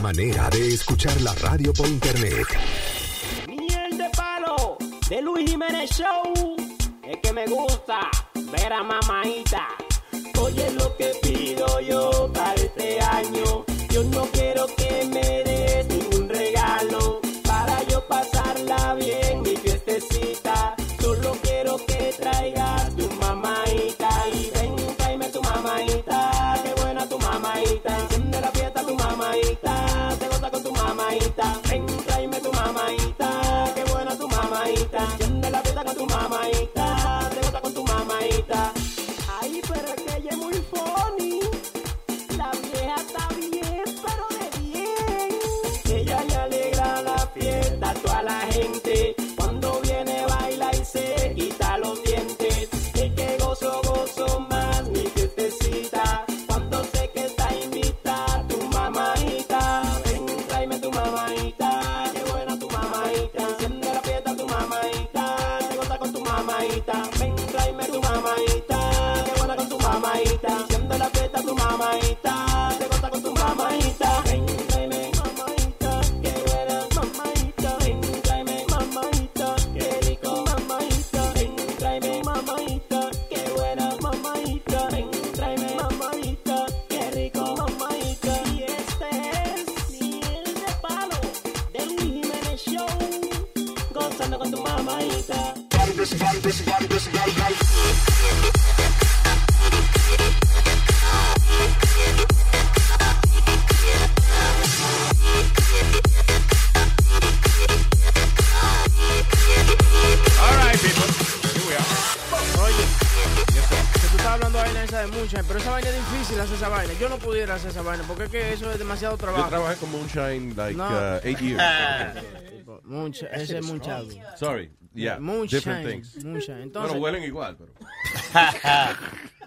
Manera de escuchar la radio por internet. Miel de palo de Luis Jiménez Show. Es que me gusta ver a mamaita. Oye lo que pido yo Moonshine like No. uh, eight years. Mucha, ese es. Sorry, yeah, Moonshine, different things. moonshine. Entonces, bueno, huelen igual, pero.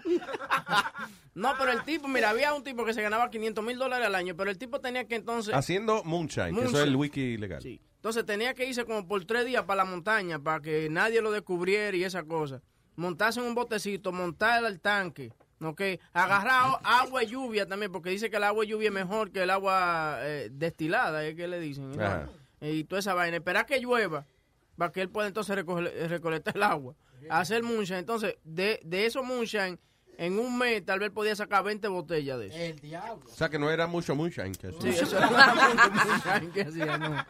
no, pero el tipo, mira, había un tipo que se ganaba 500 mil dólares al año, pero el tipo tenía que entonces... Haciendo Moonshine, que eso es el wiki legal. Entonces tenía que irse como por tres días para la montaña para que nadie lo descubriera y esa cosa. Montarse en un botecito, montar el tanque, ¿ok? Agarrar a- agua y lluvia también, porque dice que el agua y lluvia es mejor que el agua eh, destilada, es que le dicen. Y toda esa vaina. Esperar que llueva para que él pueda entonces recoger- recolectar el agua. Hacer moonshine. Entonces, de, de esos moonshine, en un mes tal vez podía sacar 20 botellas de eso. El diablo. O sea, que no era mucho Moonshine. Que Sí, eso era mucho moonshine que hacía, no.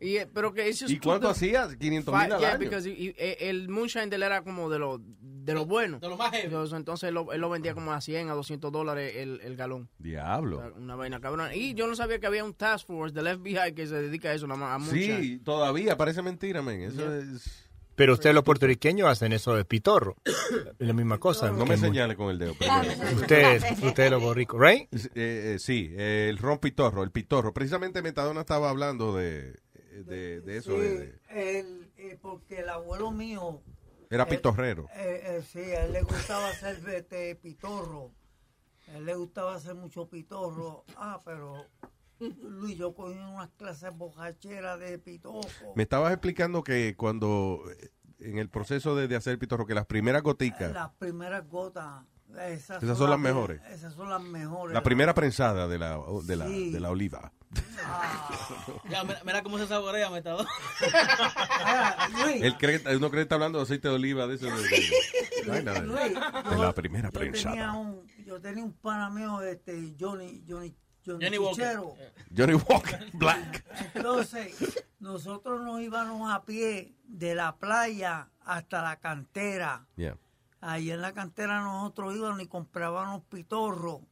Y, eh, pero que just ¿Y cuánto too- hacía? 500 Fi- mil al yeah, año. because he- he- eh, el moonshine de él era como de lo, de lo bueno. De lo más heavy. Entonces, entonces él, lo, él lo vendía como a 100, a 200 dólares el, el galón. Diablo. O sea, Una vaina cabrona. Y yo no sabía que había un task force del FBI que se dedica a eso, nada más a. Sí, todavía, parece mentira, men. Eso Yeah. es... Pero ustedes los puertorriqueños hacen eso de pitorro. Es la misma cosa. No me señale con el dedo. Ustedes, ustedes los borricos, ¿right? Eh, eh, sí, eh, el ron pitorro, el pitorro. Precisamente Metadona estaba hablando de, de, de eso. Sí, de- de- el- eh, porque el abuelo mío... Era eh, pitorrero. eh, eh, sí, a él le gustaba hacer este, pitorro. A él le gustaba hacer mucho pitorro. Ah, pero Luis, yo cogí unas clases bocacheras de pitorro. Me estabas explicando que cuando, en el proceso de, de hacer pitorro, que las primeras goticas, Las primeras gotas. Esas, Esas son las mejores. Esas son las mejores. la primera prensada de la, de la, Sí. de la oliva. Ya, mira, mira cómo se saborea, metador. Él cree, uno cree que está hablando de aceite de oliva, de eso. de- de- vaina de- Luis, de la primera yo tenía prensada. un, yo tenía un pana mío, este, Johnny, Johnny, Johnny, Johnny Walker. Johnny Walker, Black. Entonces, nosotros nos íbamos a pie de la playa hasta la cantera. Yeah. Ahí en la cantera nosotros íbamos y comprábamos pitorro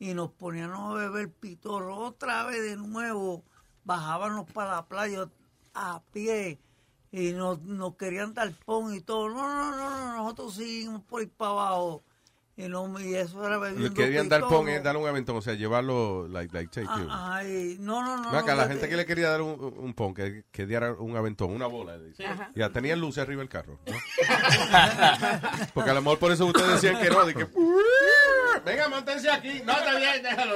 y nos poníamos a beber pitorro otra vez de nuevo. Bajábamos para la playa a pie y nos, nos querían dar pon y todo. No, no, no, no, nosotros seguimos por ir para abajo. Y, no, y eso era bebiendo querían dar pitorro. pon, es darle un aventón, o sea, llevarlo, like, like, take you. Ah, ay, no, no, no. Acá no, la gente que le quería dar un, un pon, que, que diera un aventón, una bola. dice. Ajá. Ya, tenían luces arriba del carro. ¿no? Porque a lo mejor por eso ustedes decían que no, de que, venga, manténse aquí. No, está bien, déjalo.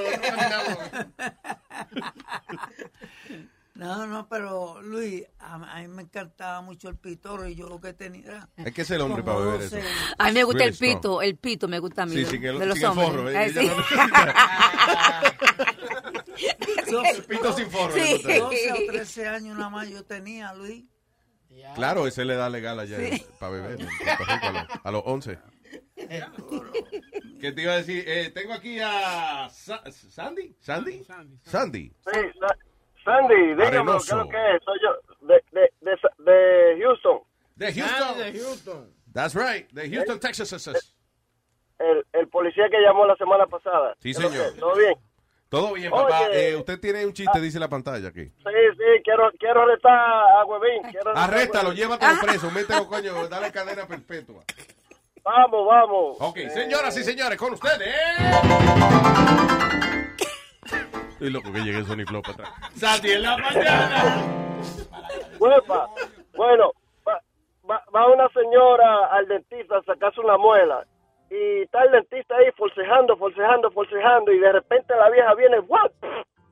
No, no, pero Luis, a, a mí me encantaba mucho el pitorro y yo lo que tenía. Hay que ser hombre como para beber 12. eso. A mí me gusta Really el pito, strong. el pito me gusta a mí. Sí, de- sin el- de los sin el forro, ¿eh? Ella sí. El pito sin forro. Sí. le gusta. 12 o 13 años nada más yo tenía, Luis. Claro, ese le da legal allá Sí. para beber en Puerto Rico a los, a los 11. ¿Qué te iba a decir? Eh, tengo aquí a Sa- Sandy. ¿Sandy? Sandy. Sí, Sa- Sandy, dígame, ¿qué es Arenoso. lo que es? Soy yo, de, de, de, de Houston. De Houston. de Houston. That's right. De Houston, Texas. El, el policía que llamó la semana pasada. Sí, ¿Qué es lo señor. ¿Todo bien? Todo bien, papá. Oye. Eh, usted tiene un chiste, dice la pantalla aquí. Sí, sí, quiero, quiero arrestar a Huevín. Arréstalo, llévatelo preso, mételo, coño, dale cadena perpetua. Vamos, vamos. Ok, señoras y señores, con ustedes. Estoy loco que llegue Sony Flow para atrás. Sandy en la mañana. Huepa. Bueno, va, va, va una señora al dentista a sacarse una muela. Y está el dentista ahí forcejando, forcejando, forcejando. Y de repente la vieja viene, ¡guau!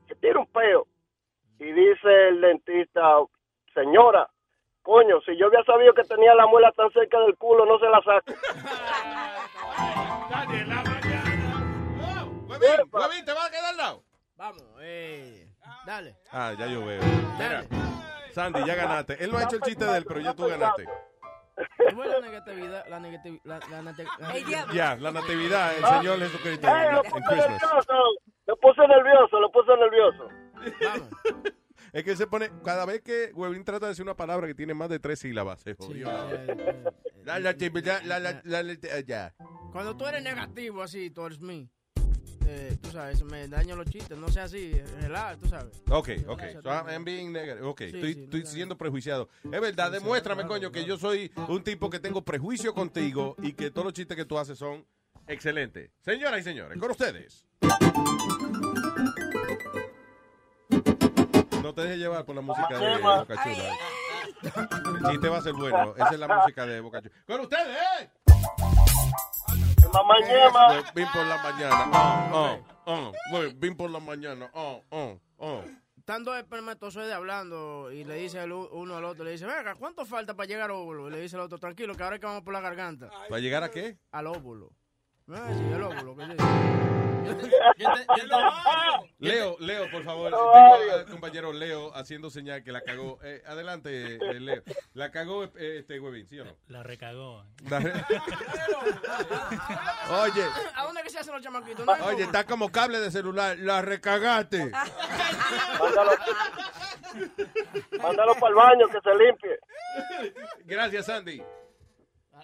Se tira un peo. Y dice el dentista, señora, coño, si yo había sabido que tenía la muela tan cerca del culo, no se la saco. En la mañana. Huevín, Huevín, ¿te vas a quedar al lado? Vamos, eh, dale. Ah, ya yo veo. Mira, Sandy, ya ganaste. Él no ha hecho el chiste de él, pero ya tú ganaste. ¿Cómo es la negatividad? La negatividad. La, la nate- la- Ya, la natividad, el Señor Jesucristo lo en puse Christmas. nervioso, lo puse nervioso, lo puse nervioso. Es que se pone, cada vez que Huevín trata de decir una palabra que tiene más de tres sílabas, se jodió. La natividad, la, la, la, la- ya. Cuando tú eres negativo así, towards me, eh, tú sabes, me dañan los chistes. No sea así, relax, tú sabes. Ok, ok. So I'm being negative. Ok, estoy, sí, estoy siendo prejuiciado. Es verdad, demuéstrame, coño, que yo soy un tipo que tengo prejuicio contigo y que todos los chistes que tú haces son Excelente. Señoras y señores, con ustedes. No te dejes llevar por la música de Boca Chula. El chiste va a ser bueno. Esa es la música de Boca Chula. Con ustedes, Vin por la mañana. Oh, oh, oh. Vin por la mañana. Oh, oh, oh. Están dos espermatozoides hablando y le dice el uno al otro, le dice, venga, ¿cuánto falta para llegar al óvulo? Y le dice el otro, tranquilo, que ahora es que vamos por la garganta. ¿Para llegar a qué? Al óvulo. Ah, sí, el óvulo. ¿qué Leo, Leo, por favor. Tengo al compañero Leo haciendo señal que la cagó. Eh, adelante, eh, Leo. La cagó eh, este huevín, ¿sí o no? La recagó. La re- Oye, ¿A dónde que se hacen los chamaquitos? No oye, está como cable de celular. La recagaste. Mándalo, mándalo para el baño que se limpie. Gracias, Sandy.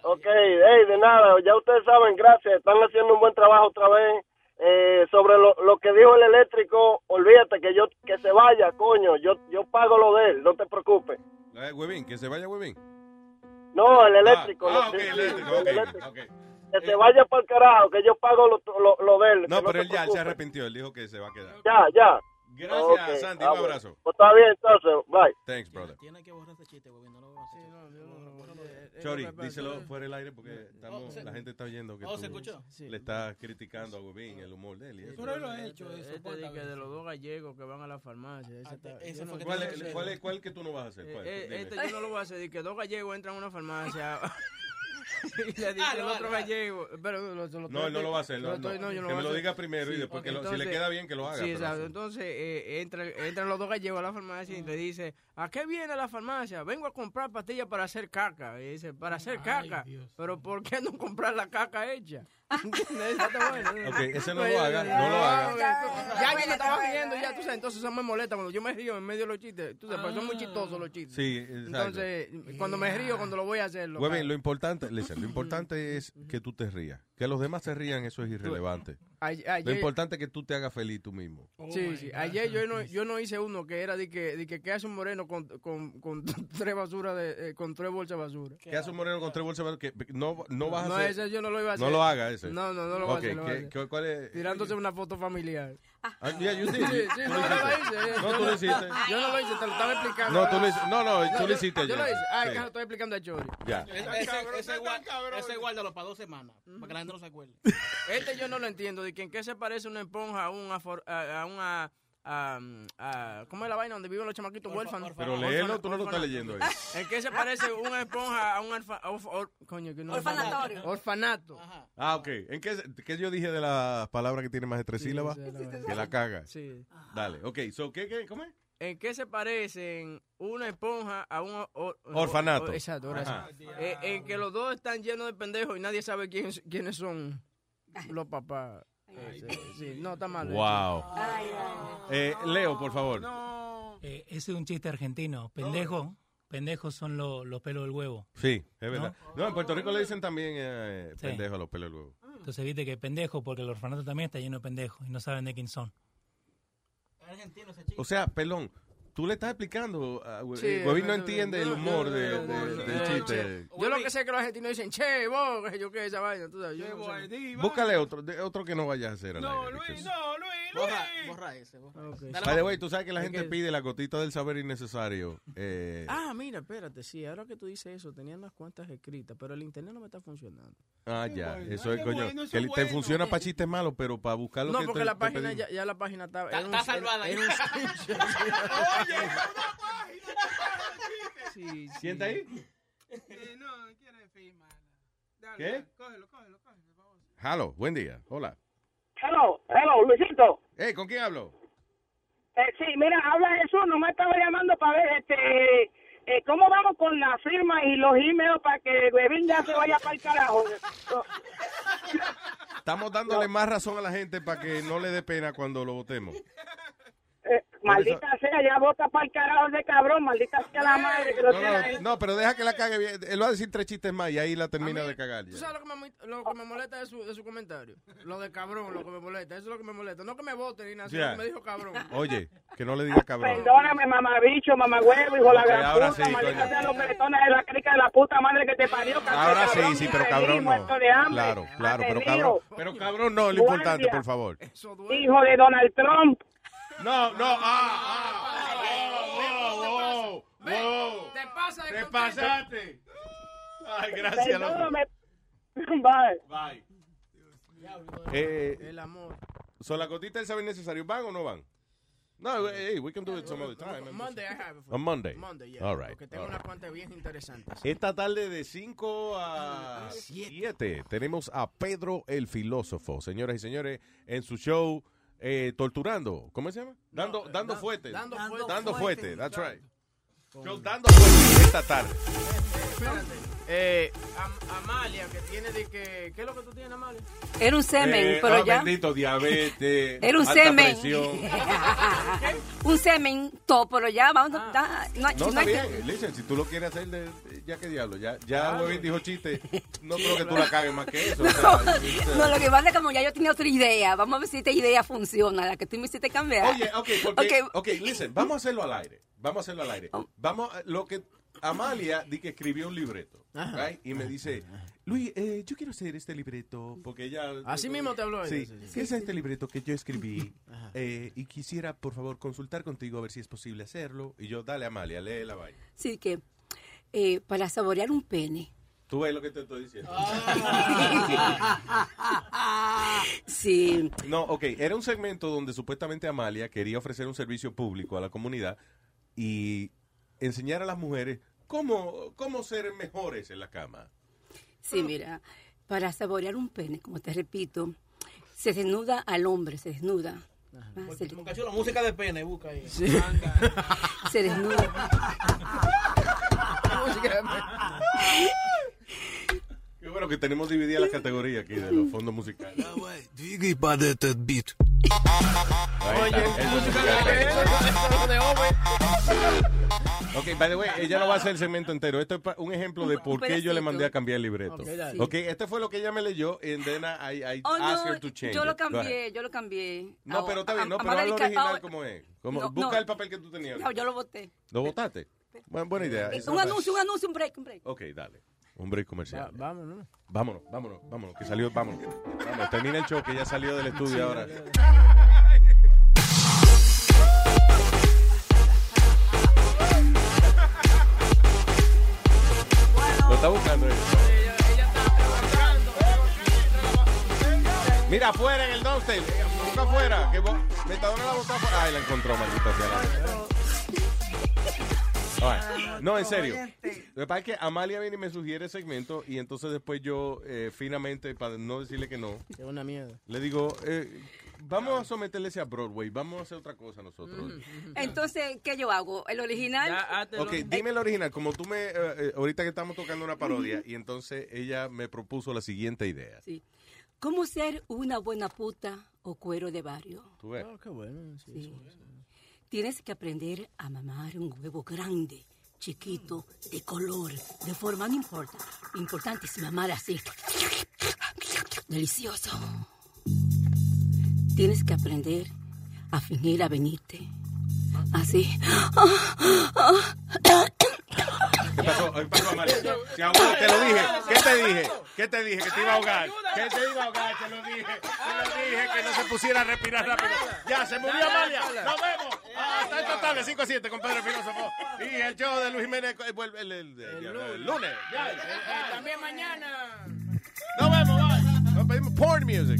Ok, hey, de nada, ya ustedes saben, gracias, están haciendo un buen trabajo otra vez. Eh, sobre lo, lo que dijo el eléctrico, olvídate que yo que se vaya, coño, yo yo pago lo de él, no te preocupes. Eh, que se vaya, huevín. No, el eléctrico. Ah, lo- ah, ok, sí, eléctrico, el eléctrico. Que se vaya para el carajo, que yo pago lo, lo, lo de él. No, pero él ya se arrepintió. Él dijo que se va a quedar. Ya, ya. Gracias, Ok, Sandy. ah, Un abrazo. Pues está bien, entonces, bye. Thanks, brother. Tiene que borrar ese chiste, güey. No lo voy a hacer. Chori, díselo fuera del aire porque estamos, la gente está oyendo que Oh, tú ¿se escuchó? le estás criticando a Huevín el humor de él. y eso. Pero él lo ha hecho eso. Este di que de los dos gallegos que van a la farmacia. Ese está- ese no- ¿Cuál, es, cuál, es, ¿Cuál que tú no vas a hacer? ¿Cuál? Eh, Dime. este yo no lo voy a hacer. que dos gallegos entran a una farmacia. y le dice Dale, el dale, otro gallego. Pero, lo- lo- lo- No, él no lo va a hacer. No, estoy- no. no, yo no que lo me voy lo a diga hacer. primero y después que lo- si le queda bien que lo haga. Sí, exacto. Entonces eh, entra- entran los dos gallegos a la farmacia y le dice, ¿a qué viene la farmacia? Vengo a comprar pastillas para hacer caca. Y dice, ¿para hacer caca? Pero ¿por qué no comprar la caca hecha? Ok, ese no lo haga, no lo haga. Ya alguien me estaba riendo ya, tú sabes, entonces eso me molesta cuando yo me río en medio de los chistes. Tú sabes, pero son muy chistosos los chistes. Sí, exacto. Entonces, cuando me río, cuando lo voy a hacer, lo lo importante, listen, lo importante es que tú te rías. Que los demás se rían, eso es irrelevante. Ay- Lo importante es que tú te hagas feliz tú mismo. Sí, sí. Ayer yo no, yo no hice uno que era de que, de que ¿qué hace un moreno con, con, con tres basuras de, eh, con tres bolsas de basura? ¿Qué hace un moreno con tres bolsas? de- Que no, no vas a No, ese yo no lo iba a hacer. No lo haga ese. No, no, no lo voy a hacer, lo voy a ¿qué- hacer. qué- ¿Cuál es? Tirándose una foto familiar. Ah, yeah, you did. Sí, sí, Tú no, lo no lo hiciste. hice. No, tú lo hiciste. Yo no lo hice, te lo estaba explicando. No, tú lo hici- no, no, tú lo hiciste Yo lo hice. Ah, es Sí. que lo estoy explicando a Chori. Ya. Ese, guárdalo para dos semanas, para que la gente no se acuerde. Este yo no lo entiendo. ¿De que en qué se parece una esponja a, un afor- a, a una... ¿Cómo es la vaina donde viven los chamaquitos huérfanos? Pero léelo, tú no lo estás leyendo ahí. ¿En qué se parece una esponja a un alfa, orf- or- coño, que no Orfanatorio. Orfanato. Ah, ok. ¿En qué, qué yo dije de la palabra que tiene más de tres sílabas? la. Que la caga. Sí. Dale, ok. So, ¿qué, qué, ¿Cómo es? ¿En qué se parecen una esponja a un or- or- Orfanato. or- exacto. Eh, en que los dos están llenos de pendejos y nadie sabe quién, quiénes son los papás. Eh, sí, sí, no, está mal. Wow. Eh, Leo, por favor. Eh, ese es un chiste argentino. Pendejo. Pendejos son lo- los pelos del huevo. Sí, es verdad. No, en Puerto Rico le dicen también eh, Sí. pendejo a los pelos del huevo. Entonces viste que pendejo, porque el orfanato también está lleno de pendejos y no saben de quién son. O sea, pelón, tú le estás explicando. a Hue- Sí, eh, no entiende el humor del chiste. Yo lo que sé es que los argentinos dicen, che, vos, que yo qué esa vaina, tú sabes. Yo no sé. Búscale otro, de- otro que no vayas a hacer al No, aire, Luis, no, Luis, Borra, borra ese, borra By the más- way, tú sabes que la gente que- pide la gotita del saber innecesario. Eh, Ah, mira, espérate, sí, ahora que tú dices eso, tenía unas cuantas escritas, pero el internet no me está funcionando. ah, ya. bueno. Eso es, coño. bueno, eso que es te bueno. funciona para chistes malos, pero para buscar lo No, que porque te- la página, ya, ya la página. Está- está salvada era ahí. un screenshot. Sí, sí. ¿Quién está ahí? no, quiere firmar. Dale, ¿Qué? dale, Cógelo, cógelo, cógelo. por favor. Halo, buen día. Hola. Hello, hello, Luisito. Eh, ¿con quién hablo? Eh, sí, mira, habla Jesús, no me estaba llamando para ver este eh, cómo vamos con la firma y los emails para que Bebín ya se vaya para el carajo. Estamos dándole más razón a la gente para que no le dé pena cuando lo votemos. Eh, maldita sea, ya vota para el carajo ese cabrón, maldita sea la madre que lo No, tiene ahí. no, no, pero deja que la cague bien. Él va a decir tres chistes más y ahí la termina de cagar. ¿Tú ya. sabes lo que, me, lo que me molesta de su, de su comentario? Lo de cabrón, lo que me molesta. Eso es lo que me molesta. No que me voten ni nada, que me dijo cabrón. Oye, que no le diga cabrón. Perdóname, mamabicho, mamagüevo, hijo de la gran ahora puta, sí, maldita coño. sea los de la crica de la puta madre que te parió. Ahora sí, cabrón, sí, pero cabrón no. de Claro, claro, pero cabrón. Pero cabrón no, lo importante, por favor. Hijo de Donald Trump. No, no, ah, wow, wow. Te pasa de Te pasaste. Ay, gracias, loco. Perdóname. Bye. Bye. Eh, El amor. ¿Son las gotitas del saber necesario van o no van? No, hey, we can do it some other time. Monday I have it for On Monday. Monday, yeah. All right, Porque tengo all unas right. cuantas bien interesantes. Esta tarde de 5 a 7 tenemos a Pedro el filósofo, señoras y señores, en su show eh, Torturando. ¿Cómo se llama? Dando, dando fuerte. Dando Dando, fuerte. fuerte. That's right. Show Dando fuerte esta tarde. Espérate. Eh, Am- Amalia, que tiene de que... ¿Qué es lo que tú tienes, Amalia? Era un semen, Eh, pero ah, ya. Bendito diabetes. Era un alta semen. un semen, todo, pero ya vamos. Ah. da- no, No, no está hay- bien. Listen, si tú lo quieres hacer, de, ya que diablo. Ya, ya Huevín dijo chiste. No creo que tú la cagues más que eso. o sea, No, lo que pasa es que como ya yo tenía otra idea, vamos a ver si esta idea funciona, la que tú me hiciste cambiar. Oye, ok, porque, Ok. ok, listen, vamos a hacerlo al aire. Vamos a hacerlo al aire. Vamos, a- lo que Amalia di que escribió un libreto, right? Y me dice, Luis, eh, yo quiero hacer este libreto porque ella. Así mismo te habló ella, Sí, sí, sí. ¿qué es este libreto que yo escribí? Eh, y quisiera, por favor, consultar contigo a ver si es posible hacerlo. Y yo, dale, Amalia, lee la vaina. Sí, que eh, para saborear un pene. Tú ves lo que te estoy diciendo. Sí. No, ok, era un segmento donde supuestamente Amalia quería ofrecer un servicio público a la comunidad y enseñar a las mujeres cómo, cómo ser mejores en la cama. Sí, mira, para saborear un pene, como te repito, se desnuda al hombre, se desnuda. Ah, se, cachulo, música de pene, busca ahí. se desnuda. Qué bueno que tenemos divididas las categorías aquí de los fondos musicales. Oye, Ok, by the way, ella no va a hacer el segmento entero. Esto es un ejemplo de por qué yo le mandé a cambiar el libreto. Ok, este fue lo que ella me leyó y then I, I oh, her to change. Yo lo cambié, yo lo cambié. No, oh, pero está bien, no, pero habla original como es. No, busca el papel que tú tenías. No, yo lo voté. ¿Lo votaste? Bueno, buena idea. Eh, un anuncio, un anuncio, un break, un break. Ok, dale. Un break comercial. vámonos. Vámonos, vámonos, vámonos, que salió, vámonos. Vámonos, termina el show, que ya salió del estudio ahora. Lo está buscando ella. Mira, afuera en el downstairs. Busca afuera. Que Metadona la botó afuera. Ay, la encontró, maldita sea. Alright. No, en serio. Lo que pasa es que Amalia viene y me sugiere el segmento y entonces después yo, eh, finamente, para no decirle que no, Es una mierda. le digo, eh, vamos a someterle ese a Broadway, vamos a hacer otra cosa nosotros. Entonces, ¿qué yo hago? ¿El original? Ok, dime el original, como tú me, eh, eh, ahorita que estamos tocando una parodia, y entonces ella me propuso la siguiente idea. Sí. ¿Cómo ser una buena puta o cuero de barrio? ¿Tú ves? qué bueno. Sí. Tienes que aprender a mamar un huevo grande, chiquito, de color, de forma, no importa. Importante es mamar así. Delicioso. Tienes que aprender a fingir a venirte. Así. ¿Qué pasó? ¿Qué pasó, Amalia? Se ahogó, te lo dije. ¿Qué te dije? ¿Qué te dije? Que te iba a ahogar. Que te iba a ahogar, te lo dije. Te lo dije, que no se pusiera a respirar rápido. Ya, se murió Amalia. Nos vemos. Hasta esta tarde, 5 a 7, con Pedro Filósofo. Y el show de Luis Jiménez eh, vuelve el, el- el- el lunes. Ya. También mañana. Nos vemos, bye. Nos pedimos porn music.